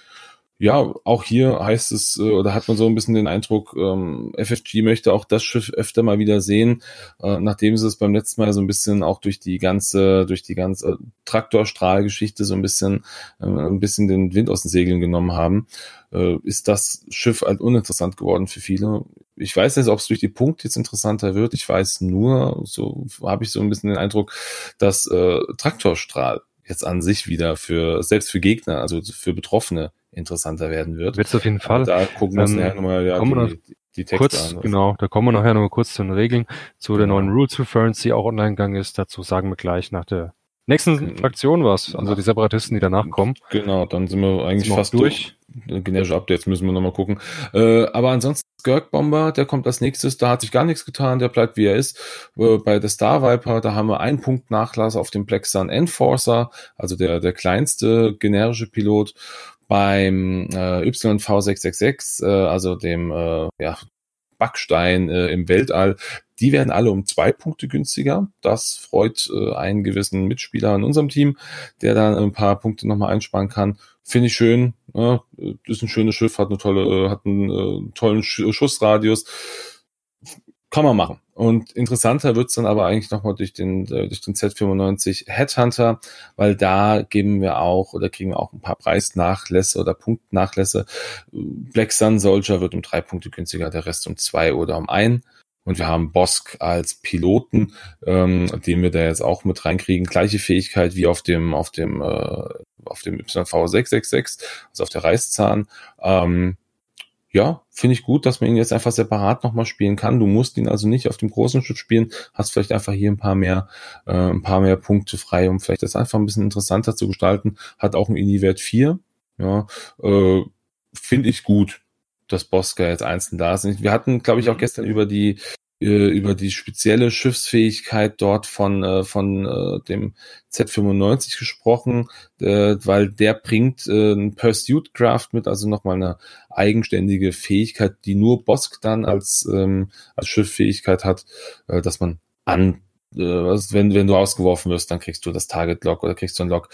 Ja, auch hier heißt es, äh, oder hat man so ein bisschen den Eindruck, ähm, FFG möchte auch das Schiff öfter mal wieder sehen, äh, nachdem sie es beim letzten Mal so ein bisschen auch durch die ganze, durch die ganze Traktorstrahlgeschichte so ein bisschen, äh, ein bisschen den Wind aus den Segeln genommen haben, äh, ist das Schiff halt uninteressant geworden für viele ich weiß nicht, ob es durch die Punkte jetzt interessanter wird. Ich weiß nur, so habe ich so ein bisschen den Eindruck, dass äh, Traktorstrahl jetzt an sich wieder für, selbst für Gegner, also für Betroffene interessanter werden wird. Wird es auf jeden Fall. Da gucken wir uns nachher nochmal ja, die, die Texte kurz, an. Genau, da kommen wir nachher nochmal kurz zu den Regeln, zu genau. der neuen Rules Reference, die auch online gegangen ist. Dazu sagen wir gleich nach der nächsten Fraktion was, also die Separatisten, die danach kommen. Genau, dann sind wir eigentlich sind wir fast durch. durch. Generische Updates müssen wir nochmal gucken. Äh, aber ansonsten Skirk Bomber, der kommt als nächstes, da hat sich gar nichts getan, der bleibt wie er ist. Bei der Star Viper, da haben wir einen Punkt Nachlass auf dem Black Sun Enforcer, also der, der kleinste generische Pilot. Beim äh, YV666, äh, also dem äh, ja, Backstein äh, im Weltall, die werden alle um zwei Punkte günstiger. Das freut äh, einen gewissen Mitspieler in unserem Team, der dann ein paar Punkte nochmal einsparen kann. Finde ich schön. Ja, ist ein schönes Schiff, hat eine tolle, äh, hat einen äh, tollen Schussradius. Kann man machen. Und interessanter wird's dann aber eigentlich nochmal durch den, äh, durch den Z95 Headhunter, weil da geben wir auch oder kriegen wir auch ein paar Preisnachlässe oder Punktnachlässe. Black Sun Soldier wird um drei Punkte günstiger, der Rest um zwei oder um ein. Und wir haben Bosk als Piloten, ähm, den wir da jetzt auch mit reinkriegen. Gleiche Fähigkeit wie auf dem, auf dem, äh, auf dem YV666, also auf der Reißzahn. Ähm, ja, finde ich gut, dass man ihn jetzt einfach separat nochmal spielen kann. Du musst ihn also nicht auf dem großen Schiff spielen, hast vielleicht einfach hier ein paar mehr, äh, ein paar mehr Punkte frei, um vielleicht das einfach ein bisschen interessanter zu gestalten. Hat auch einen INI-Wert 4. Ja, äh, finde ich gut dass Bosca jetzt einzeln da sind. Wir hatten, glaube ich, auch mhm. gestern über die äh, über die spezielle Schiffsfähigkeit dort von äh, von äh, dem Z95 gesprochen, weil der bringt ein Pursuit Craft mit, also nochmal eine eigenständige Fähigkeit, die nur Bosk dann als ähm, als Schifffähigkeit hat, dass man an wenn wenn du ausgeworfen wirst, dann kriegst du das Target Lock oder kriegst du ein Lock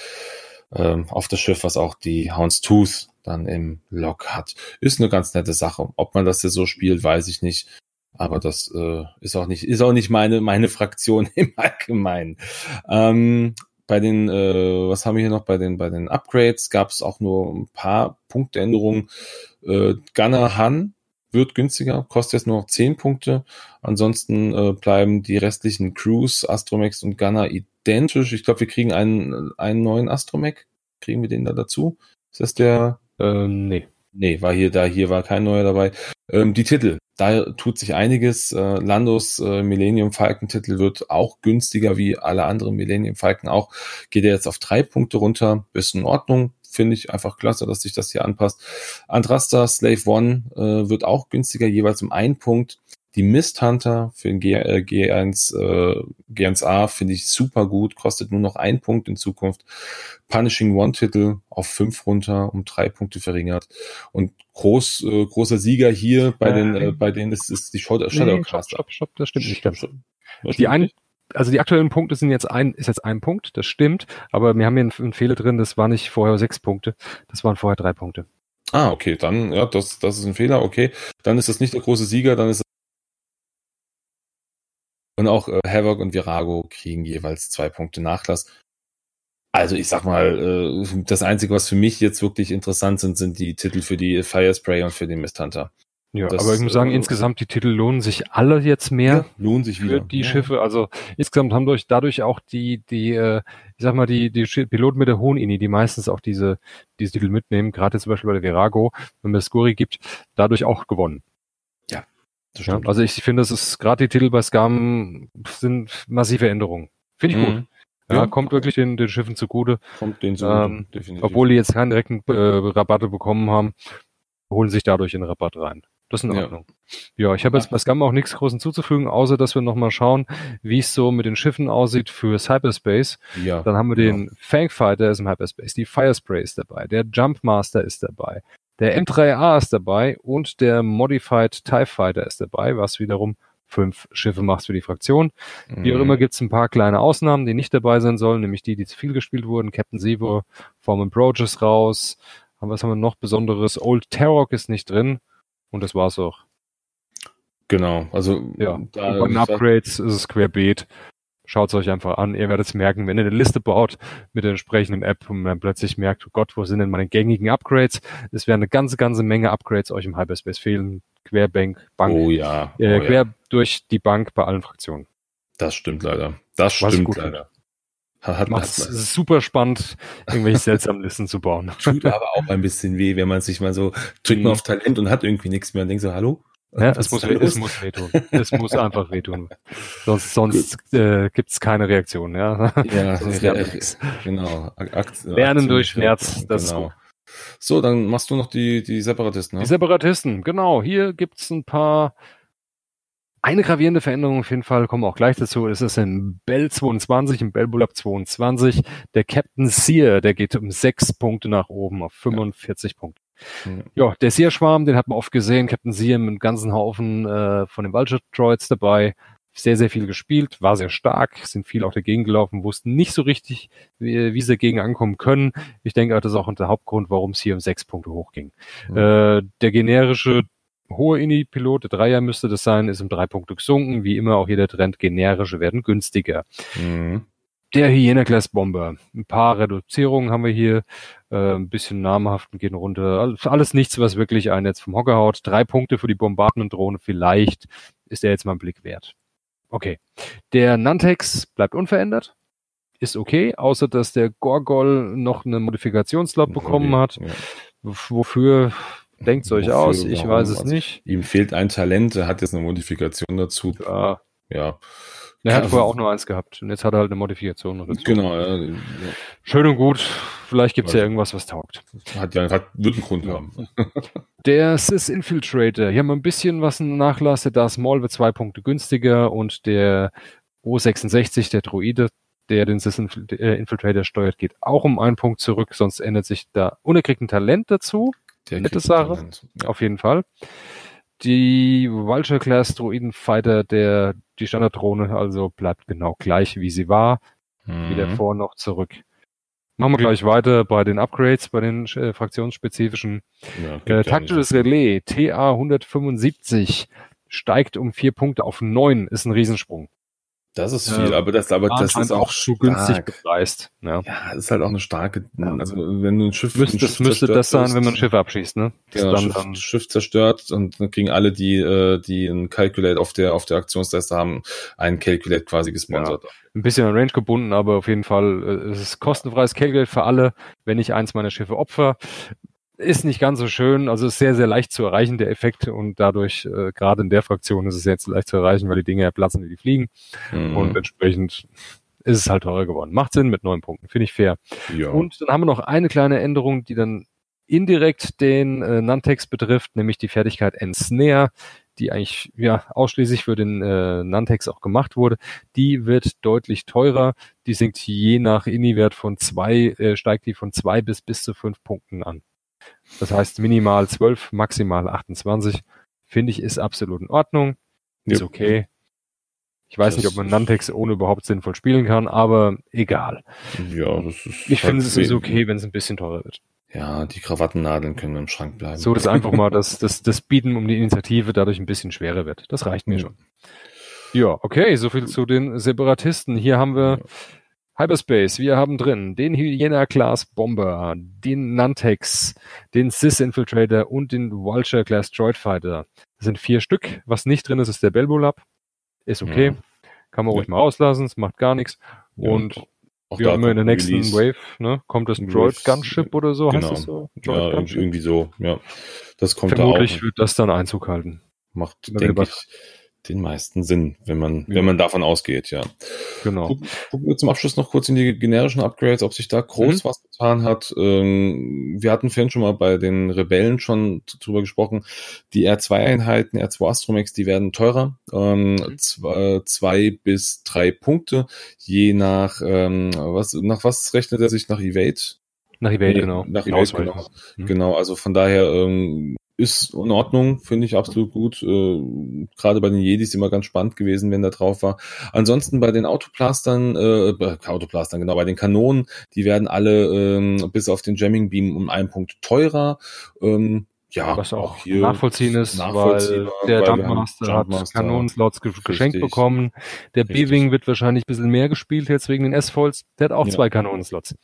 ähm, auf das Schiff, was auch die Houndstooth dann im Log hat. Ist eine ganz nette Sache. Ob man das jetzt so spielt, weiß ich nicht. Aber das äh, ist auch nicht, ist auch nicht meine, meine Fraktion im Allgemeinen. Ähm, bei den, äh, was haben wir hier noch? Bei den, bei den Upgrades gab es auch nur ein paar Punktänderungen. Äh, Gunner Han wird günstiger, kostet jetzt nur noch 10 Punkte. Ansonsten äh, bleiben die restlichen Crews, Astromex und Gunner identisch. Ich glaube, wir kriegen einen, einen neuen Astromech. Kriegen wir den da dazu? Ist das der ähm, nee. Nee, war hier, da hier war kein neuer dabei. Ähm, die Titel, da tut sich einiges. Äh, Landos äh, Millennium Falcon Titel wird auch günstiger wie alle anderen Millennium Falcon auch. Geht er jetzt auf drei Punkte runter, ist in Ordnung. finde ich einfach klasse, dass sich das hier anpasst. Andrasta Slave One äh, wird auch günstiger, jeweils um einen Punkt. Die Mist Hunter für den G, äh, G1, äh, G1A finde ich super gut, kostet nur noch einen Punkt in Zukunft. Punishing One Titel auf fünf runter, um drei Punkte verringert. Und groß, äh, großer Sieger hier bei den, äh, bei denen ist, ist die Shadow, Shadow nee, Stopp, stopp, stopp, das stimmt nicht ganz. Die ein, also die aktuellen Punkte sind jetzt ein, ist jetzt ein Punkt, das stimmt, aber wir haben hier einen, einen Fehler drin, das war nicht vorher sechs Punkte, das waren vorher drei Punkte. Ah, okay, dann, ja, das, das ist ein Fehler, okay. Dann ist das nicht der große Sieger, dann ist und auch äh, Havoc und Virago kriegen jeweils zwei Punkte Nachlass. Also ich sag mal, äh, das Einzige, was für mich jetzt wirklich interessant sind, sind die Titel für die Fire Spray und für den Mist Hunter. Ja, das, aber ich muss sagen, äh, insgesamt die Titel lohnen sich alle jetzt mehr. Ja, lohnen sich wieder. Für die ja. Schiffe. Also insgesamt haben durch, dadurch auch die, die, äh, ich sag mal, die, die Piloten mit der hohen INI, die meistens auch diese, diese Titel mitnehmen, gerade zum Beispiel bei der Virago, wenn das Scori gibt, dadurch auch gewonnen. Ja, also ich finde, das ist gerade die Titel bei Scam sind massive Änderungen. Finde ich mhm. gut. Ja, ja, kommt wirklich den, den Schiffen zugute. Kommt den zugute, ähm, definitiv. Obwohl die jetzt keinen direkten äh, Rabatte bekommen haben, holen sich dadurch den Rabatt rein. Das ist in Ordnung. Ja, ja ich habe jetzt bei Scam auch nichts Großen zuzufügen, außer dass wir nochmal schauen, wie es so mit den Schiffen aussieht für Cyberspace. Ja. Dann haben wir den ja. Fangfighter ist im Hyperspace, die Firespray ist dabei, der Jumpmaster ist dabei, der M3A ist dabei und der Modified TIE Fighter ist dabei, was wiederum fünf Schiffe macht für die Fraktion. Mhm. Wie auch mhm. immer gibt es ein paar kleine Ausnahmen, die nicht dabei sein sollen, nämlich die, die zu viel gespielt wurden. Captain Zero, Foreman Broges raus. Was haben wir noch Besonderes? Old Tarok ist nicht drin. Und das war's auch. Genau, also ja, da, bei den Upgrades ist es querbeet. Schaut es euch einfach an. Ihr werdet es merken, wenn ihr eine Liste baut mit der entsprechenden App und dann plötzlich merkt, oh Gott, wo sind denn meine gängigen Upgrades? Es werden eine ganze, ganze Menge Upgrades euch im Hyperspace fehlen. Querbank, Bank. Oh ja. Äh, oh, quer ja. durch die Bank bei allen Fraktionen. Das stimmt leider. Das stimmt gut leider. Hat, Macht's hat super spannend, irgendwelche seltsamen Listen zu bauen. Tut aber auch ein bisschen weh, wenn man sich mal so drückt man mhm. auf Talent und hat irgendwie nichts mehr und denkt so, hallo? Ja, es muss, es muss wehtun. Es muss einfach wehtun. Sonst, sonst äh, gibt keine Reaktion. Ja, ja ja, genau. Akt, Lernen durch Schmerz, das genau. ist So, dann machst du noch die, die Separatisten. Ne? Die Separatisten, genau. Hier gibt's ein paar eine gravierende Veränderung auf jeden Fall, kommen wir auch gleich dazu, ist es im Bell 22, im Bell Bullab 22. Der Captain Sear, der geht um sechs Punkte nach oben auf 45 ja. Punkte. Mhm. Ja, der Seer-Schwarm, den hat man oft gesehen. Captain Seer mit einem ganzen Haufen äh, von den Vulture-Droids dabei. Sehr, sehr viel gespielt, war sehr stark, sind viel auch dagegen gelaufen, wussten nicht so richtig, wie, wie sie dagegen ankommen können. Ich denke, das ist auch der Hauptgrund, warum es hier um sechs Punkte hochging. Mhm. Äh, der generische hohe Ini-Pilot, der Dreier müsste das sein, ist um drei Punkte gesunken. Wie immer auch hier der Trend, generische werden günstiger. Mhm der Hyena-Class Bomber. Ein paar Reduzierungen haben wir hier, äh, ein bisschen namhaften gehen runter. Alles nichts, was wirklich einen jetzt vom Hocker haut. Drei Punkte für die Bombardment-Drohne, vielleicht ist der jetzt mal ein Blick wert. Okay. Der Nantex bleibt unverändert. Ist okay, außer dass der Gorgol noch eine Modifikationslot bekommen hat. Ja. Wofür denkt es euch Wofür, aus? Ich weiß es also, nicht. Ihm fehlt ein Talent, er hat jetzt eine Modifikation dazu. Ja. ja. Er hat vorher auch nur eins gehabt und jetzt hat er halt eine Modifikation. So. Genau, ja, ja. Schön und gut. Vielleicht gibt's ja irgendwas, was taugt. Hat ja, hat, wird einen Grund haben. Der Sys Infiltrator. Hier haben wir ein bisschen was Nachlass. Der Small wird zwei Punkte günstiger und der O66, der Droide, der den Sys äh, Infiltrator steuert, geht auch um einen Punkt zurück. Sonst ändert sich da. Und er kriegt ein Talent dazu. Der Nette Sache. Ja. Auf jeden Fall. Die Vulture Class Droiden Fighter, der die Standarddrohne also bleibt genau gleich wie sie war. Mhm. Wieder vor noch zurück. Machen wir gleich weiter bei den Upgrades, bei den äh, fraktionsspezifischen. Ja, äh, Taktisches Relais TA 175 steigt um vier Punkte auf neun, ist ein Riesensprung. Das ist viel, äh, aber das, aber das ist auch zu günstig bepreist. Ja. ja, das ist halt auch eine starke, also wenn du ein Schiff, müsste, ein Schiff müsste das sein, wenn man ein Schiff abschießt, ne? Ja, dann, Schiff, dann Schiff zerstört und dann kriegen alle, die, äh, die ein Calculate auf der, auf der Aktionsleiste haben, einen Calculate quasi gesponsert. Ja, ein bisschen an Range gebunden, aber auf jeden Fall, äh, es ist kostenfreies Calculate für alle, wenn ich eins meiner Schiffe opfer ist nicht ganz so schön, also ist sehr, sehr leicht zu erreichen, der Effekt. Und dadurch, äh, gerade in der Fraktion, ist es jetzt leicht zu erreichen, weil die Dinge ja platzen, wie die fliegen. Mhm. Und entsprechend ist es halt teurer geworden. Macht Sinn mit neun Punkten, finde ich fair. Ja. Und dann haben wir noch eine kleine Änderung, die dann indirekt den äh, Nantex betrifft, nämlich die Fertigkeit Ensnare, die eigentlich ja ausschließlich für den äh, Nantex auch gemacht wurde. Die wird deutlich teurer. Die sinkt je nach Inni-Wert von zwei, äh, steigt die von zwei bis bis zu fünf Punkten an. Das heißt minimal zwölf, maximal 28. Finde ich ist absolut in Ordnung. Ist ja. okay. Ich weiß das nicht, ob man Nantex ohne überhaupt sinnvoll spielen kann, aber egal. Ja, das ist. Ich halt finde, es ist okay, wenn es ein bisschen teurer wird. Ja, die Krawattennadeln können im Schrank bleiben. So, dass einfach mal das, das, das Bieten um die Initiative dadurch ein bisschen schwerer wird. Das reicht mir ja. schon. Ja, okay, soviel zu den Separatisten. Hier haben wir ja. Hyperspace. Wir haben drin den Hyena Class Bomber, den Nantex, den Sys Infiltrator und den Vulture Class Droid Fighter. Das sind vier Stück. Was nicht drin ist, ist der Belbo Lab. Ist okay. Ja. Kann man ruhig mal auslassen. Es macht gar nichts. Und auch ja, immer in der nächsten Release. Wave, ne? Kommt das Droid Gunship oder so? Genau. Heißt das so? ja, Gunship? irgendwie so, ja. Das kommt Vermutlich da auch. wird das dann Einzug halten. Macht, denke ich, den meisten Sinn, wenn man, ja. wenn man davon ausgeht, ja. Genau. Gucken, gucken wir zum Abschluss noch kurz in die generischen Upgrades, ob sich da groß mhm. was getan hat. Ähm, wir hatten vorhin schon mal bei den Rebellen schon drüber gesprochen. Die R2-Einheiten, R2 Astromex, die werden teurer. Ähm, mhm. zwei, zwei, bis drei Punkte, je nach, ähm, was, nach was rechnet er sich? Nach Evade? Nach Evade, nee, genau. Nach Evade, genau. Mhm. Genau, also von daher, ähm, ist in Ordnung, finde ich absolut gut. Äh, Gerade bei den Jedis immer ganz spannend gewesen, wenn da drauf war. Ansonsten bei den Autoplastern, äh, Autoplastern, genau, bei den Kanonen, die werden alle ähm, bis auf den Jamming Beam um einen Punkt teurer. Ähm, ja, was auch, hier nachvollziehen ist, weil der Jumpmaster hat Kanonenslots geschenkt bekommen. Der B-Wing wird wahrscheinlich ein bisschen mehr gespielt jetzt wegen den S-Folds. Der hat auch ja. zwei Kanonenslots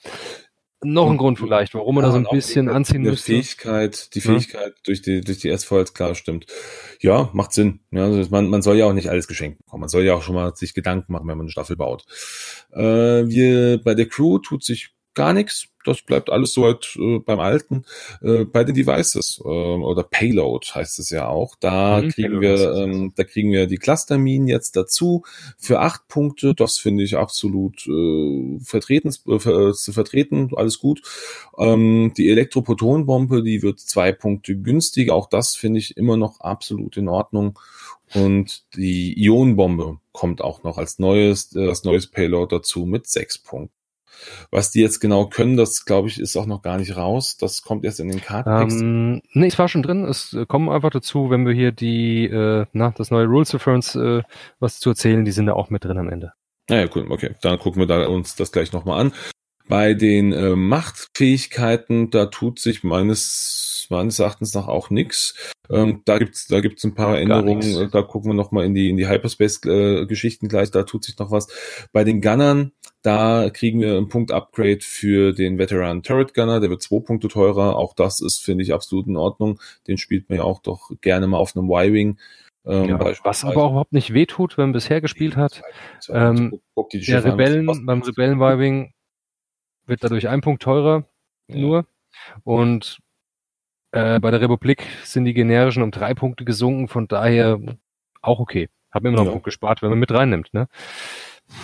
noch ein Grund vielleicht, warum man ja, da so ein bisschen anziehen müsste. Fähigkeit, die Fähigkeit ja. durch die durch die SV als klar stimmt. Ja, macht Sinn. Ja, also man, man soll ja auch nicht alles geschenkt bekommen. Man soll ja auch schon mal sich Gedanken machen, wenn man eine Staffel baut. Äh, wir bei der Crew tut sich gar nichts. Das bleibt alles soweit äh, beim Alten. Äh, bei den Devices äh, oder Payload heißt es ja auch. Da mhm, kriegen wir, ähm, da kriegen wir die Clusterminen jetzt dazu für acht Punkte. Das finde ich absolut äh, vertreten, äh, zu vertreten. Alles gut. Ähm, die Elektroprotonbombe, die wird zwei Punkte günstiger. Auch das finde ich immer noch absolut in Ordnung. Und die Ionenbombe kommt auch noch als neues, äh, als neues Payload dazu mit sechs Punkten. Was die jetzt genau können, das glaube ich, ist auch noch gar nicht raus. Das kommt erst in den Kartentext. Ähm, nee, es war schon drin. Es äh, kommen einfach dazu, wenn wir hier die, äh, na, das neue Rules Reference äh, was zu erzählen, die sind da auch mit drin am Ende. Naja, cool, okay. Dann gucken wir da uns das gleich nochmal an. Bei den äh, Machtfähigkeiten, da tut sich meines, meines Erachtens nach auch nichts. Ähm, da gibt's da gibt's ein paar Änderungen. Da gucken wir nochmal in die, in die Hyperspace-Geschichten äh, gleich. Da tut sich noch was. Bei den Gunnern, da kriegen wir einen Punkt Upgrade für den Veteran Turret Gunner. Der wird zwei Punkte teurer. Auch das ist, finde ich, absolut in Ordnung. Den spielt man ja auch doch gerne mal auf einem Y-Wing. Ähm, ja, was aber auch überhaupt nicht wehtut, wenn man bisher gespielt hat. Ähm, der Rebellen, beim Rebellen-Y-Wing wird dadurch ein Punkt teurer ja. nur. Und äh, bei der Republik sind die generischen um drei Punkte gesunken, von daher auch okay. Hab mir immer noch ja. einen Punkt gespart, wenn man mit reinnimmt, ne?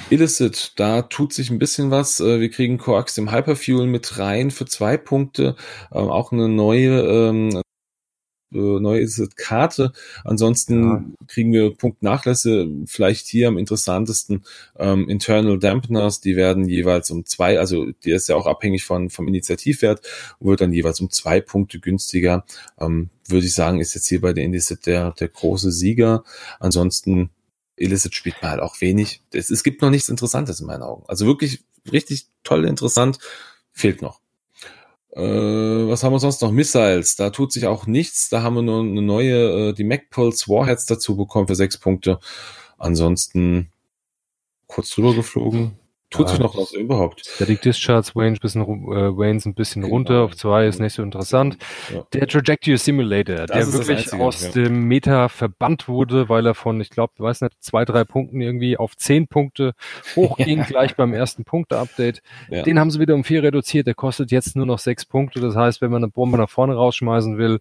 Illicit, da tut sich ein bisschen was. Äh, wir kriegen Coax im Hyperfuel mit rein für zwei Punkte. Ähm, auch eine neue ähm, äh, neue Karte. Ansonsten ja. kriegen wir Punktnachlässe, vielleicht hier am interessantesten ähm, Internal Dampeners, die werden jeweils um zwei, also die ist ja auch abhängig von vom Initiativwert, wird dann jeweils um zwei Punkte günstiger. Ähm, würde ich sagen, ist jetzt hier bei der Indicit der, der große Sieger. Ansonsten Illicit spielt man halt auch wenig. Es, es gibt noch nichts Interessantes in meinen Augen. Also wirklich richtig toll interessant, fehlt noch. Äh, was haben wir sonst noch? Missiles, da tut sich auch nichts. Da haben wir nur eine neue, äh, die MacPulse Warheads dazu bekommen für sechs Punkte. Ansonsten kurz drüber geflogen. Tut sich noch was überhaupt? Static Discharge Range bisschen, äh, Range ein bisschen genau. runter auf zwei ist nicht so interessant. Ja. Der Trajectory Simulator, das der wirklich Einzige, aus ja. dem Meta verbannt wurde, weil er von, ich glaube, weiß nicht, zwei, drei Punkten irgendwie auf zehn Punkte hochging, gleich beim ersten Punkte-Update. Ja. Den haben sie wieder um vier reduziert. Der kostet jetzt nur noch sechs Punkte. Das heißt, wenn man eine Bombe nach vorne rausschmeißen will,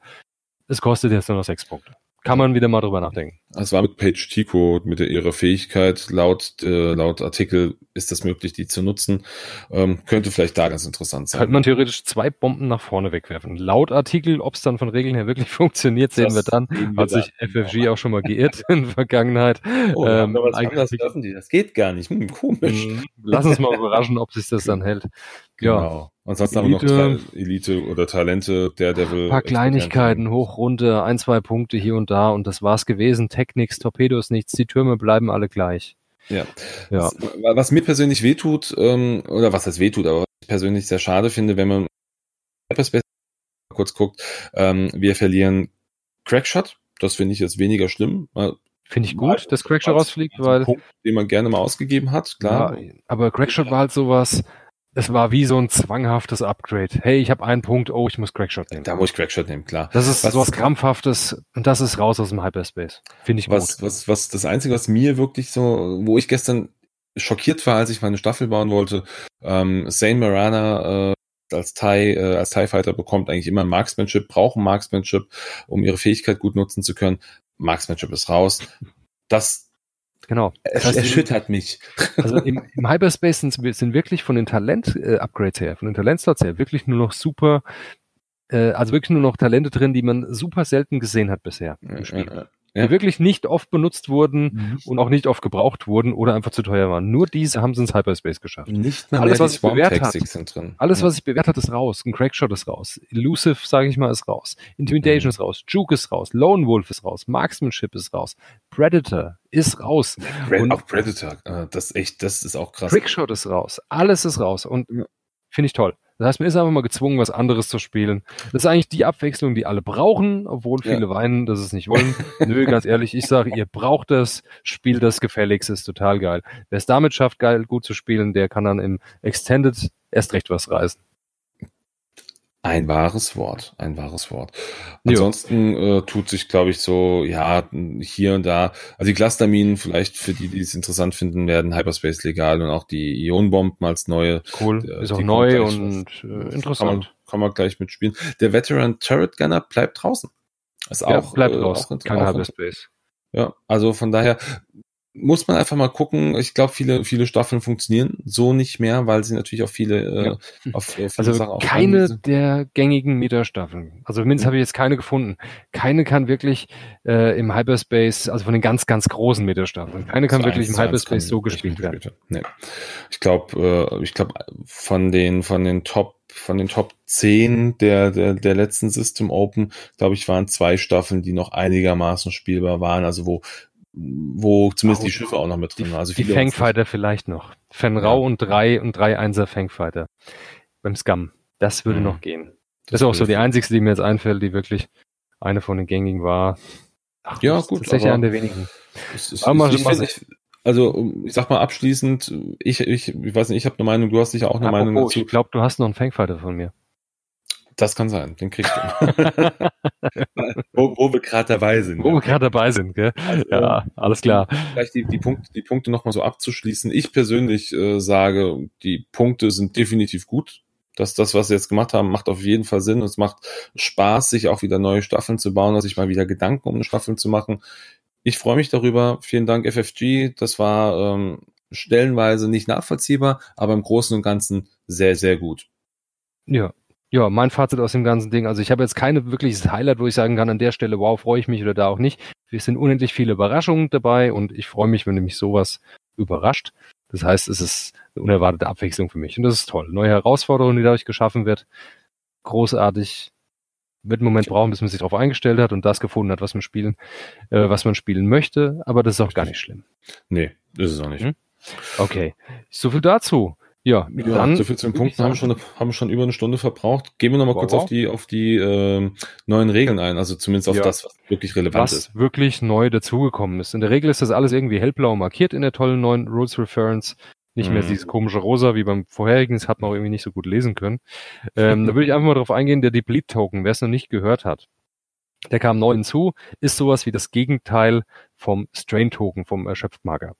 es kostet jetzt nur noch sechs Punkte. Kann man wieder mal drüber nachdenken. Es war mit Page Tico, mit der, ihrer Fähigkeit, laut, äh, laut Artikel ist das möglich, die zu nutzen. Ähm, könnte vielleicht da ganz interessant sein. Könnte man theoretisch zwei Bomben nach vorne wegwerfen. Laut Artikel, ob es dann von Regeln her wirklich funktioniert, sehen das wir dann. Wir Hat sich FFG auch schon mal geirrt in der Vergangenheit. Oh, ähm, was anderes dürfen die. Das geht gar nicht. Hm, komisch. Mhm. Lass uns mal überraschen, ob sich das dann hält. Genau. Ja. Ansonsten Elite, haben wir noch Elite oder Talente, der Devil. Ein paar Kleinigkeiten, hoch, runter, ein, zwei Punkte hier und da und das war's gewesen. Tech nichts, Torpedos nichts, die Türme bleiben alle gleich. Ja. ja. Was, was mir persönlich wehtut, ähm, oder was das wehtut, aber was ich persönlich sehr schade finde, wenn man kurz guckt, ähm, wir verlieren Crackshot. Das finde ich jetzt weniger schlimm. Finde ich gut, dass Crackshot rausfliegt, weil. Punkt, den man gerne mal ausgegeben hat, klar. Ja, aber Crackshot war halt sowas, es war wie so ein zwanghaftes Upgrade. Hey, ich habe einen Punkt, oh, ich muss Crackshot nehmen. Da muss ich Crackshot nehmen, klar. Das ist was, sowas krampfhaftes und das ist raus aus dem Hyperspace. Finde ich was, gut. Was, was, das Einzige, was mir wirklich so, wo ich gestern schockiert war, als ich meine Staffel bauen wollte, ähm, Zane Marana äh, als TIE, äh, als TIE Fighter bekommt eigentlich immer Marksmanship, brauchen Marksmanship, um ihre Fähigkeit gut nutzen zu können. Marksmanship ist raus. Das Genau. Das heißt, erschüttert mich. Also im, im Hyperspace sind, sind wirklich von den Talent-Upgrades äh, her, von den Talentslots her, wirklich nur noch super, äh, also wirklich nur noch Talente drin, die man super selten gesehen hat bisher im Spiel ja. Die wirklich nicht oft benutzt wurden mhm. und auch nicht oft gebraucht wurden oder einfach zu teuer waren. Nur diese haben sie ins Hyperspace geschafft. Nicht mehr alles, was ich bewährt hat, alles, ja. was ich bewährt hat, ist raus. Ein Crackshot ist raus. Elusive, sage ich mal, ist raus. Intimidation mhm. ist raus. Juke ist raus. Lone Wolf ist raus. Marksmanship ist raus. Predator ist raus. Pre auch Predator, äh, das echt, das ist auch krass. Trickshot ist raus. Alles ist raus und finde ich toll. Das heißt, man ist einfach mal gezwungen, was anderes zu spielen. Das ist eigentlich die Abwechslung, die alle brauchen, obwohl viele ja. weinen, dass sie es nicht wollen. Nö, ganz ehrlich, ich sage, ihr braucht das, spielt das gefälligst, ist total geil. Wer es damit schafft, geil gut zu spielen, der kann dann im Extended erst recht was reißen. Ein wahres Wort, ein wahres Wort. Ansonsten äh, tut sich, glaube ich, so, ja, hier und da, also die Clusterminen vielleicht für die, die es interessant finden, werden Hyperspace legal und auch die Ionenbomben als neue. Cool, ist auch neu und äh, interessant. Kann man, kann man gleich mitspielen. Der Veteran Turret Gunner bleibt draußen. Ist ja, auch, bleibt äh, raus, kein Hyperspace. Ja, also von daher, muss man einfach mal gucken. Ich glaube, viele, viele Staffeln funktionieren so nicht mehr, weil sie natürlich auch viele, äh, ja. auf äh, viele also Sachen keine der gängigen Meta-Staffeln. Also zumindest mhm. habe ich jetzt keine gefunden. Keine kann wirklich äh, im Hyperspace, also von den ganz, ganz großen Meta-Staffeln, keine kann wirklich im Hyperspace so gespielt werden. Nee. Ich glaube, äh, ich glaube, von den, von den Top von den Top 10 der, der, der letzten System Open, glaube ich, waren zwei Staffeln, die noch einigermaßen spielbar waren, also wo wo zumindest oh, die Schiffe auch noch mit drin waren. Also die Fangfighter vielleicht noch. Fenrau ja. und drei und drei Einser Fangfighter beim Scum. Das würde mhm. noch gehen. Das, das ist auch so die einzigste, die mir jetzt einfällt, die wirklich eine von den gängigen war. Ach, ja, gut. Tatsächlich eine der wenigen. Ist, aber ich, ich, ich, also ich sag mal abschließend, ich, ich, ich weiß nicht, ich habe eine Meinung, du hast sicher auch eine Apropos, Meinung dazu. Ich glaube, du hast noch einen Fangfighter von mir. Das kann sein, den kriegst du. wo, wo wir gerade dabei sind. Wo ja. wir gerade dabei sind, gell? Also, ja, alles klar. Vielleicht die, die, Punkte, die Punkte nochmal so abzuschließen. Ich persönlich äh, sage, die Punkte sind definitiv gut. Das, das, was sie jetzt gemacht haben, macht auf jeden Fall Sinn. Es macht Spaß, sich auch wieder neue Staffeln zu bauen, sich mal wieder Gedanken um eine Staffel zu machen. Ich freue mich darüber. Vielen Dank, FFG. Das war ähm, stellenweise nicht nachvollziehbar, aber im Großen und Ganzen sehr, sehr gut. Ja, ja, mein Fazit aus dem ganzen Ding. Also ich habe jetzt keine wirkliches Highlight, wo ich sagen kann, an der Stelle, wow, freue ich mich oder da auch nicht. Es sind unendlich viele Überraschungen dabei und ich freue mich, wenn mich sowas überrascht. Das heißt, es ist eine unerwartete Abwechslung für mich und das ist toll. Neue Herausforderungen, die dadurch geschaffen wird. Großartig. Wird einen Moment brauchen, bis man sich darauf eingestellt hat und das gefunden hat, was man spielen, äh, was man spielen möchte. Aber das ist auch gar nicht schlimm. Nee, das ist auch nicht. Hm? Okay. So viel dazu. Ja, ja dann so viel zu den Punkten haben schon haben schon über eine Stunde verbraucht. Gehen wir noch mal wow, kurz wow. auf die auf die äh, neuen Regeln ein, also zumindest auf ja. das, was wirklich relevant was ist. Was wirklich neu dazugekommen ist. In der Regel ist das alles irgendwie hellblau markiert in der tollen neuen Rules Reference. Nicht mehr mhm. dieses komische Rosa wie beim vorherigen, das hat man auch irgendwie nicht so gut lesen können. Ähm, da würde ich einfach mal drauf eingehen, der Deplete Token, wer es noch nicht gehört hat. Der kam neu hinzu, ist sowas wie das Gegenteil vom Strain Token, vom Erschöpftmarker.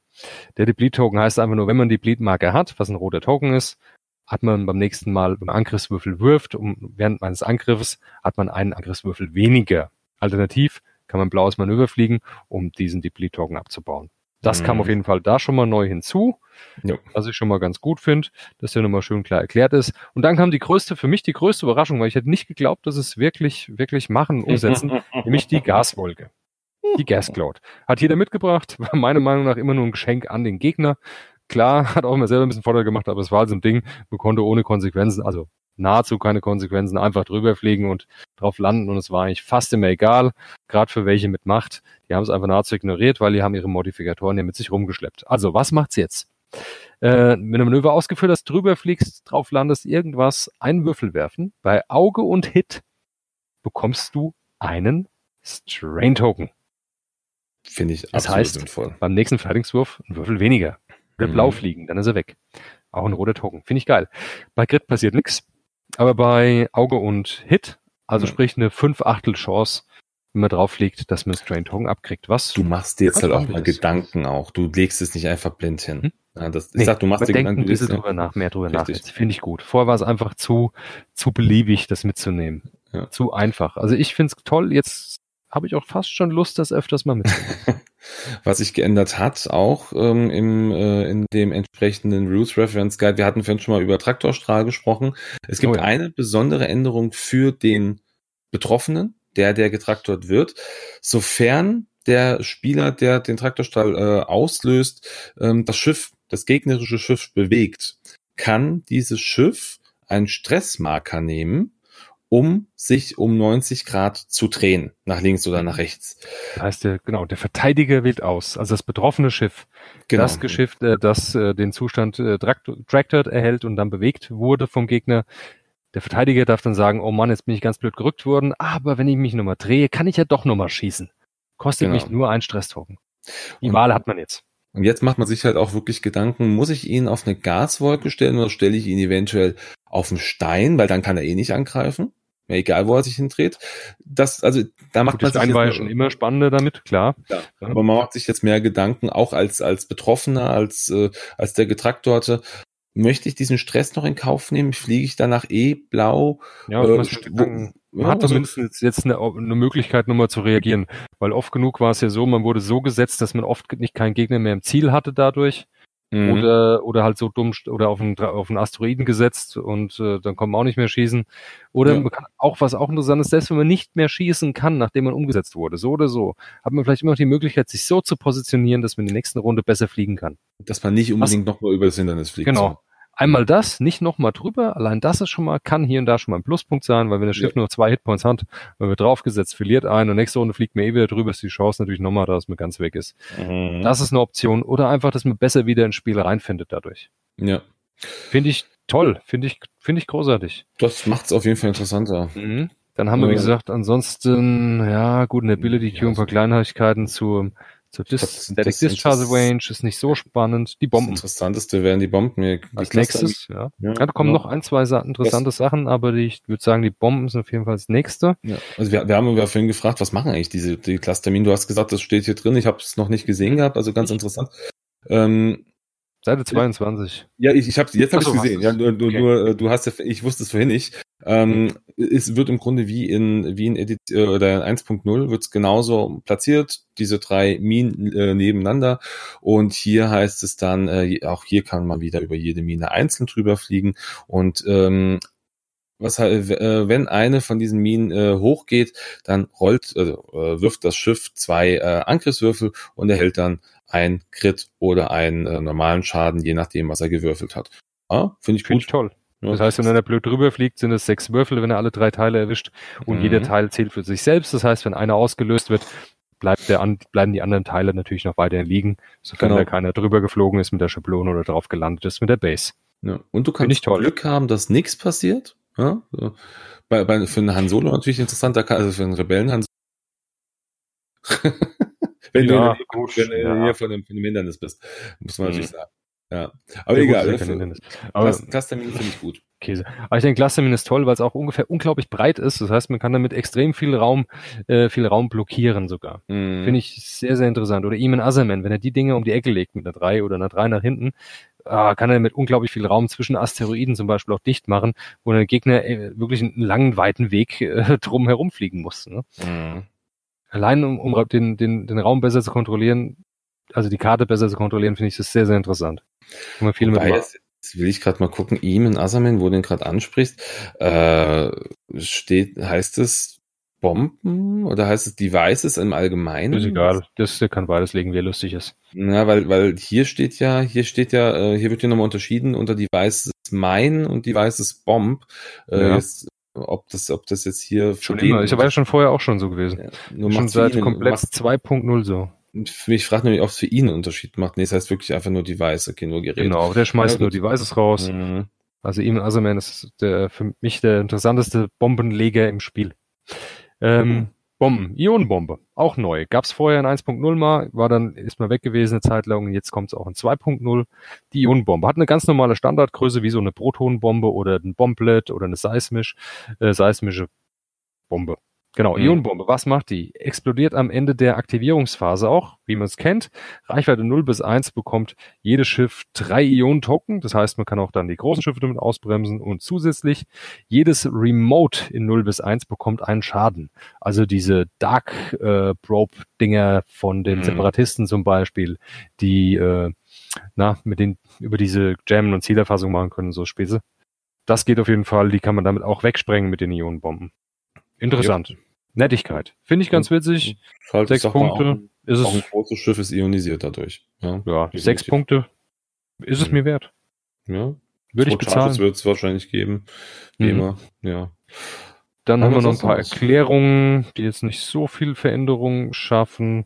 Der Deplete-Token heißt einfach nur, wenn man Deplete-Marker hat, was ein roter Token ist, hat man beim nächsten Mal beim Angriffswürfel wirft, um, während meines Angriffes hat man einen Angriffswürfel weniger. Alternativ kann man blaues Manöver fliegen, um diesen Deplete-Token abzubauen. Das mhm. kam auf jeden Fall da schon mal neu hinzu, ja. was ich schon mal ganz gut finde, dass der nochmal schön klar erklärt ist. Und dann kam die größte, für mich die größte Überraschung, weil ich hätte nicht geglaubt, dass es wirklich, wirklich machen, umsetzen, nämlich die Gaswolke. Die Gas Cloud. Hat jeder mitgebracht, war meiner Meinung nach immer nur ein Geschenk an den Gegner. Klar, hat auch immer selber ein bisschen Vorteil gemacht, aber es war halt so ein Ding, man konnte ohne Konsequenzen, also nahezu keine Konsequenzen, einfach drüber fliegen und drauf landen und es war eigentlich fast immer egal, gerade für welche mit Macht. Die haben es einfach nahezu ignoriert, weil die haben ihre Modifikatoren ja mit sich rumgeschleppt. Also, was macht's jetzt? Äh, wenn du Manöver ausgeführt hast, drüber fliegst, drauf landest, irgendwas, einen Würfel werfen. Bei Auge und Hit bekommst du einen Strain Token. Finde ich das absolut heißt, sinnvoll. Beim nächsten Verteidigungswurf ein Würfel weniger. Oder mhm. blau fliegen, dann ist er weg. Auch ein roter Token. Finde ich geil. Bei Grid passiert nichts. Aber bei Auge und Hit, also mhm. sprich eine 5 Achtel Chance, wenn man drauf liegt, dass man Strain Token abkriegt. Was? Du machst dir jetzt halt auch mal ist. Gedanken auch. Du legst es nicht einfach blind hin. Hm? Ja, das, ich nee, sag, du machst dir Gedanken. Bisschen drüber nach, mehr drüber nach. Finde ich gut. Vorher war es einfach zu, zu beliebig, das mitzunehmen. Ja. Zu einfach. Also ich finde es toll. Jetzt habe ich auch fast schon Lust, das öfters mal mitzunehmen. Was sich geändert hat, auch ähm, im, äh, in dem entsprechenden Rules Reference Guide. Wir hatten vorhin schon mal über Traktorstrahl gesprochen. Es gibt oh ja. eine besondere Änderung für den Betroffenen, der, der getraktort wird, sofern der Spieler, der den Traktorstrahl äh, auslöst, ähm, das Schiff, das gegnerische Schiff bewegt, kann dieses Schiff einen Stressmarker nehmen um sich um 90 Grad zu drehen, nach links oder nach rechts. Das heißt, der, genau, der Verteidiger wählt aus, also das betroffene Schiff, genau. das Geschiff, äh, das äh, den Zustand äh, Tractored erhält und dann bewegt wurde vom Gegner. Der Verteidiger darf dann sagen, oh Mann, jetzt bin ich ganz blöd gerückt worden, aber wenn ich mich nochmal drehe, kann ich ja doch nochmal schießen. Kostet genau. mich nur ein Stresstoken. Die und, Wahl hat man jetzt. Und jetzt macht man sich halt auch wirklich Gedanken, muss ich ihn auf eine Gaswolke stellen oder stelle ich ihn eventuell auf einen Stein, weil dann kann er eh nicht angreifen? Ja, egal, wo er sich hindreht. Das, also, da macht Gut, man sich. war ja schon immer spannender damit, klar. Ja, aber man macht sich jetzt mehr Gedanken, auch als, als Betroffener, als, äh, als der Getraktorte. Möchte ich diesen Stress noch in Kauf nehmen? Fliege ich danach eh blau? Ja, äh, man, hat zumindest jetzt, jetzt eine, eine Möglichkeit, nochmal zu reagieren. Weil oft genug war es ja so, man wurde so gesetzt, dass man oft nicht keinen Gegner mehr im Ziel hatte dadurch. Mhm. Oder, oder halt so dumm oder auf einen, auf einen Asteroiden gesetzt und äh, dann kann man auch nicht mehr schießen. Oder ja. man kann auch, was auch interessant ist, selbst wenn man nicht mehr schießen kann, nachdem man umgesetzt wurde, so oder so, hat man vielleicht immer noch die Möglichkeit, sich so zu positionieren, dass man in der nächsten Runde besser fliegen kann. Dass man nicht unbedingt nochmal über das Hindernis fliegt. Genau. So. Einmal das, nicht nochmal drüber. Allein das ist schon mal, kann hier und da schon mal ein Pluspunkt sein, weil wenn das Schiff ja. nur zwei Hitpoints hat, wenn wir draufgesetzt, verliert ein und nächste Runde fliegt man eh wieder drüber, ist die Chance natürlich nochmal, dass man ganz weg ist. Mhm. Das ist eine Option. Oder einfach, dass man besser wieder ins Spiel reinfindet dadurch. Ja. Finde ich toll. Finde ich, finde ich großartig. Das macht es auf jeden Fall interessanter. Mhm. Dann haben wir, wie gesagt, ansonsten, ja, gut, eine Ability Queue, ein paar Kleinigkeiten zu so Dis Static Discharge Range ist nicht so spannend. Die Bomben. Das Interessanteste wären die Bomben. Die Als nächstes, ja. ja. Da kommen genau. noch ein, zwei interessante das Sachen, aber die, ich würde sagen, die Bomben sind auf jeden Fall das nächste. Ja. Also wir, wir haben ja vorhin gefragt, was machen eigentlich diese die Clusterminen? Du hast gesagt, das steht hier drin. Ich habe es noch nicht gesehen gehabt, also ganz interessant. Ähm, Seite 22. Ja, ich, ich habe jetzt habe ich gesehen. Ja, nur, okay. nur äh, du hast ja, ich wusste es vorhin nicht. Ähm, es wird im Grunde wie in wie in Edit äh, oder 1.0 wird es genauso platziert, diese drei Minen äh, nebeneinander und hier heißt es dann äh, auch hier kann man wieder über jede Mine einzeln drüber fliegen und ähm, was äh, wenn eine von diesen Minen äh, hochgeht, dann rollt äh, wirft das Schiff zwei äh, Angriffswürfel und erhält dann ein Crit oder einen äh, normalen Schaden, je nachdem, was er gewürfelt hat. Ja, finde ich, find ich toll. Das heißt, wenn er blöd drüber fliegt, sind es sechs Würfel, wenn er alle drei Teile erwischt. Und mhm. jeder Teil zählt für sich selbst. Das heißt, wenn einer ausgelöst wird, bleibt der an, bleiben die anderen Teile natürlich noch weiterhin liegen, sofern genau. da keiner drüber geflogen ist mit der Schablone oder drauf gelandet ist mit der Base. Ja. Und du kannst Glück haben, dass nichts passiert. Ja? Bei, bei, für einen Han Solo natürlich interessant, also für einen Rebellen Han Solo. wenn ja, du gut, wenn ja. hier von einem, von einem Hindernis bist, muss man mhm. natürlich sagen. Ja, aber ja, egal. Gut, aber Clustermin finde ich gut. Käse. Aber ich denke, Clustermin ist toll, weil es auch ungefähr unglaublich breit ist. Das heißt, man kann damit extrem viel Raum, äh, viel Raum blockieren sogar. Mm. Finde ich sehr, sehr interessant. Oder Eamon Azerman, wenn er die Dinge um die Ecke legt mit einer 3 oder einer 3 nach hinten, äh, kann er mit unglaublich viel Raum zwischen Asteroiden zum Beispiel auch dicht machen, wo der Gegner äh, wirklich einen langen, weiten Weg äh, drum herumfliegen muss. Ne? Mm. allein um, um den, den, den Raum besser zu kontrollieren, also die Karte besser zu kontrollieren, finde ich das sehr, sehr interessant. Und viel Wobei, jetzt, will ich gerade mal gucken, ihm in Asamin, wo du den gerade ansprichst, äh, steht, heißt es Bomben oder heißt es Devices im Allgemeinen? Ist egal, das kann beides legen, wie lustig ist. Ja, weil, weil hier steht ja, hier steht ja, äh, hier wird ja nochmal unterschieden unter Devices Mine und Devices Bomb. Äh, ja. Jetzt, ob das, ob das jetzt hier schon immer. Ich war ja schon vorher auch schon so gewesen. Ja, nur schon seit komplett 2.0 so. Ich frage nämlich, ob es für ihn einen Unterschied macht. Nee, das heißt wirklich einfach nur Device, okay, nur Gerät. Genau, der schmeißt ja, nur Devices raus. Mhm. Also ihm Asserman ist der, für mich der interessanteste Bombenleger im Spiel. Ähm, mhm. Bomben, Ionenbombe, auch neu. Gab's vorher in 1.0 mal, war dann, ist mal weg gewesen eine Zeit lang und jetzt kommt's auch in 2.0. Die Ionenbombe hat eine ganz normale Standardgröße, wie so eine Protonbombe oder ein Bomblet oder eine seismisch, äh, seismische Bombe. Genau, mhm. Ionenbombe, was macht die? Explodiert am Ende der Aktivierungsphase auch, wie man es kennt. Reichweite 0 bis 1 bekommt jedes Schiff drei Ionen-Token. Das heißt, man kann auch dann die großen Schiffe damit ausbremsen und zusätzlich jedes Remote in 0 bis 1 bekommt einen Schaden. Also diese Dark äh, Probe-Dinger von den mhm. Separatisten zum Beispiel, die äh, na, mit den über diese Jammen und Zielerfassung machen können, so Späße. Das geht auf jeden Fall, die kann man damit auch wegsprengen mit den Ionenbomben. Interessant. Ja. Nettigkeit. Finde ich ganz witzig. Halt, sechs Punkte. Auch, ist es, auch ein großes Schiff ist ionisiert dadurch. Ja, ja sechs Punkte ist es mhm. mir wert. Ja. Würde ich bezahlen. wird es wahrscheinlich geben. Wie mhm. immer. Ja. Dann haben wir noch ein paar Erklärungen, die jetzt nicht so viel Veränderungen schaffen.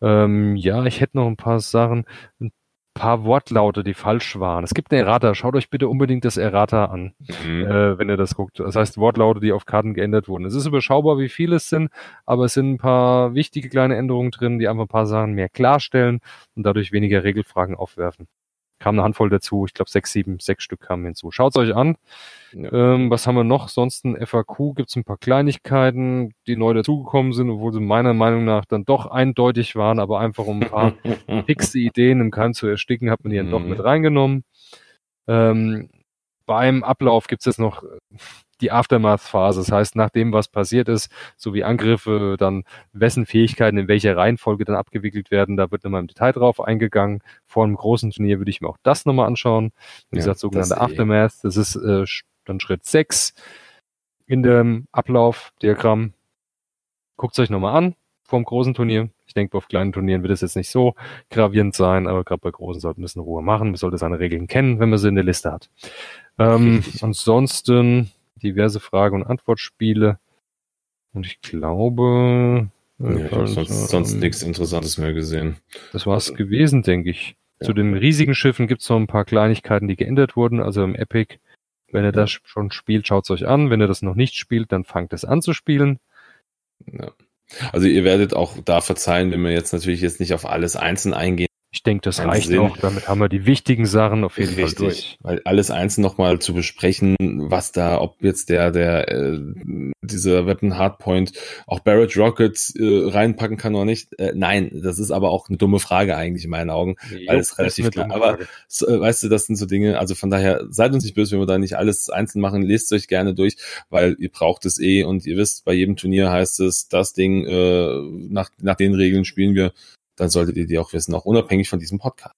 Ähm, ja, ich hätte noch ein paar Sachen. Ein paar Wortlaute, die falsch waren. Es gibt eine Errata. Schaut euch bitte unbedingt das Errata an, mhm. äh, wenn ihr das guckt. Das heißt Wortlaute, die auf Karten geändert wurden. Es ist überschaubar, wie viele es sind, aber es sind ein paar wichtige kleine Änderungen drin, die einfach ein paar Sachen mehr klarstellen und dadurch weniger Regelfragen aufwerfen kam eine Handvoll dazu. Ich glaube, sechs, sieben, sechs Stück kamen hinzu. Schaut's euch an. Ähm, was haben wir noch? Sonst ein FAQ gibt's ein paar Kleinigkeiten, die neu dazugekommen sind, obwohl sie meiner Meinung nach dann doch eindeutig waren, aber einfach um ein paar fixe Ideen im Keim zu ersticken, hat man die dann mhm. doch mit reingenommen. Ähm, beim Ablauf gibt's jetzt noch die Aftermath-Phase. Das heißt, nach dem, was passiert ist, so wie Angriffe, dann wessen Fähigkeiten in welcher Reihenfolge dann abgewickelt werden, da wird nochmal im Detail drauf eingegangen. Vor einem großen Turnier würde ich mir auch das nochmal anschauen. Wie ja, gesagt, sogenannte das Aftermath. Das ist äh, dann Schritt 6 in dem Ablaufdiagramm. Guckt euch nochmal an vom großen Turnier. Ich denke, auf kleinen Turnieren wird es jetzt nicht so gravierend sein, aber gerade bei großen sollten wir es in Ruhe machen. Man sollte seine Regeln kennen, wenn man sie in der Liste hat. Ähm, ansonsten diverse Frage- und Antwortspiele. Und ich glaube. Äh, ja, ich habe sonst, ähm, sonst nichts Interessantes mehr gesehen. Das war es gewesen, denke ich. Ja. Zu den riesigen Schiffen gibt es noch ein paar Kleinigkeiten, die geändert wurden. Also im Epic, wenn ihr das schon spielt, schaut es euch an. Wenn ihr das noch nicht spielt, dann fangt es an zu spielen. Ja. Also ihr werdet auch da verzeihen, wenn wir jetzt natürlich jetzt nicht auf alles einzeln eingehen. Ich denke, das reicht Sinn. auch. Damit haben wir die wichtigen Sachen auf jeden Richtig, Fall durch. Weil alles einzeln nochmal zu besprechen, was da, ob jetzt der, der, äh, dieser Weapon Hardpoint auch Barrett Rockets äh, reinpacken kann oder nicht. Äh, nein, das ist aber auch eine dumme Frage eigentlich in meinen Augen, jo, weil es relativ klar. Aber so, äh, weißt du, das sind so Dinge. Also von daher seid uns nicht böse, wenn wir da nicht alles einzeln machen. Lest euch gerne durch, weil ihr braucht es eh und ihr wisst, bei jedem Turnier heißt es, das Ding äh, nach nach den Regeln spielen wir dann solltet ihr die auch wissen, auch unabhängig von diesem Podcast.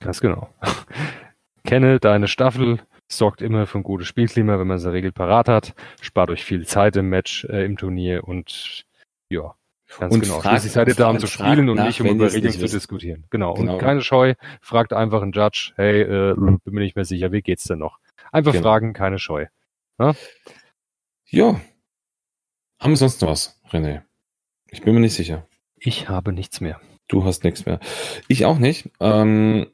Ganz genau. Kenne deine Staffel, sorgt immer für ein gutes Spielklima, wenn man seine Regel parat hat, spart euch viel Zeit im Match, äh, im Turnier und ja, ganz und genau. Fragt, seid ihr da, um zu spielen und nach, nicht, um über Regeln zu diskutieren. Genau. genau. Und keine Scheu, fragt einfach einen Judge, hey, äh, bin mir nicht mehr sicher, wie geht's denn noch? Einfach genau. fragen, keine Scheu. Ja? ja. Haben wir sonst noch was, René? Ich bin mir nicht sicher. Ich habe nichts mehr. Du hast nichts mehr. Ich auch nicht. Ähm,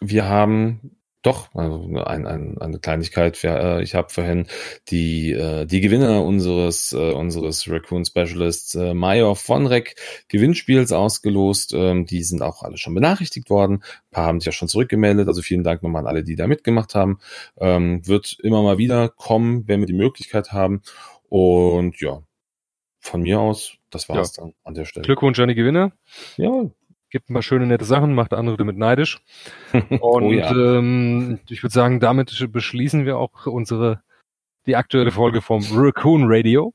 wir haben doch also ein, ein, eine Kleinigkeit. Äh, ich habe vorhin die äh, die Gewinner unseres äh, unseres Raccoon Specialists äh, Major von Rec Gewinnspiels ausgelost. Ähm, die sind auch alle schon benachrichtigt worden. Ein paar haben sich ja schon zurückgemeldet. Also vielen Dank nochmal an alle, die da mitgemacht haben. Ähm, wird immer mal wieder kommen, wenn wir die Möglichkeit haben. Und ja, von mir aus, das war's ja. dann an der Stelle. Glückwunsch an die Gewinner. Ja. Gibt ein paar schöne, nette Sachen, macht andere damit neidisch. Und oh ja. ähm, ich würde sagen, damit beschließen wir auch unsere, die aktuelle Folge vom Raccoon Radio.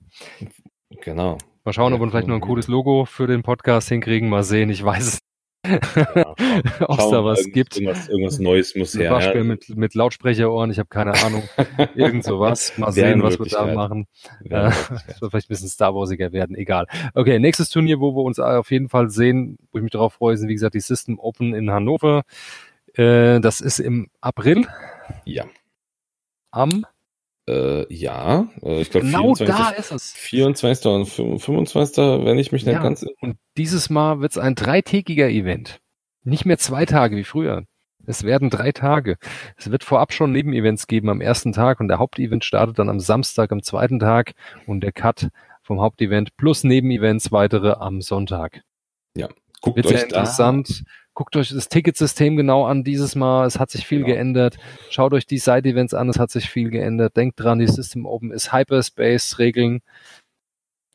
Genau. Mal schauen, ob wir vielleicht noch ein cooles Logo für den Podcast hinkriegen. Mal sehen, ich weiß es ja, Ob es da was gibt. Irgendwas, irgendwas Neues muss her. Waschbär mit, mit Lautsprecherohren, ich habe keine Ahnung. Irgend sowas. Mal sehen, was wir da machen. Äh, das wird vielleicht ein bisschen Star Warsiger werden, egal. Okay, nächstes Turnier, wo wir uns auf jeden Fall sehen, wo ich mich darauf freue, sind wie gesagt die System Open in Hannover. Äh, das ist im April. Ja. Am äh, ja, äh, ich glaube genau 24, da ist es. 24. und 25. wenn ich mich nicht ja, ganz. Und dieses Mal wird es ein dreitägiger Event. Nicht mehr zwei Tage wie früher. Es werden drei Tage. Es wird vorab schon Nebenevents geben am ersten Tag und der Hauptevent startet dann am Samstag am zweiten Tag und der Cut vom Hauptevent plus Nebenevents weitere am Sonntag. Ja, guckt wird euch sehr interessant. Da Guckt euch das Ticketsystem genau an dieses Mal. Es hat sich viel genau. geändert. Schaut euch die Side-Events an. Es hat sich viel geändert. Denkt dran, die System Open ist Hyperspace-Regeln.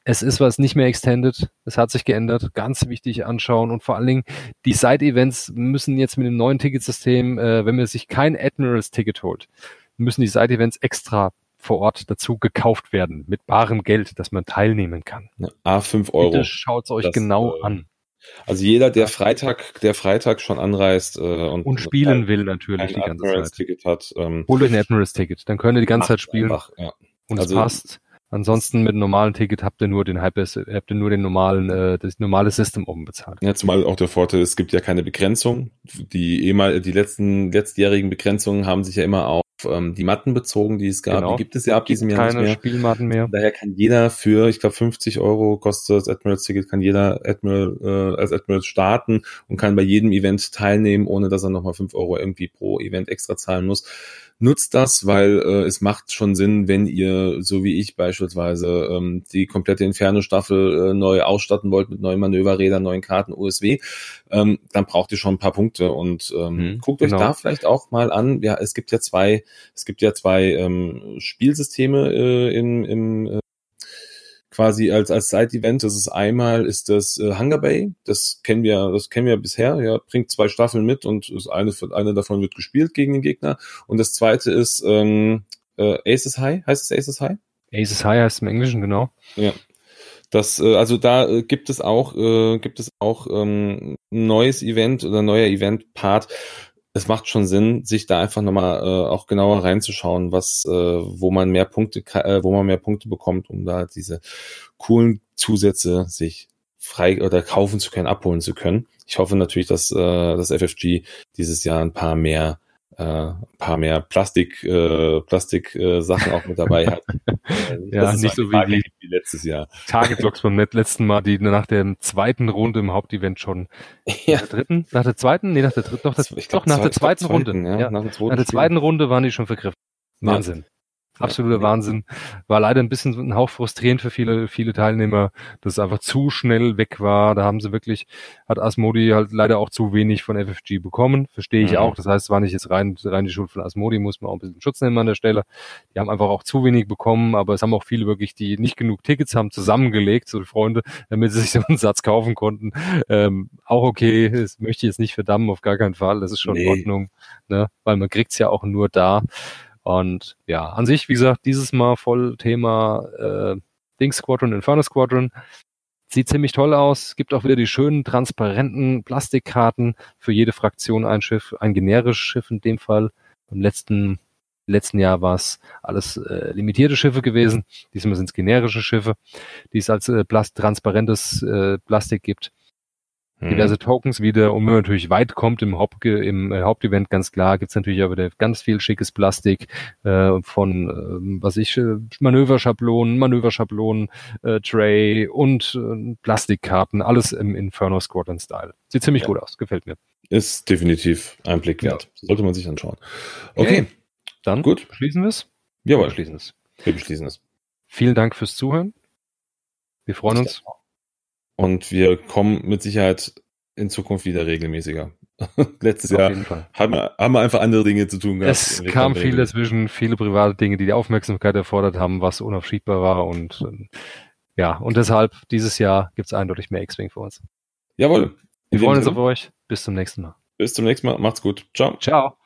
Es ist was nicht mehr extended. Es hat sich geändert. Ganz wichtig anschauen. Und vor allen Dingen, die Side-Events müssen jetzt mit dem neuen Ticketsystem, äh, wenn man sich kein Admirals-Ticket holt, müssen die Side-Events extra vor Ort dazu gekauft werden. Mit barem Geld, dass man teilnehmen kann. A5 Euro. Bitte schaut es euch das, genau äh, an. Also jeder, der Freitag, der Freitag schon anreist äh, und, und spielen will natürlich die ganze Zeit. Ticket hat, ähm, Holt euch ein Admirals Ticket, dann könnt ihr die ganze Zeit spielen einfach, ja. und also, es passt. Ansonsten mit einem normalen Ticket habt ihr nur den habt ihr nur den normalen, äh, das normale System oben bezahlt. Ja, zumal auch der Vorteil, es gibt ja keine Begrenzung. Die ehemal, die letzten letztjährigen Begrenzungen haben sich ja immer auf ähm, die Matten bezogen, die es gab. Genau. Die gibt es ja ab diesem Jahr keine nicht mehr. Spielmatten mehr. Daher kann jeder für, ich glaube, 50 Euro kostet das Admirals Ticket, kann jeder Admiral äh, als Admiral starten und kann bei jedem Event teilnehmen, ohne dass er nochmal 5 Euro irgendwie pro Event extra zahlen muss nutzt das, weil äh, es macht schon Sinn, wenn ihr, so wie ich beispielsweise, ähm, die komplette Inferno-Staffel äh, neu ausstatten wollt mit neuen Manöverrädern, neuen Karten, USW, ähm, dann braucht ihr schon ein paar Punkte und ähm, mhm, guckt genau. euch da vielleicht auch mal an. Ja, es gibt ja zwei, es gibt ja zwei ähm, Spielsysteme äh, in, im äh, quasi als als Side-Event. Das ist einmal ist das äh, Hunger Bay. Das kennen wir, das kennen wir bisher. Ja, bringt zwei Staffeln mit und ist eine eine davon wird gespielt gegen den Gegner. Und das zweite ist ähm, äh, Aces High. Heißt es Aces High? Aces High heißt im Englischen genau. Ja. Das, äh, also da äh, gibt es auch, äh, gibt es auch ähm, ein neues Event oder neuer Event-Part, es macht schon Sinn, sich da einfach nochmal äh, auch genauer reinzuschauen, was, äh, wo man mehr Punkte, äh, wo man mehr Punkte bekommt, um da diese coolen Zusätze sich frei oder kaufen zu können, abholen zu können. Ich hoffe natürlich, dass äh, das FFG dieses Jahr ein paar mehr äh, ein paar mehr Plastik, äh, Plastik äh, Sachen auch mit dabei hat. Äh, ja, nicht so wie, die, wie letztes Jahr. Target Blocks beim letzten Mal, die nach der zweiten Runde im Hauptevent schon. Ja. Nach der dritten? Nach der zweiten? Nee, nach der dritten. Doch, das, ich glaub, doch nach zwei, der zweiten Runde. Ja, ja. Nach, nach der zweiten Runde waren die schon vergriffen. Wahnsinn absoluter Wahnsinn. War leider ein bisschen ein Hauch frustrierend für viele, viele Teilnehmer, dass es einfach zu schnell weg war. Da haben sie wirklich, hat Asmodi halt leider auch zu wenig von FFG bekommen. Verstehe ich mhm. auch. Das heißt, es war nicht jetzt rein, rein die Schuld von Asmodi, muss man auch ein bisschen Schutz nehmen an der Stelle. Die haben einfach auch zu wenig bekommen, aber es haben auch viele wirklich, die nicht genug Tickets haben, zusammengelegt, so die Freunde, damit sie sich so einen Satz kaufen konnten. Ähm, auch okay, das möchte ich jetzt nicht verdammen, auf gar keinen Fall. Das ist schon nee. in Ordnung, ne? weil man kriegt's ja auch nur da. Und ja, an sich, wie gesagt, dieses Mal voll Thema äh, Dings Squadron, Inferno Squadron. Sieht ziemlich toll aus. Gibt auch wieder die schönen, transparenten Plastikkarten. Für jede Fraktion ein Schiff, ein generisches Schiff in dem Fall. Im letzten, letzten Jahr war es alles äh, limitierte Schiffe gewesen. Diesmal sind es generische Schiffe, die es als äh, plast transparentes äh, Plastik gibt. Mhm. diverse Tokens wieder. Und wenn man natürlich weit kommt im, Haupt, im äh, Hauptevent, ganz klar, gibt's natürlich aber ganz viel schickes Plastik äh, von, äh, was ich, äh, Manöverschablonen, Manöverschablonen, äh, Tray und äh, Plastikkarten, alles im Inferno Squadron Style. Sieht ziemlich ja. gut aus, gefällt mir. Ist definitiv ein Blick wert. Ja. Sollte man sich anschauen. Okay. okay. Dann gut. beschließen wir es? Jawohl. Wir beschließen es. Wir beschließen es. Vielen Dank fürs Zuhören. Wir freuen uns. Und wir kommen mit Sicherheit in Zukunft wieder regelmäßiger. Letztes Auf Jahr haben wir, haben wir einfach andere Dinge zu tun gehabt. Es kam viel dazwischen, viele private Dinge, die die Aufmerksamkeit erfordert haben, was unaufschiebbar war und ja, und deshalb dieses Jahr gibt es eindeutig mehr X-Wing für uns. Jawohl. Wir freuen uns auf euch. Bis zum nächsten Mal. Bis zum nächsten Mal. Macht's gut. Ciao. Ciao.